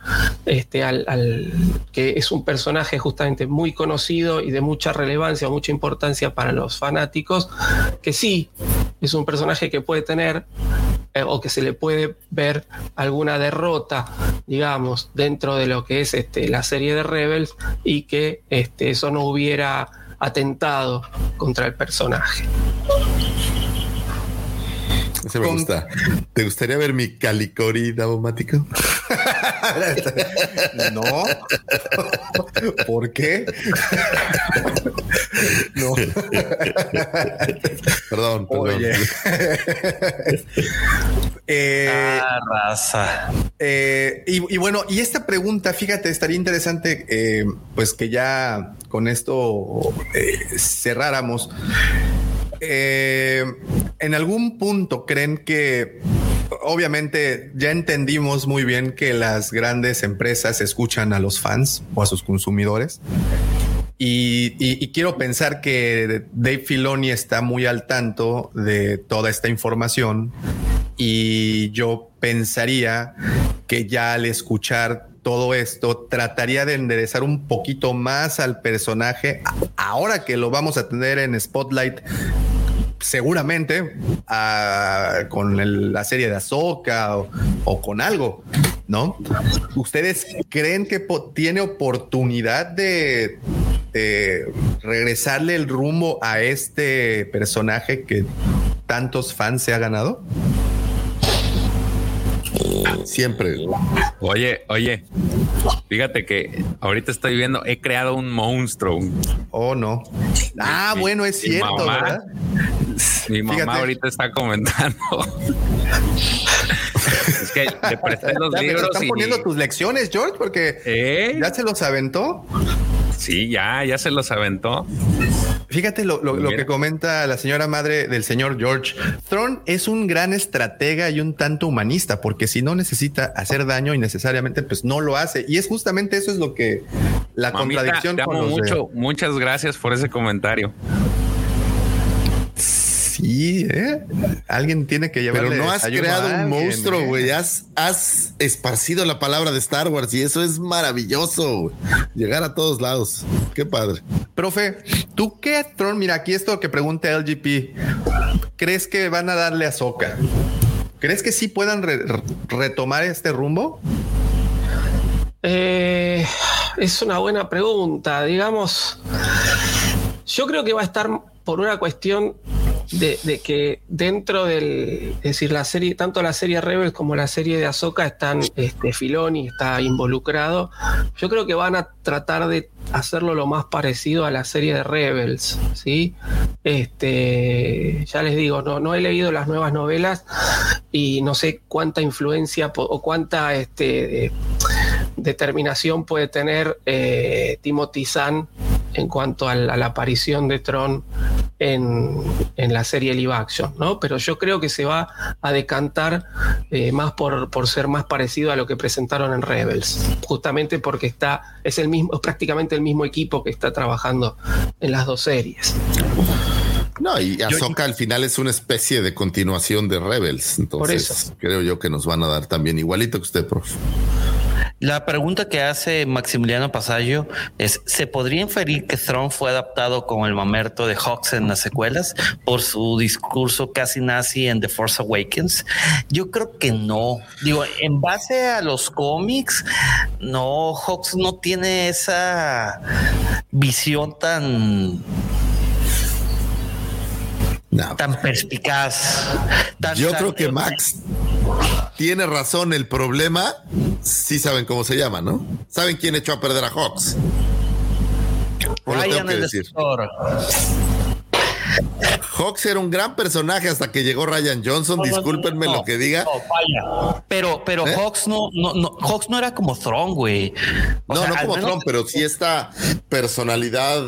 [SPEAKER 4] este, al, al- que es un personaje justamente muy conocido y de mucha relevancia mucha importancia para los fanáticos, que sí es un personaje que puede tener eh, o que se le puede ver alguna derrota, digamos, dentro de lo que es este, la serie de Rebels y que este, eso no hubiera atentado contra el personaje.
[SPEAKER 6] Ese me
[SPEAKER 2] Con-
[SPEAKER 6] gusta. ¿Te gustaría ver mi calicori daumático?
[SPEAKER 2] No. ¿Por qué? No.
[SPEAKER 6] Perdón, perdón.
[SPEAKER 2] Oye. Eh,
[SPEAKER 5] Ah, raza.
[SPEAKER 2] Eh, y, y bueno, y esta pregunta, fíjate, estaría interesante, eh, pues que ya con esto eh, cerráramos. Eh, en algún punto creen que, obviamente, ya entendimos muy bien que las grandes empresas escuchan a los fans o a sus consumidores. Y, y- quiero pensar que Dave Filoni está muy al tanto de toda esta información y yo pensaría que ya al escuchar todo esto trataría de enderezar un poquito más al personaje ahora que lo vamos a tener en Spotlight seguramente ah, con la serie de Ahsoka o, con algo, ¿no? ¿Ustedes creen que tiene oportunidad de, de regresarle el rumbo a este personaje que tantos fans se ha ganado?
[SPEAKER 6] Siempre.
[SPEAKER 3] Oye, oye, fíjate que ahorita estoy viendo, he creado un monstruo.
[SPEAKER 2] ¿O no? Ah,
[SPEAKER 3] mi-
[SPEAKER 2] bueno, es
[SPEAKER 3] mi
[SPEAKER 2] cierto,
[SPEAKER 3] mamá-
[SPEAKER 2] ¿verdad?
[SPEAKER 3] Mi mamá
[SPEAKER 2] Fíjate.
[SPEAKER 3] ahorita está comentando. es que le presté los
[SPEAKER 2] Ya me
[SPEAKER 3] libros
[SPEAKER 2] están
[SPEAKER 3] y
[SPEAKER 2] poniendo tus lecciones, George, porque
[SPEAKER 3] ¿Eh?
[SPEAKER 2] ya se los aventó.
[SPEAKER 3] Sí, ya, ya se los aventó.
[SPEAKER 2] Fíjate lo, lo- lo que comenta la señora madre del señor George. Thrawn es un gran estratega y un tanto humanista, porque si no necesita hacer daño innecesariamente, pues no lo hace. Y es justamente eso es lo que la
[SPEAKER 3] Mamita,
[SPEAKER 2] contradicción
[SPEAKER 3] te
[SPEAKER 2] con
[SPEAKER 3] amo
[SPEAKER 2] de-
[SPEAKER 3] mucho. Muchas gracias por ese comentario.
[SPEAKER 2] Sí, ¿eh? alguien tiene que llevarle
[SPEAKER 6] Pero no has creado un monstruo,
[SPEAKER 2] ¿eh?
[SPEAKER 6] güey. Has, has esparcido la palabra de Star Wars y eso es maravilloso. güey. Llegar a todos lados. Qué padre.
[SPEAKER 2] Profe, ¿tú qué Tron? Mira, aquí esto que pregunta LGP. ¿Crees que van a darle a Soca? ¿Crees que sí puedan re- re- retomar este rumbo?
[SPEAKER 4] Eh, es una buena pregunta. Digamos, yo creo que va a estar por una cuestión de, que dentro del, es decir, la serie, tanto la serie Rebels como la serie de Ahsoka están, este, Filoni está involucrado. Yo creo que van a tratar de hacerlo lo más parecido a la serie de Rebels, ¿sí? Este, ya les digo, no, no he leído las nuevas novelas y no sé cuánta influencia o cuánta, este, determinación puede tener eh, Timothy Zahn en cuanto al- a la aparición de Tron en, en la serie live action, ¿no? Pero yo creo que se va a decantar eh, más por, por ser más parecido a lo que presentaron en Rebels, justamente porque está, es el mismo, es prácticamente el mismo equipo que está trabajando en las dos series.
[SPEAKER 6] No, y Ahsoka al final es una especie de continuación de Rebels. Entonces,
[SPEAKER 4] eso.
[SPEAKER 6] creo yo que nos van a dar también igualito que usted, prof.
[SPEAKER 5] La pregunta que hace Maximiliano Pasallo es: ¿se podría inferir que Thrawn fue adaptado con el mamerto de Hawks en las secuelas por su discurso casi nazi en The Force Awakens? Yo creo que no. Digo, en base a los cómics, no, Hawks no tiene esa visión tan
[SPEAKER 6] No.
[SPEAKER 5] tan perspicaz. tan-
[SPEAKER 6] Yo creo que Max tiene razón. El problema, sí saben cómo se llama, ¿no? ¿Saben quién echó a perder a Hawks? ¿O lo tengo que decir?
[SPEAKER 5] Destructor.
[SPEAKER 6] Hawks era un gran personaje hasta que llegó Ryan Johnson.
[SPEAKER 5] No,
[SPEAKER 6] Discúlpenme
[SPEAKER 5] no,
[SPEAKER 6] lo que diga.
[SPEAKER 5] no, falla. Pero, pero
[SPEAKER 6] ¿Eh?
[SPEAKER 5] Hawks no, no, no, Hawks no era como Thrawn, güey. O
[SPEAKER 6] no,
[SPEAKER 5] sea,
[SPEAKER 6] no como
[SPEAKER 5] menos-
[SPEAKER 6] pero sí esta personalidad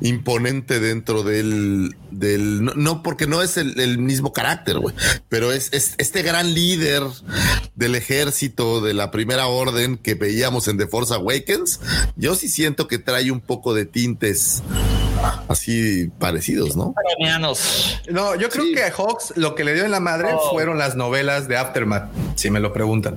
[SPEAKER 6] imponente dentro del, del no, no, porque no es el, el mismo carácter, güey, pero es, es este gran líder del ejército de la primera orden que veíamos en The Force Awakens. Yo sí siento que trae un poco de tintes así parecidos, ¿no?
[SPEAKER 2] No, yo creo que a Hawks lo que le dio en la madre
[SPEAKER 5] Oh.
[SPEAKER 2] fueron las novelas de Aftermath, si me lo preguntan.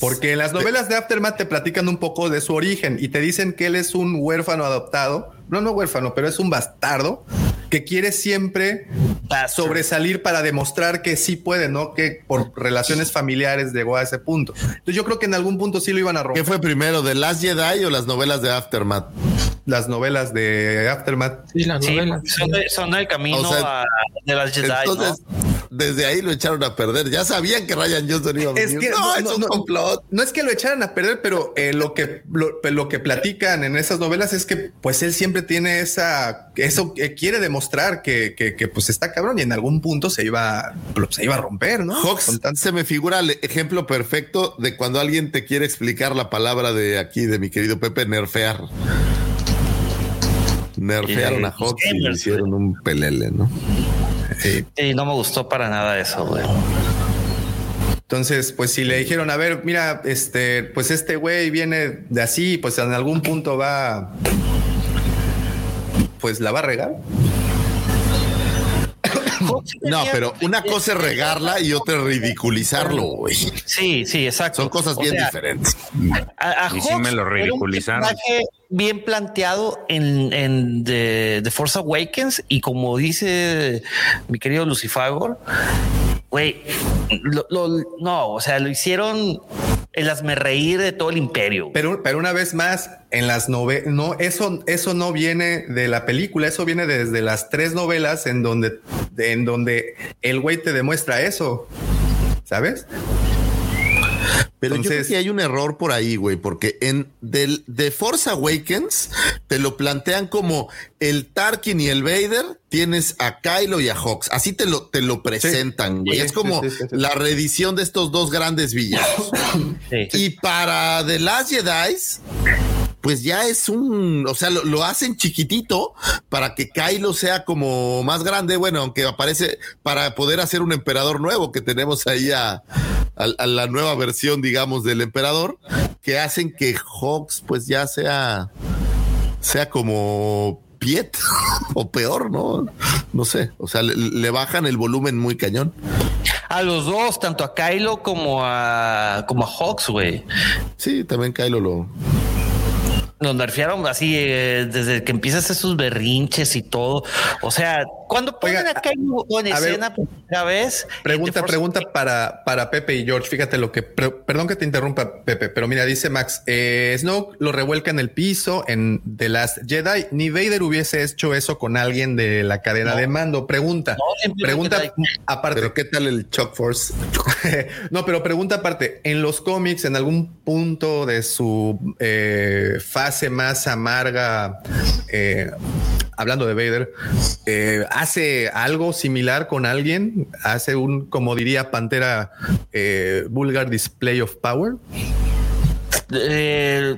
[SPEAKER 2] Porque en las novelas de Aftermath te platican un poco de su origen y te dicen que él es un huérfano adoptado, no, no huérfano, pero es un bastardo que quiere siempre
[SPEAKER 5] Bastard.
[SPEAKER 2] sobresalir para demostrar que sí puede, ¿no? Que por relaciones familiares llegó a ese punto. Entonces yo creo que en algún punto sí lo iban a
[SPEAKER 6] ¿Qué
[SPEAKER 2] romper.
[SPEAKER 6] fue primero, The Last Jedi o las novelas de Aftermath?
[SPEAKER 2] Las novelas de Aftermath.
[SPEAKER 4] Sí, las
[SPEAKER 5] Sí,
[SPEAKER 4] novelas.
[SPEAKER 5] son, de- son el camino
[SPEAKER 6] O sea,
[SPEAKER 5] a, de las Jedi.
[SPEAKER 6] Entonces, desde ahí lo echaron a perder. Ya sabían que Ryan Johnson iba a venir.
[SPEAKER 2] Es que
[SPEAKER 6] no, es un complot.
[SPEAKER 2] no es que lo echaran a perder, pero eh, lo que lo, lo que platican en esas novelas es que pues él siempre tiene esa eso que quiere demostrar que, que, que, pues está cabrón y en algún punto se iba pues, se iba a romper, ¿no?
[SPEAKER 6] Hawks se me figura el ejemplo perfecto de cuando alguien te quiere explicar la palabra de aquí, de mi querido Pepe, nerfear. Nerfearon a
[SPEAKER 5] los
[SPEAKER 6] Hawks y le hicieron un pelele, ¿no?
[SPEAKER 2] Sí.
[SPEAKER 5] Sí, no me gustó para nada eso, güey.
[SPEAKER 2] Entonces, pues si le dijeron, a ver, mira, este, pues este güey viene de así, pues en algún punto va, pues la va a regar.
[SPEAKER 6] No, pero una cosa es regarla y otra es ridiculizarlo, güey.
[SPEAKER 5] Sí, sí, exacto.
[SPEAKER 6] Son cosas
[SPEAKER 5] O
[SPEAKER 6] bien
[SPEAKER 5] sea,
[SPEAKER 6] diferentes.
[SPEAKER 5] A, a
[SPEAKER 3] Y sí me lo
[SPEAKER 5] era un
[SPEAKER 3] ridiculizaron.
[SPEAKER 5] personaje bien planteado en, en The, The Force Awakens y como dice mi querido Lucifagor, güey, no, o sea, lo hicieron el hazme reír de todo el imperio.
[SPEAKER 2] Pero, pero una vez más, en las novelas, no, eso, eso no viene de la película, eso viene desde las tres novelas en donde, en donde el güey te demuestra eso. ¿Sabes?
[SPEAKER 6] Pero yo creo que hay un error por ahí, güey, porque en del, The Force Awakens te lo plantean como el Tarkin y el Vader, tienes a Kylo y a Hawks. Así te lo, te lo presentan, güey.
[SPEAKER 2] Sí,
[SPEAKER 6] es como
[SPEAKER 2] sí, sí, sí, sí.
[SPEAKER 6] la reedición de estos dos grandes villanos.
[SPEAKER 5] Sí.
[SPEAKER 6] Y para The Last Jedi pues ya es un, o sea, lo, lo hacen chiquitito para que Kylo sea como más grande, bueno, aunque aparece para poder hacer un emperador nuevo que tenemos ahí a, a- a la nueva versión, digamos, del emperador, que hacen que Hawks pues ya sea, sea como Piet o peor, ¿no? No sé, o sea, le, le bajan el volumen muy cañón.
[SPEAKER 5] A los dos, tanto a Kylo como a como a Hawks, güey.
[SPEAKER 6] Sí, también Kylo lo,
[SPEAKER 5] Nos nerfearon así eh, desde que empieza a hacer sus berrinches y todo. O sea, cuando ponen
[SPEAKER 2] Oiga,
[SPEAKER 5] a Kylo en
[SPEAKER 2] a ver,
[SPEAKER 5] escena por primera vez.
[SPEAKER 2] Pregunta, pregunta para, para Pepe y George. Fíjate lo que, pre- perdón que te interrumpa, Pepe, pero mira, dice Max, eh, Snoke lo revuelca en el piso en The Last Jedi. Ni Vader hubiese hecho eso con alguien de la cadena de mando. Pregunta,
[SPEAKER 5] No,
[SPEAKER 2] pregunta aparte.
[SPEAKER 6] pero ¿qué tal el Chuck Force?
[SPEAKER 2] no, pero pregunta aparte, en los cómics, en algún punto de su eh, fase más amarga, eh, hablando de Vader, eh, hace algo similar con alguien, hace un, como diría Pantera, eh, vulgar display of power.
[SPEAKER 5] Eh,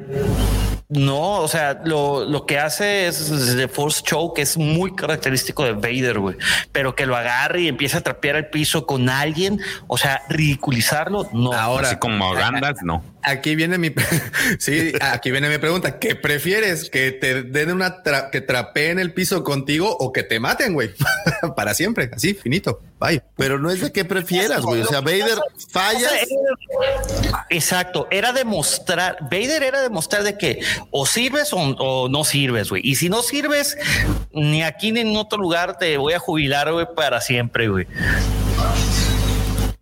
[SPEAKER 5] no, o sea, lo, lo que hace es The Force Choke, que es muy característico de Vader, güey. Pero que lo agarre y empiece a trapear el piso con alguien, o sea, ridiculizarlo, no.
[SPEAKER 2] Ahora,
[SPEAKER 3] Así como Gandas, no.
[SPEAKER 2] Aquí viene mi, sí, aquí viene mi pregunta. ¿Qué prefieres? ¿Que te den una, tra- que trapeen el piso contigo o que te maten, güey? Para siempre, así, finito. Bye.
[SPEAKER 6] Pero no es de qué prefieras, güey. O sea, Vader fallas.
[SPEAKER 5] Exacto, era demostrar, Vader era demostrar de que o sirves o, o no sirves, güey. Y si no sirves, ni aquí ni en otro lugar te voy a jubilar, güey, para siempre, güey.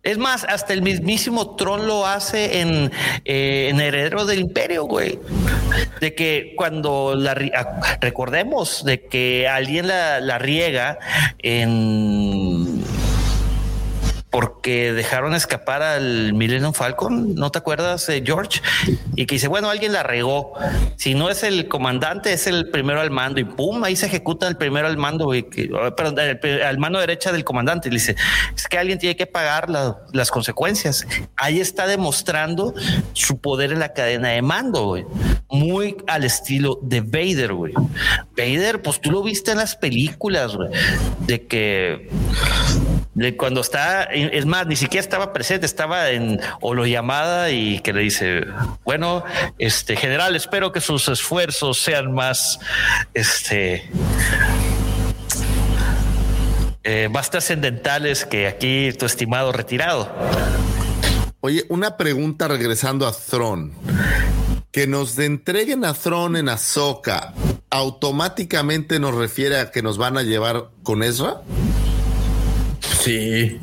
[SPEAKER 5] Es más, hasta el mismísimo Tron lo hace en, eh, en Heredero del Imperio, güey. De que cuando la ah, recordemos de que alguien la, la riega en porque dejaron escapar al Millennium Falcon, ¿no te acuerdas, eh, George? Y que dice, bueno, alguien la regó. Si no es el comandante, es el primero al mando. Y pum, ahí se ejecuta el primero al mando, güey, que- oh, perdón, al mano derecha del comandante. Y le dice, es que alguien tiene que pagar la- las consecuencias. Ahí está demostrando su poder en la cadena de mando, güey. Muy al estilo de Vader, güey. Vader, pues tú lo viste en las películas, güey, de que cuando está, es más, ni siquiera estaba presente, estaba en holo llamada y que le dice, bueno, este general, espero que sus esfuerzos sean más, este, eh, más trascendentales que aquí tu estimado retirado.
[SPEAKER 6] Oye, una pregunta regresando a Throne. Que nos entreguen a Throne en Ahsoka, ¿automáticamente nos refiere a que nos van a llevar con Ezra?
[SPEAKER 2] Sí.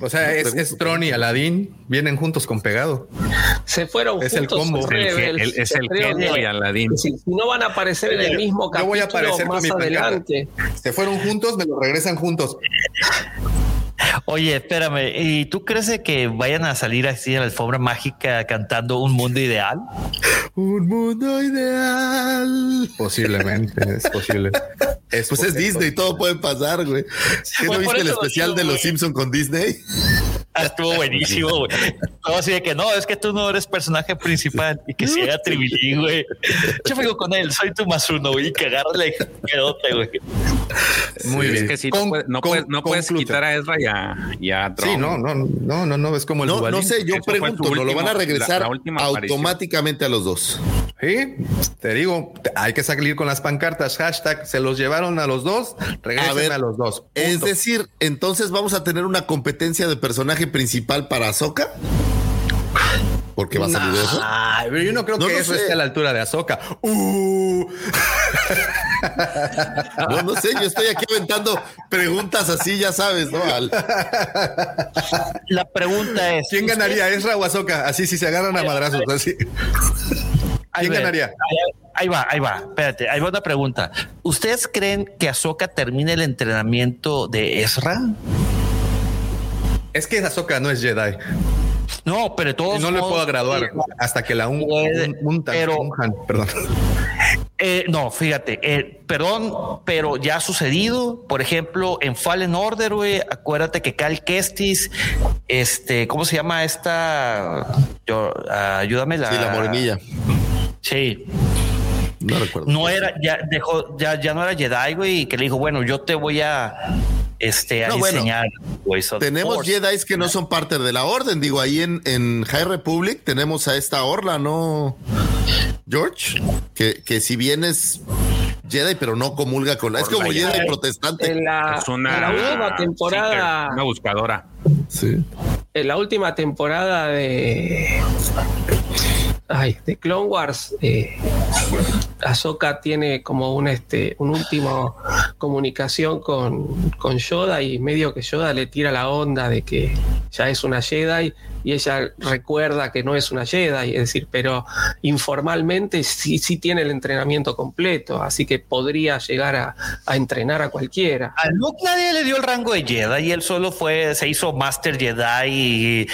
[SPEAKER 2] O sea, es, es Tron y Aladdin vienen juntos con pegado.
[SPEAKER 4] Se fueron
[SPEAKER 2] Es el
[SPEAKER 4] juntos.
[SPEAKER 2] combo.
[SPEAKER 3] Es el, ge-
[SPEAKER 4] Rebels,
[SPEAKER 3] el- es el genio y Aladín.
[SPEAKER 4] Si, no van a aparecer en el mismo
[SPEAKER 2] Yo
[SPEAKER 4] capítulo
[SPEAKER 2] voy a aparecer con
[SPEAKER 4] más
[SPEAKER 2] mi
[SPEAKER 4] adelante.
[SPEAKER 2] Se fueron juntos, me lo regresan juntos.
[SPEAKER 5] Oye, espérame, ¿y tú crees de que vayan a salir así en la alfombra mágica cantando un mundo ideal?
[SPEAKER 6] Un mundo ideal.
[SPEAKER 2] Posiblemente, es posible. Es
[SPEAKER 6] Pues es Disney, todo puede pasar, güey. ¿Qué no
[SPEAKER 5] Pues
[SPEAKER 6] viste el especial
[SPEAKER 5] digo,
[SPEAKER 6] de los
[SPEAKER 5] güey.
[SPEAKER 6] Simpson con Disney?
[SPEAKER 5] Ah, Estuvo buenísimo, güey. Todo así de que no, es que tú no eres personaje principal y que sea Tribilín, güey. Yo vengo con él, soy tu más uno, güey, y que agarre quedote, güey.
[SPEAKER 2] Muy
[SPEAKER 3] Es
[SPEAKER 2] bien.
[SPEAKER 3] que sí,
[SPEAKER 2] Con-
[SPEAKER 3] no, puedes, no,
[SPEAKER 2] con-
[SPEAKER 3] puedes, no puedes
[SPEAKER 2] concluta.
[SPEAKER 3] quitar a Ezra y a, y a Tron.
[SPEAKER 2] Sí, no, no, no, no, no, es como el
[SPEAKER 6] No, no sé, yo
[SPEAKER 3] Eso
[SPEAKER 6] pregunto, ¿no lo van a regresar
[SPEAKER 3] la- la última aparición.
[SPEAKER 6] automáticamente a los dos?
[SPEAKER 2] Sí, te digo, hay que salir con las pancartas, hashtag, se los llevaron a los dos, regresen
[SPEAKER 6] A ver,
[SPEAKER 2] a, los dos.
[SPEAKER 6] Es decir, entonces vamos a tener una competencia de personaje principal para Ahsoka. Porque va a salir eso.
[SPEAKER 2] Ay, pero yo no creo
[SPEAKER 6] No
[SPEAKER 2] que eso
[SPEAKER 6] sé.
[SPEAKER 2] esté a la altura de Azoka. Uh,
[SPEAKER 6] No, no sé, yo estoy aquí aventando preguntas así, ya sabes, ¿no? Al-
[SPEAKER 5] La pregunta es:
[SPEAKER 2] ¿Quién ganaría, Ezra o Azoka? Así, si se agarran a madrazos, así.
[SPEAKER 5] Ahí
[SPEAKER 2] ¿Quién ganaría?
[SPEAKER 5] Ahí, ahí va, ahí va. Espérate, ahí va una pregunta. ¿Ustedes creen que Ahsoka termine el entrenamiento de Ezra?
[SPEAKER 2] Es que Azoka no es Jedi.
[SPEAKER 5] No, pero todos
[SPEAKER 2] No le puedo graduar hasta que la un, untan,
[SPEAKER 5] pero-
[SPEAKER 2] perdón.
[SPEAKER 5] Eh, no, fíjate, eh, perdón, pero ya ha sucedido. Por ejemplo, en Fallen Order, güey, acuérdate que Cal Kestis, este, ¿cómo se llama esta? Yo, ah, ayúdame la.
[SPEAKER 6] Sí, la morenilla.
[SPEAKER 5] Sí.
[SPEAKER 6] No recuerdo.
[SPEAKER 5] No era, ya dejó, ya, ya no era Jedi, güey, y que le dijo, bueno, yo te voy a este a
[SPEAKER 6] No, bueno,
[SPEAKER 5] of the
[SPEAKER 6] Tenemos
[SPEAKER 5] Force.
[SPEAKER 6] Jedi que no son parte de la orden. Digo, ahí en, en High Republic tenemos a esta Orla, ¿no? George, que, que si bien es Jedi, pero no comulga con la. Es como Jedi protestante.
[SPEAKER 4] En la,
[SPEAKER 3] Es una,
[SPEAKER 4] en la última temporada,
[SPEAKER 3] una buscadora.
[SPEAKER 6] Sí.
[SPEAKER 4] en la última temporada de ay, de Clone Wars, eh, Ahsoka tiene como un este un último comunicación con, con Yoda y medio que Yoda le tira la onda de que ya es una Jedi y ella recuerda que no es una Jedi, es decir, pero informalmente sí, sí tiene el entrenamiento completo, así que podría llegar a, a entrenar a cualquiera.
[SPEAKER 5] A Luke nadie le dio el rango de Jedi y él solo fue, se hizo Master Jedi y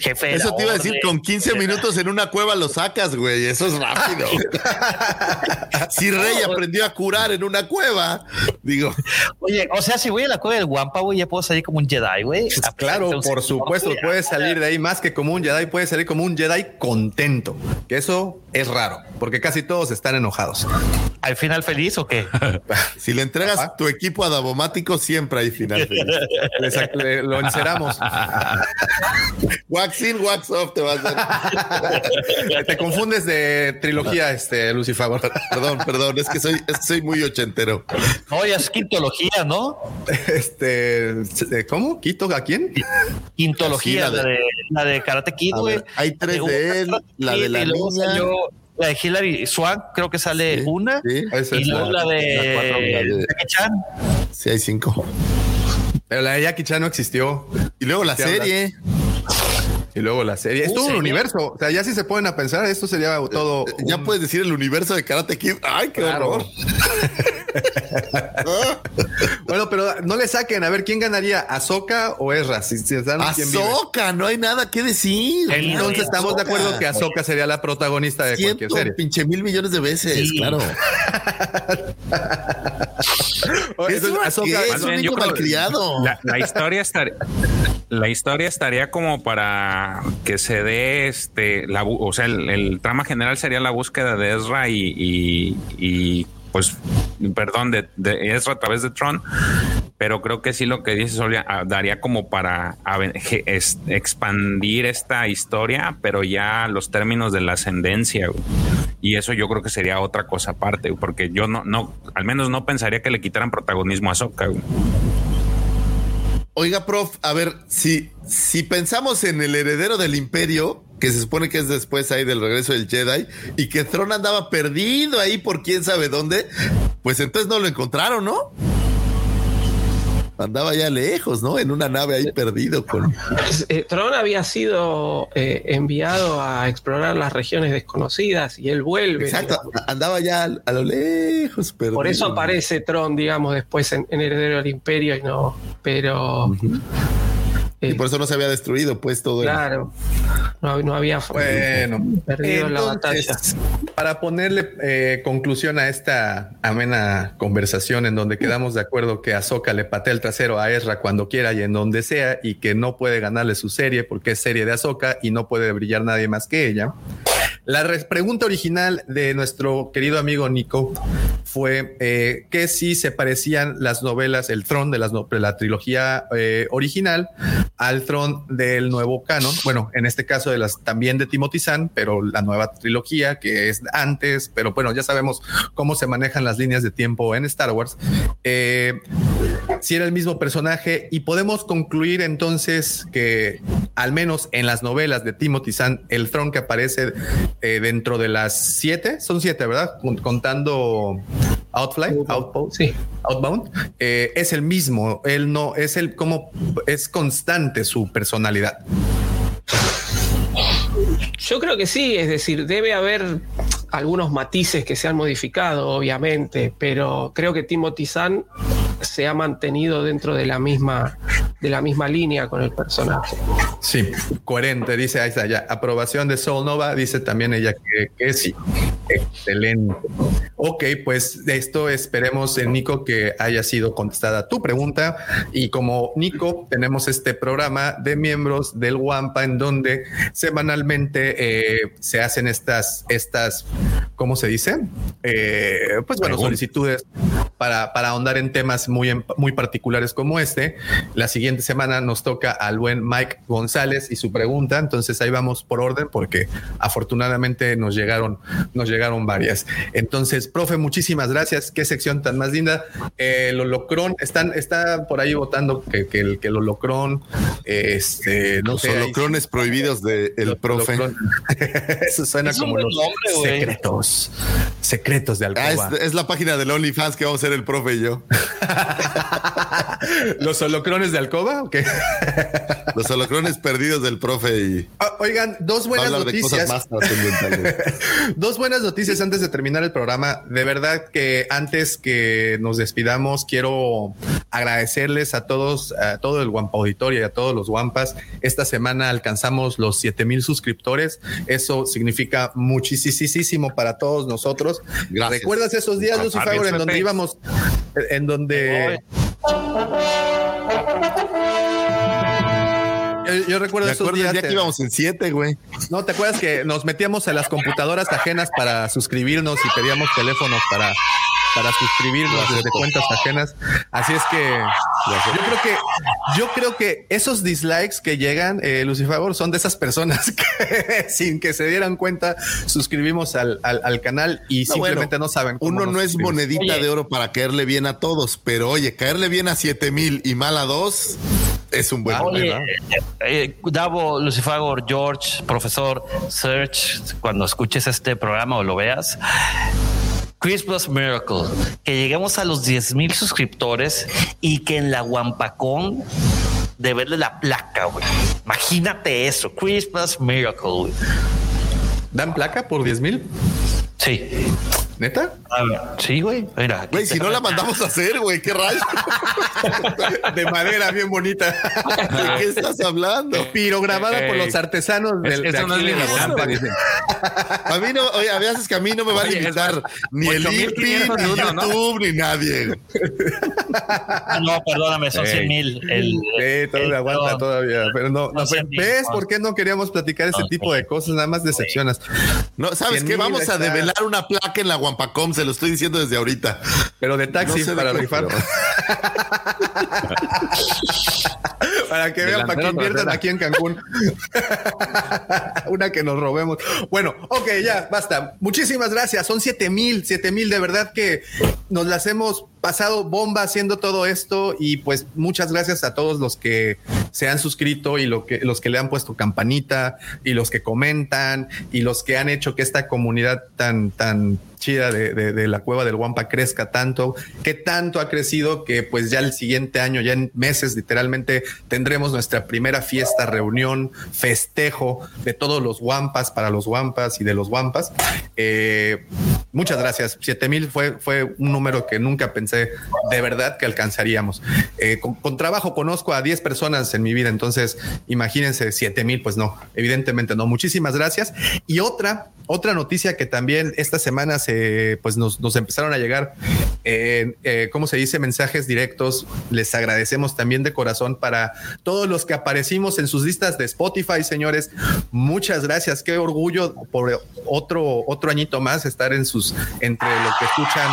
[SPEAKER 5] jefe de
[SPEAKER 6] Eso
[SPEAKER 5] la
[SPEAKER 6] te iba a decir, con 15 minutos en una cueva lo sacas, güey. Eso es rápido. si Rey aprendió a curar en una cueva, digo,
[SPEAKER 5] Oye, o sea, si voy a la cueva del Wampa, güey, ya puedo salir como un Jedi, güey.
[SPEAKER 2] Pues claro, por supuesto,
[SPEAKER 5] no,
[SPEAKER 2] puedes salir de ahí más que como un Jedi, puedes salir como un Jedi contento, que eso es raro, porque casi todos están enojados.
[SPEAKER 5] ¿Al final feliz o qué?
[SPEAKER 6] si le entregas tu equipo a Davomático, siempre hay final feliz.
[SPEAKER 2] Le lo enceramos.
[SPEAKER 6] wax in, wax off te vas a hacer.
[SPEAKER 2] Te confundes de trilogía, este, Lucifer.
[SPEAKER 6] Perdón, perdón, es que soy, es que soy muy ochentero.
[SPEAKER 5] No, ya es quintología, ¿no?
[SPEAKER 2] Este, ¿cómo? ¿Quito a quién?
[SPEAKER 5] Quintología,
[SPEAKER 6] Sí, la de-
[SPEAKER 5] la de Karate Kid, güey.
[SPEAKER 6] hay tres de él, la de la niña.
[SPEAKER 5] La de Hilary Swank, creo que sale
[SPEAKER 6] Sí,
[SPEAKER 5] una.
[SPEAKER 6] sí.
[SPEAKER 2] Esa
[SPEAKER 5] y
[SPEAKER 2] es
[SPEAKER 5] luego la,
[SPEAKER 2] la-
[SPEAKER 5] de,
[SPEAKER 6] la
[SPEAKER 5] Jackie Chan.
[SPEAKER 6] Sí, hay cinco.
[SPEAKER 2] Pero la de Jackie Chan no existió.
[SPEAKER 6] Y luego la
[SPEAKER 2] ¿Qué hablas? Y luego la serie. Es todo un universo. O sea, ya si se ponen a pensar, esto sería todo.
[SPEAKER 6] Ya
[SPEAKER 2] un-
[SPEAKER 6] puedes decir el universo de Karate Kid. Ay, qué
[SPEAKER 2] Claro.
[SPEAKER 6] horror.
[SPEAKER 2] Bueno, pero no le saquen. A ver, ¿quién ganaría? ¿Ahsoka o Ezra? Si, están.
[SPEAKER 6] Ahsoka, no hay nada que decir.
[SPEAKER 2] Entonces estamos de acuerdo que Ahsoka sería la protagonista de cualquier serie.
[SPEAKER 6] pinche mil millones de veces,
[SPEAKER 5] Sí.
[SPEAKER 6] claro.
[SPEAKER 2] Entonces,
[SPEAKER 6] Eso
[SPEAKER 2] Ahsoka-
[SPEAKER 6] es un niño malcriado.
[SPEAKER 3] La, la historia estaría la historia estaría como para que se dé este la o sea el, el trama general sería la búsqueda de Ezra y, y- y, pues perdón de, de Ezra a través de Tron pero creo que sí lo que dice Solia ah, daría como para expandir esta historia pero ya los términos de la ascendencia y eso yo creo que sería otra cosa aparte porque yo no no al menos no pensaría que le quitaran protagonismo a güey.
[SPEAKER 6] Oiga, prof, a ver, si, si pensamos en el heredero del imperio, que se supone que es después ahí del regreso del Jedi, y que Tron andaba perdido ahí por quién sabe dónde, pues entonces no lo encontraron, ¿no? Andaba ya lejos, ¿no? En una nave ahí perdido con...
[SPEAKER 4] Eh, Tron había sido eh, enviado a explorar las regiones desconocidas y él vuelve.
[SPEAKER 6] Exacto, andaba ya a, a lo lejos perdido.
[SPEAKER 4] Por eso aparece Tron, digamos, después en, en Heredero del Imperio y no. Pero.
[SPEAKER 6] Y por eso no se había destruido, pues, todo
[SPEAKER 4] claro. No, no había
[SPEAKER 2] Bueno,
[SPEAKER 4] perdido la batalla.
[SPEAKER 2] Para ponerle eh, conclusión a esta amena conversación en donde quedamos de acuerdo que Ahsoka le patea el trasero a Ezra cuando quiera y en donde sea y que no puede ganarle su serie porque es serie de Ahsoka y no puede brillar nadie más que ella. La pregunta original de nuestro querido amigo Nico fue eh, que si se parecían las novelas, el Tron de, las la trilogía eh, original al Tron del nuevo canon. Bueno, en este caso de las también de Timothy Zahn, pero la nueva trilogía que es antes, pero bueno, ya sabemos cómo se manejan las líneas de tiempo en Star Wars. Eh, si era el mismo personaje y podemos concluir entonces que al menos en las novelas de Timothy Zahn, el Tron que aparece eh, dentro de las siete, son siete, ¿verdad? Con- Contando Outfly, Outpost,
[SPEAKER 4] Sí.
[SPEAKER 2] Outbound, eh, es el mismo. Él no es el como es constante su personalidad.
[SPEAKER 4] Yo creo que sí, es decir, debe haber algunos matices que se han modificado, obviamente, pero creo que Timothy Zahn se ha mantenido dentro de la misma, de la misma línea con el personaje.
[SPEAKER 2] Sí, coherente, dice ahí está ya. Aprobación de Soul Nova, dice también ella que, que sí. Excelente. Ok, pues esto esperemos, eh, Nico, que haya sido contestada tu pregunta. Y como Nico, tenemos este programa de miembros del WAMPA en donde semanalmente eh, se hacen estas, estas, ¿cómo se dice? Eh, pues bueno, solicitudes para, para ahondar en temas muy, en- muy particulares como este. La siguiente semana nos toca al buen Mike González y su pregunta. Entonces ahí vamos por orden porque afortunadamente nos llegaron, nos llegaron varias. Entonces, profe, muchísimas gracias. Qué sección tan más linda. Eh, el holocrón, están, está por ahí votando que, que el, que el holocrón, este, no
[SPEAKER 6] Los
[SPEAKER 2] sé, ahí-
[SPEAKER 6] holocrones prohibidos del el profe.
[SPEAKER 2] Eso suena
[SPEAKER 5] Es
[SPEAKER 2] como los
[SPEAKER 5] nombre,
[SPEAKER 2] secretos, secretos de
[SPEAKER 6] Ah,
[SPEAKER 2] Alcoba.
[SPEAKER 6] es, es la página del OnlyFans que vamos a ser el profe y yo.
[SPEAKER 2] Los holocrones de Alcoba, ¿o qué?
[SPEAKER 6] Los holocrones perdidos del profe y
[SPEAKER 2] Ah, Oigan, dos
[SPEAKER 6] va a
[SPEAKER 2] buenas
[SPEAKER 6] hablar de cosas
[SPEAKER 2] noticias.
[SPEAKER 6] más trascendentales.
[SPEAKER 2] Dos buenas noticias antes de terminar el programa. De verdad que antes que nos despidamos, quiero agradecerles a todos, a todo el Wampa Auditorio y a todos los Wampas. Esta semana alcanzamos los 7 mil suscriptores. Eso significa muchísimo para todos nosotros.
[SPEAKER 6] Gracias.
[SPEAKER 2] ¿Recuerdas esos días, Lucifer, en donde íbamos, en donde... Yo, yo recuerdo
[SPEAKER 6] ¿Te
[SPEAKER 2] esos días.
[SPEAKER 6] día que íbamos en siete, güey?
[SPEAKER 2] No, ¿te acuerdas que nos metíamos a las computadoras ajenas para suscribirnos y pedíamos teléfonos para, para suscribirnos desde cuentas ajenas? Así es que yo creo que yo creo que esos dislikes que llegan, eh, Lucifer, son de esas personas que sin que se dieran cuenta suscribimos al, al- al canal y
[SPEAKER 6] No,
[SPEAKER 2] simplemente
[SPEAKER 6] bueno,
[SPEAKER 2] no saben. cómo
[SPEAKER 6] Uno no es monedita
[SPEAKER 5] Oye.
[SPEAKER 6] de oro para caerle bien a todos, pero oye, caerle bien a siete mil y mal a dos es un buen
[SPEAKER 5] Oye,
[SPEAKER 6] ¿verdad?
[SPEAKER 5] eh, Davo, Lucifagor, George, profesor, Search, cuando escuches este programa o lo veas, Christmas Miracle, que lleguemos a los 10 mil suscriptores y que en la Wampacón de verle la placa, güey. Imagínate eso, Christmas Miracle, güey.
[SPEAKER 2] ¿Dan placa por 10 mil?
[SPEAKER 5] Sí.
[SPEAKER 2] ¿Neta?
[SPEAKER 5] A ver, sí, güey. Mira,
[SPEAKER 6] Güey, si no la mandamos a hacer, güey, qué rayo.
[SPEAKER 2] De madera, bien bonita.
[SPEAKER 6] ¿De qué estás hablando?
[SPEAKER 2] Pero grabada por los artesanos
[SPEAKER 3] Es-
[SPEAKER 2] del, de
[SPEAKER 3] eso no es
[SPEAKER 2] de la
[SPEAKER 3] dicen.
[SPEAKER 6] A mí no, oye, a veces que a mí no me va a limitar ni el
[SPEAKER 3] 8,500
[SPEAKER 6] INPI, ni. YouTube, ni nadie.
[SPEAKER 5] Ah, No, perdóname, son
[SPEAKER 3] Ey.
[SPEAKER 5] 100 mil. El,
[SPEAKER 2] Sí, todavía
[SPEAKER 5] el-
[SPEAKER 2] aguanta todavía, pero no, no,
[SPEAKER 5] No sé,
[SPEAKER 2] ¿ves
[SPEAKER 5] no.
[SPEAKER 2] por qué no queríamos platicar ese
[SPEAKER 5] No,
[SPEAKER 2] tipo de cosas? Nada más decepcionas.
[SPEAKER 6] No, ¿sabes
[SPEAKER 2] 100,000
[SPEAKER 6] qué? Vamos a develar una placa en la Wampacom, se lo estoy diciendo desde ahorita.
[SPEAKER 2] Pero de taxi
[SPEAKER 6] No sé de
[SPEAKER 2] para rifar. para que vean, para que inviertan aquí en Cancún. Una que nos robemos. Bueno, ok, ya, basta. Muchísimas gracias. Son siete mil, siete mil. De verdad que nos las hemos pasado bomba haciendo todo esto. Y pues muchas gracias a todos los que se han suscrito y los que le han puesto campanita y los que comentan y los que han hecho que esta comunidad tan, tan chida de, de- la cueva del Wampa crezca tanto, que tanto ha crecido que pues ya el siguiente año, ya en meses literalmente tendremos nuestra primera fiesta, reunión, festejo de todos los Wampas para los Wampas y de los Wampas. Eh, muchas gracias. Siete mil fue, fue un número que nunca pensé de verdad que alcanzaríamos. Eh, con, con trabajo conozco a 10 personas en mi vida, entonces imagínense siete mil, pues no, evidentemente no. Muchísimas gracias. Y otra, otra noticia que también esta semana se, pues nos, nos empezaron a llegar, eh, eh, ¿cómo se dice? Mensajes directos. Les agradecemos también de corazón para todos los que aparecimos en sus listas de Spotify, señores. Muchas gracias. Qué orgullo por otro, otro añito más estar en sus, entre lo que escuchan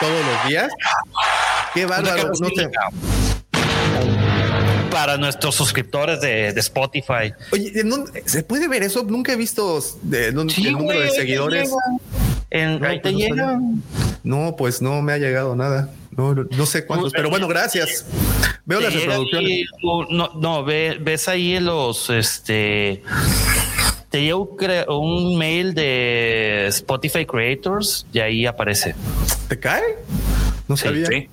[SPEAKER 2] todos los días. Qué bárbaro. No.
[SPEAKER 5] Para nuestros suscriptores de, de Spotify.
[SPEAKER 2] Oye, ¿en dónde- ¿se puede ver eso? Nunca he visto de, de-
[SPEAKER 5] Sí,
[SPEAKER 2] el número de seguidores.
[SPEAKER 5] En,
[SPEAKER 2] No,
[SPEAKER 5] ahí te
[SPEAKER 2] no
[SPEAKER 5] llega.
[SPEAKER 2] No, pues no me ha llegado nada. No, no, no sé cuántos, pero bueno, gracias. Veo las reproducciones.
[SPEAKER 5] ahí, no, no, ve- ves ahí en los este. Te llega un, mail de Spotify Creators y ahí aparece.
[SPEAKER 2] ¿Te cae? No sabía.
[SPEAKER 3] Sí.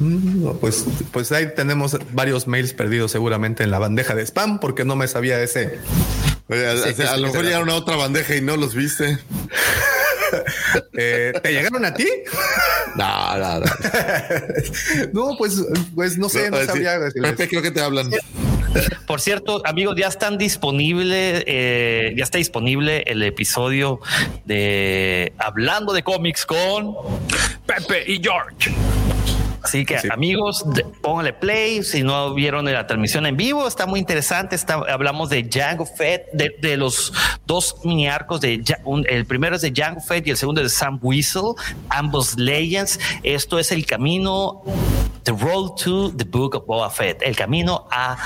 [SPEAKER 2] No, pues, pues ahí tenemos varios mails perdidos seguramente en la bandeja de spam porque no me sabía ese.
[SPEAKER 6] Oye, a,
[SPEAKER 2] Sí,
[SPEAKER 6] a- a
[SPEAKER 2] sí,
[SPEAKER 6] lo mejor llegaron a otra bandeja y no los viste.
[SPEAKER 2] Eh, ¿Te llegaron a ti?
[SPEAKER 6] No, no, no.
[SPEAKER 2] no, pues, pues no sé, no,
[SPEAKER 6] No, sí.
[SPEAKER 2] sabría.
[SPEAKER 6] Pepe, creo que te hablan.
[SPEAKER 5] Por cierto, amigos, ya están disponibles, eh, ya está disponible el episodio de Hablando de cómics con
[SPEAKER 3] Pepe y George.
[SPEAKER 5] Así que
[SPEAKER 2] Sí.
[SPEAKER 5] amigos, pónganle play. Si no vieron la transmisión en vivo, está muy interesante. Está, hablamos de Django Fett, de, de los dos mini arcos de un- el primero es de Django Fett y el segundo es de Sam Whistle, ambos Legends. Esto es el camino, The Road to the Book of Boba Fett, el camino a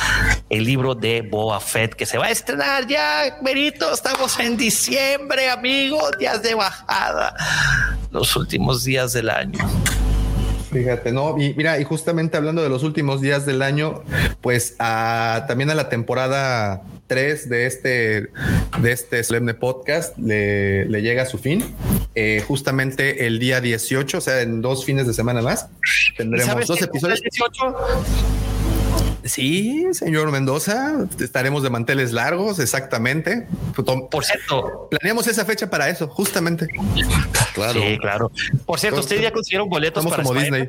[SPEAKER 5] el libro de Boba Fett que se va a estrenar ya, Merito. Estamos en diciembre, amigos, días de bajada, los últimos días del año.
[SPEAKER 2] Fíjate, no, y mira, y justamente hablando de los últimos días del año, pues a- también a la temporada 3 de este, de este solemne podcast le, le llega a su fin. Eh, justamente el día 18, o sea, en dos fines de semana más, tendremos
[SPEAKER 5] ¿Sabes
[SPEAKER 2] dos episodios.
[SPEAKER 5] 18?
[SPEAKER 2] Sí, señor Mendoza, estaremos de manteles largos, exactamente.
[SPEAKER 5] Por cierto,
[SPEAKER 2] Planeamos esa fecha para eso, justamente.
[SPEAKER 6] Claro.
[SPEAKER 5] Sí, claro. Por cierto, ustedes ya consiguieron boletos para
[SPEAKER 2] como? Disney.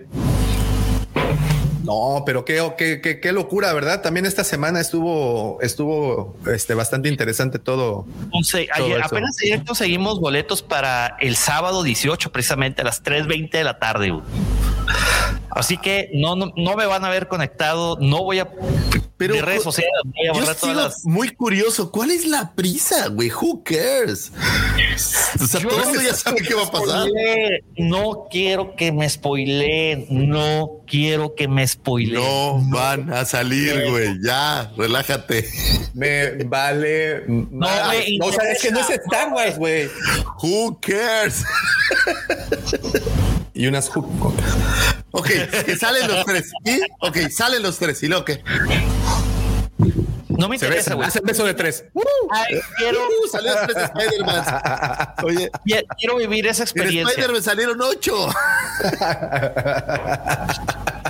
[SPEAKER 2] No, pero qué, qué, qué, qué locura, ¿verdad? También esta semana estuvo, estuvo este, bastante interesante todo.
[SPEAKER 5] Conse-
[SPEAKER 2] Todo
[SPEAKER 5] ayer-
[SPEAKER 2] eso.
[SPEAKER 5] apenas ayer conseguimos boletos para el sábado 18, precisamente a las 3.20 de la tarde. Güey. Así que no, no, no me van a ver conectado, no voy a
[SPEAKER 6] Pero
[SPEAKER 5] de redes sociales, voy a
[SPEAKER 6] yo
[SPEAKER 5] borrar
[SPEAKER 6] sigo
[SPEAKER 5] todas las.
[SPEAKER 6] muy curioso. ¿Cuál es la prisa, güey? Who cares? O sea,
[SPEAKER 5] Yo
[SPEAKER 6] todo el
[SPEAKER 5] no
[SPEAKER 6] mundo ya sabe qué va a pasar.
[SPEAKER 5] No quiero que me spoileen. No quiero que me spoileen.
[SPEAKER 6] No van a salir, güey. Ya, relájate.
[SPEAKER 2] Me vale. No,
[SPEAKER 5] me
[SPEAKER 2] o sea, es que no es Star Wars, güey.
[SPEAKER 6] Who cares?
[SPEAKER 2] Y unas hook.
[SPEAKER 6] Ok, que salen los tres. ¿Y? Ok, salen los tres. ¿Y lo que?
[SPEAKER 5] No me
[SPEAKER 2] Se
[SPEAKER 5] interesa, güey.
[SPEAKER 2] hacen beso de tres.
[SPEAKER 5] Ay, quiero,
[SPEAKER 6] Uh, salieron tres Spider-Man. Oye,
[SPEAKER 5] quiero vivir esa
[SPEAKER 6] en
[SPEAKER 5] experiencia.
[SPEAKER 6] Spider-Man salieron ocho.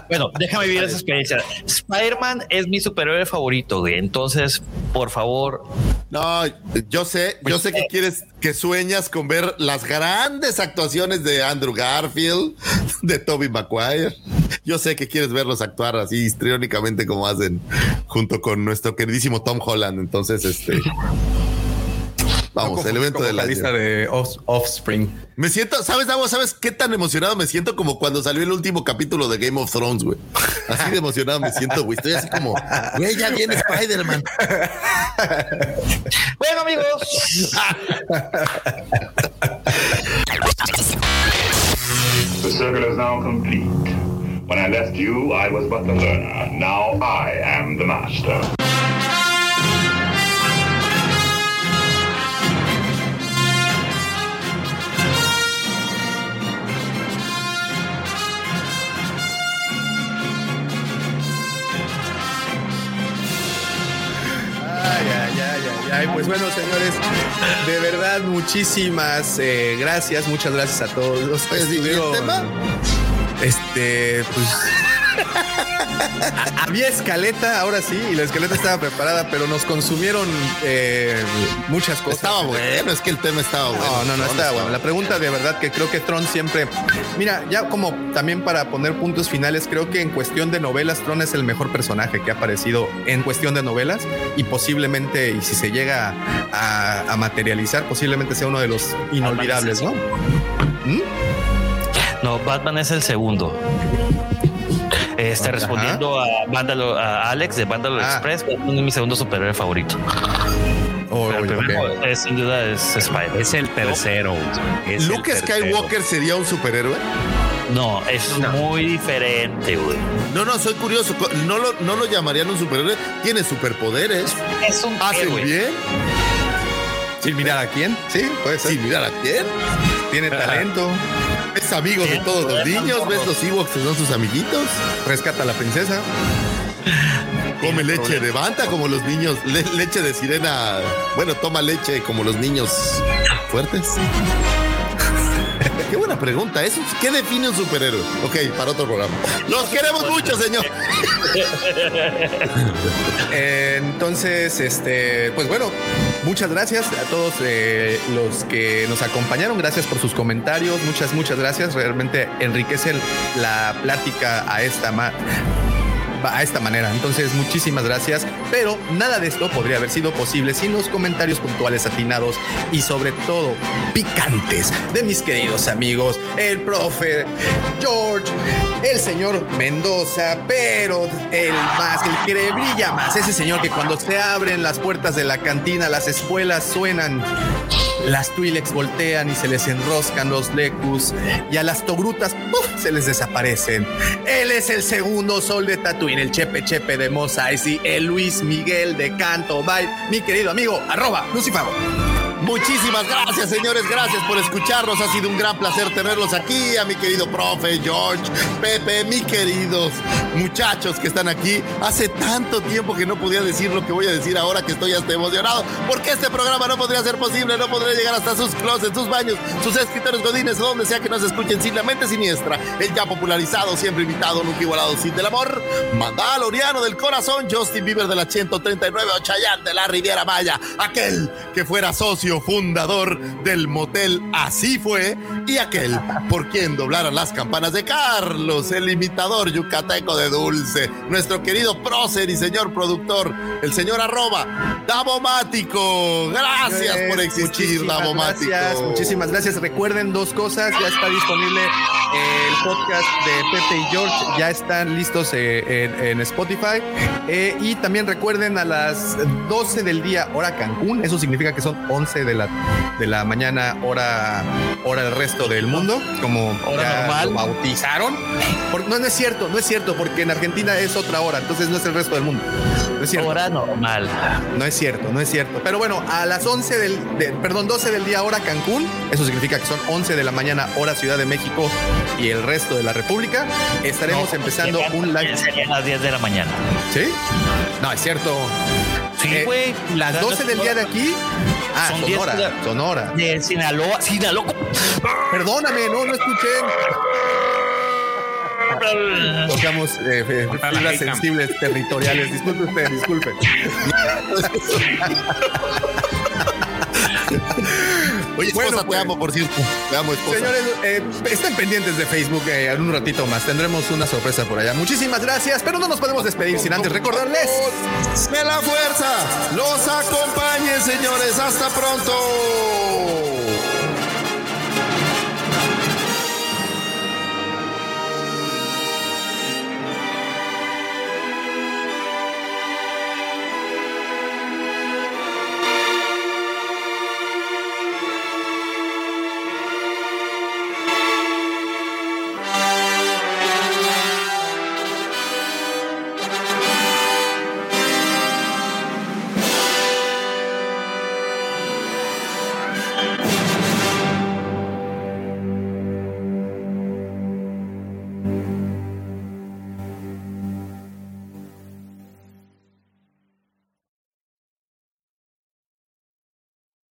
[SPEAKER 5] Bueno, déjame vivir esa experiencia. Spider-Man es mi superhéroe favorito, güey. Entonces, por favor,
[SPEAKER 6] No, yo sé, yo sé que quieres, que sueñas con ver las grandes actuaciones de Andrew Garfield, de Toby Maguire. Yo sé que quieres verlos actuar así histriónicamente como hacen junto con nuestro queridísimo Tom Holland. Entonces, este. Vamos, el evento de la
[SPEAKER 2] lista de Off- Offspring.
[SPEAKER 6] Me siento, ¿sabes, Davo? ¿Sabes qué tan emocionado me siento como cuando salió el último capítulo de Game of Thrones, güey? Así de emocionado me siento, güey. Estoy así como, güey, ya viene Spider-Man.
[SPEAKER 5] bueno, amigos,
[SPEAKER 1] The circle is now complete. When I left you, I was but the learner. Now I am the master.
[SPEAKER 2] Ay. Pues bueno, señores, de verdad, muchísimas eh, gracias, muchas gracias a todos los que
[SPEAKER 6] Oye, ¿y el
[SPEAKER 2] estuvieron.
[SPEAKER 6] tema?
[SPEAKER 2] Este, pues. A- Había escaleta, ahora sí, y la escaleta estaba preparada, pero nos consumieron eh, muchas cosas.
[SPEAKER 6] Estaba bueno, es que el tema estaba bueno.
[SPEAKER 2] No, no, no, estaba bueno. La pregunta de verdad que creo que Tron siempre. Mira, ya como también para poner puntos finales, creo que en cuestión de novelas, Tron es el mejor personaje que ha aparecido en cuestión de novelas y posiblemente, y si se llega a, a materializar, posiblemente sea uno de los inolvidables, ¿no? ¿Mm?
[SPEAKER 5] no, Batman es el segundo. Este,
[SPEAKER 2] Ajá.
[SPEAKER 5] respondiendo a, Vándalo- a Alex de Vándalo
[SPEAKER 2] Ah.
[SPEAKER 5] Express, es mi segundo superhéroe favorito.
[SPEAKER 2] Oh,
[SPEAKER 5] el primero es, sin duda es Spider.
[SPEAKER 3] Es el tercero. el
[SPEAKER 6] ¿Luke
[SPEAKER 3] tercero.
[SPEAKER 6] Skywalker sería un superhéroe?
[SPEAKER 5] No, es muy diferente, güey.
[SPEAKER 6] No, no, soy curioso. No lo, no lo llamarían un superhéroe. Tiene superpoderes.
[SPEAKER 5] Es un
[SPEAKER 6] Hace bien.
[SPEAKER 2] Sin mirar a quién, sí, puede ser.
[SPEAKER 6] Sin mirar a quién.
[SPEAKER 2] Tiene talento,
[SPEAKER 6] Es amigo de todos los niños. ¿Ves los Ewoks que son sus amiguitos?
[SPEAKER 2] rescata a la princesa.
[SPEAKER 6] Come leche de banta como los niños. Le- leche de sirena. Bueno, toma leche como los niños fuertes. Qué buena pregunta. ¿Eso, ¿Qué define un superhéroe? Ok, para otro programa. Los queremos mucho, señor.
[SPEAKER 2] Entonces, este, pues bueno, muchas gracias a todos eh, los que nos acompañaron. Gracias por sus comentarios. Muchas, muchas gracias. Realmente enriquece la plática a esta ma- a esta manera. Entonces, muchísimas gracias. Pero nada de esto podría haber sido posible sin los comentarios puntuales, atinados y sobre todo picantes de mis queridos amigos, el profe George, el señor Mendoza, pero el más, el que brilla más, ese señor que cuando se abren las puertas de la cantina, las espuelas suenan. Las Twi'leks voltean y se les enroscan los Lecus y a las Togrutas se les desaparecen. Él es el segundo sol de El Chepe Chepe de Mos Eisley, el Luis Miguel de Canto Bye, mi querido amigo, arroba Lucifago.
[SPEAKER 6] Muchísimas gracias, señores. Gracias por escucharnos. Ha sido un gran placer tenerlos aquí. A mi querido profe, George, Pepe, mis queridos muchachos que están aquí. Hace tanto tiempo que no podía decir lo que voy a decir ahora que estoy hasta emocionado. Porque este programa no podría ser posible. No podría llegar hasta sus closets, sus baños, sus escritorios godines, o donde sea que nos escuchen sin la mente siniestra. El ya popularizado, siempre invitado, nunca igualado, sin del amor. Mandaloriano del corazón, Justin Bieber de la 139 o Chayanne de la Riviera Maya. Aquel que fuera socio fundador del motel Así fue. Y aquel por quien doblaron las campanas de Carlos, el imitador yucateco de Dulce. Nuestro querido prócer y señor productor, el señor arroba, Davomático. Gracias por existir,
[SPEAKER 2] Muchísimas
[SPEAKER 6] Davomático.
[SPEAKER 2] gracias, muchísimas gracias. Recuerden dos cosas, ya está disponible el podcast de Pepe y George, ya están listos eh, en, en Spotify. Eh, y también recuerden a las 12 del día, hora Cancún, eso significa que son 11 de la, de la mañana, hora, hora del resto del mundo, como
[SPEAKER 5] Hora normal.
[SPEAKER 2] lo bautizaron. Por- no, no es cierto, no es cierto, porque en Argentina es otra hora, entonces no es el resto del mundo. No es cierto.
[SPEAKER 5] Hora normal.
[SPEAKER 2] No es cierto, no es cierto. Pero bueno, a las 11 del, de- perdón, 12 del día hora Cancún, eso significa que son 11 de la mañana hora Ciudad de México y el resto de la República, estaremos
[SPEAKER 5] No,
[SPEAKER 2] empezando un live.
[SPEAKER 5] Serían las 10 de la mañana.
[SPEAKER 2] ¿Sí? No, es cierto.
[SPEAKER 5] Sí,
[SPEAKER 2] Eh, las 12 del día de aquí. Ah,
[SPEAKER 5] Son 10
[SPEAKER 2] Sonora, Sonora.
[SPEAKER 5] De Sinaloa. Sinaloa.
[SPEAKER 2] Perdóname, no, no escuché. Tocamos eh, eh, fibras sensibles territoriales. Disculpe usted, disculpe.
[SPEAKER 6] Oye, esposa,
[SPEAKER 2] Bueno,
[SPEAKER 6] te
[SPEAKER 2] pues.
[SPEAKER 6] amo, por cierto. Te amo, esposa.
[SPEAKER 2] Señores, eh, estén pendientes de Facebook eh, en un ratito más. Tendremos una sorpresa por allá. Muchísimas gracias, pero no nos podemos despedir sin antes recordarles.
[SPEAKER 6] Que la fuerza los acompañe, señores. Hasta pronto.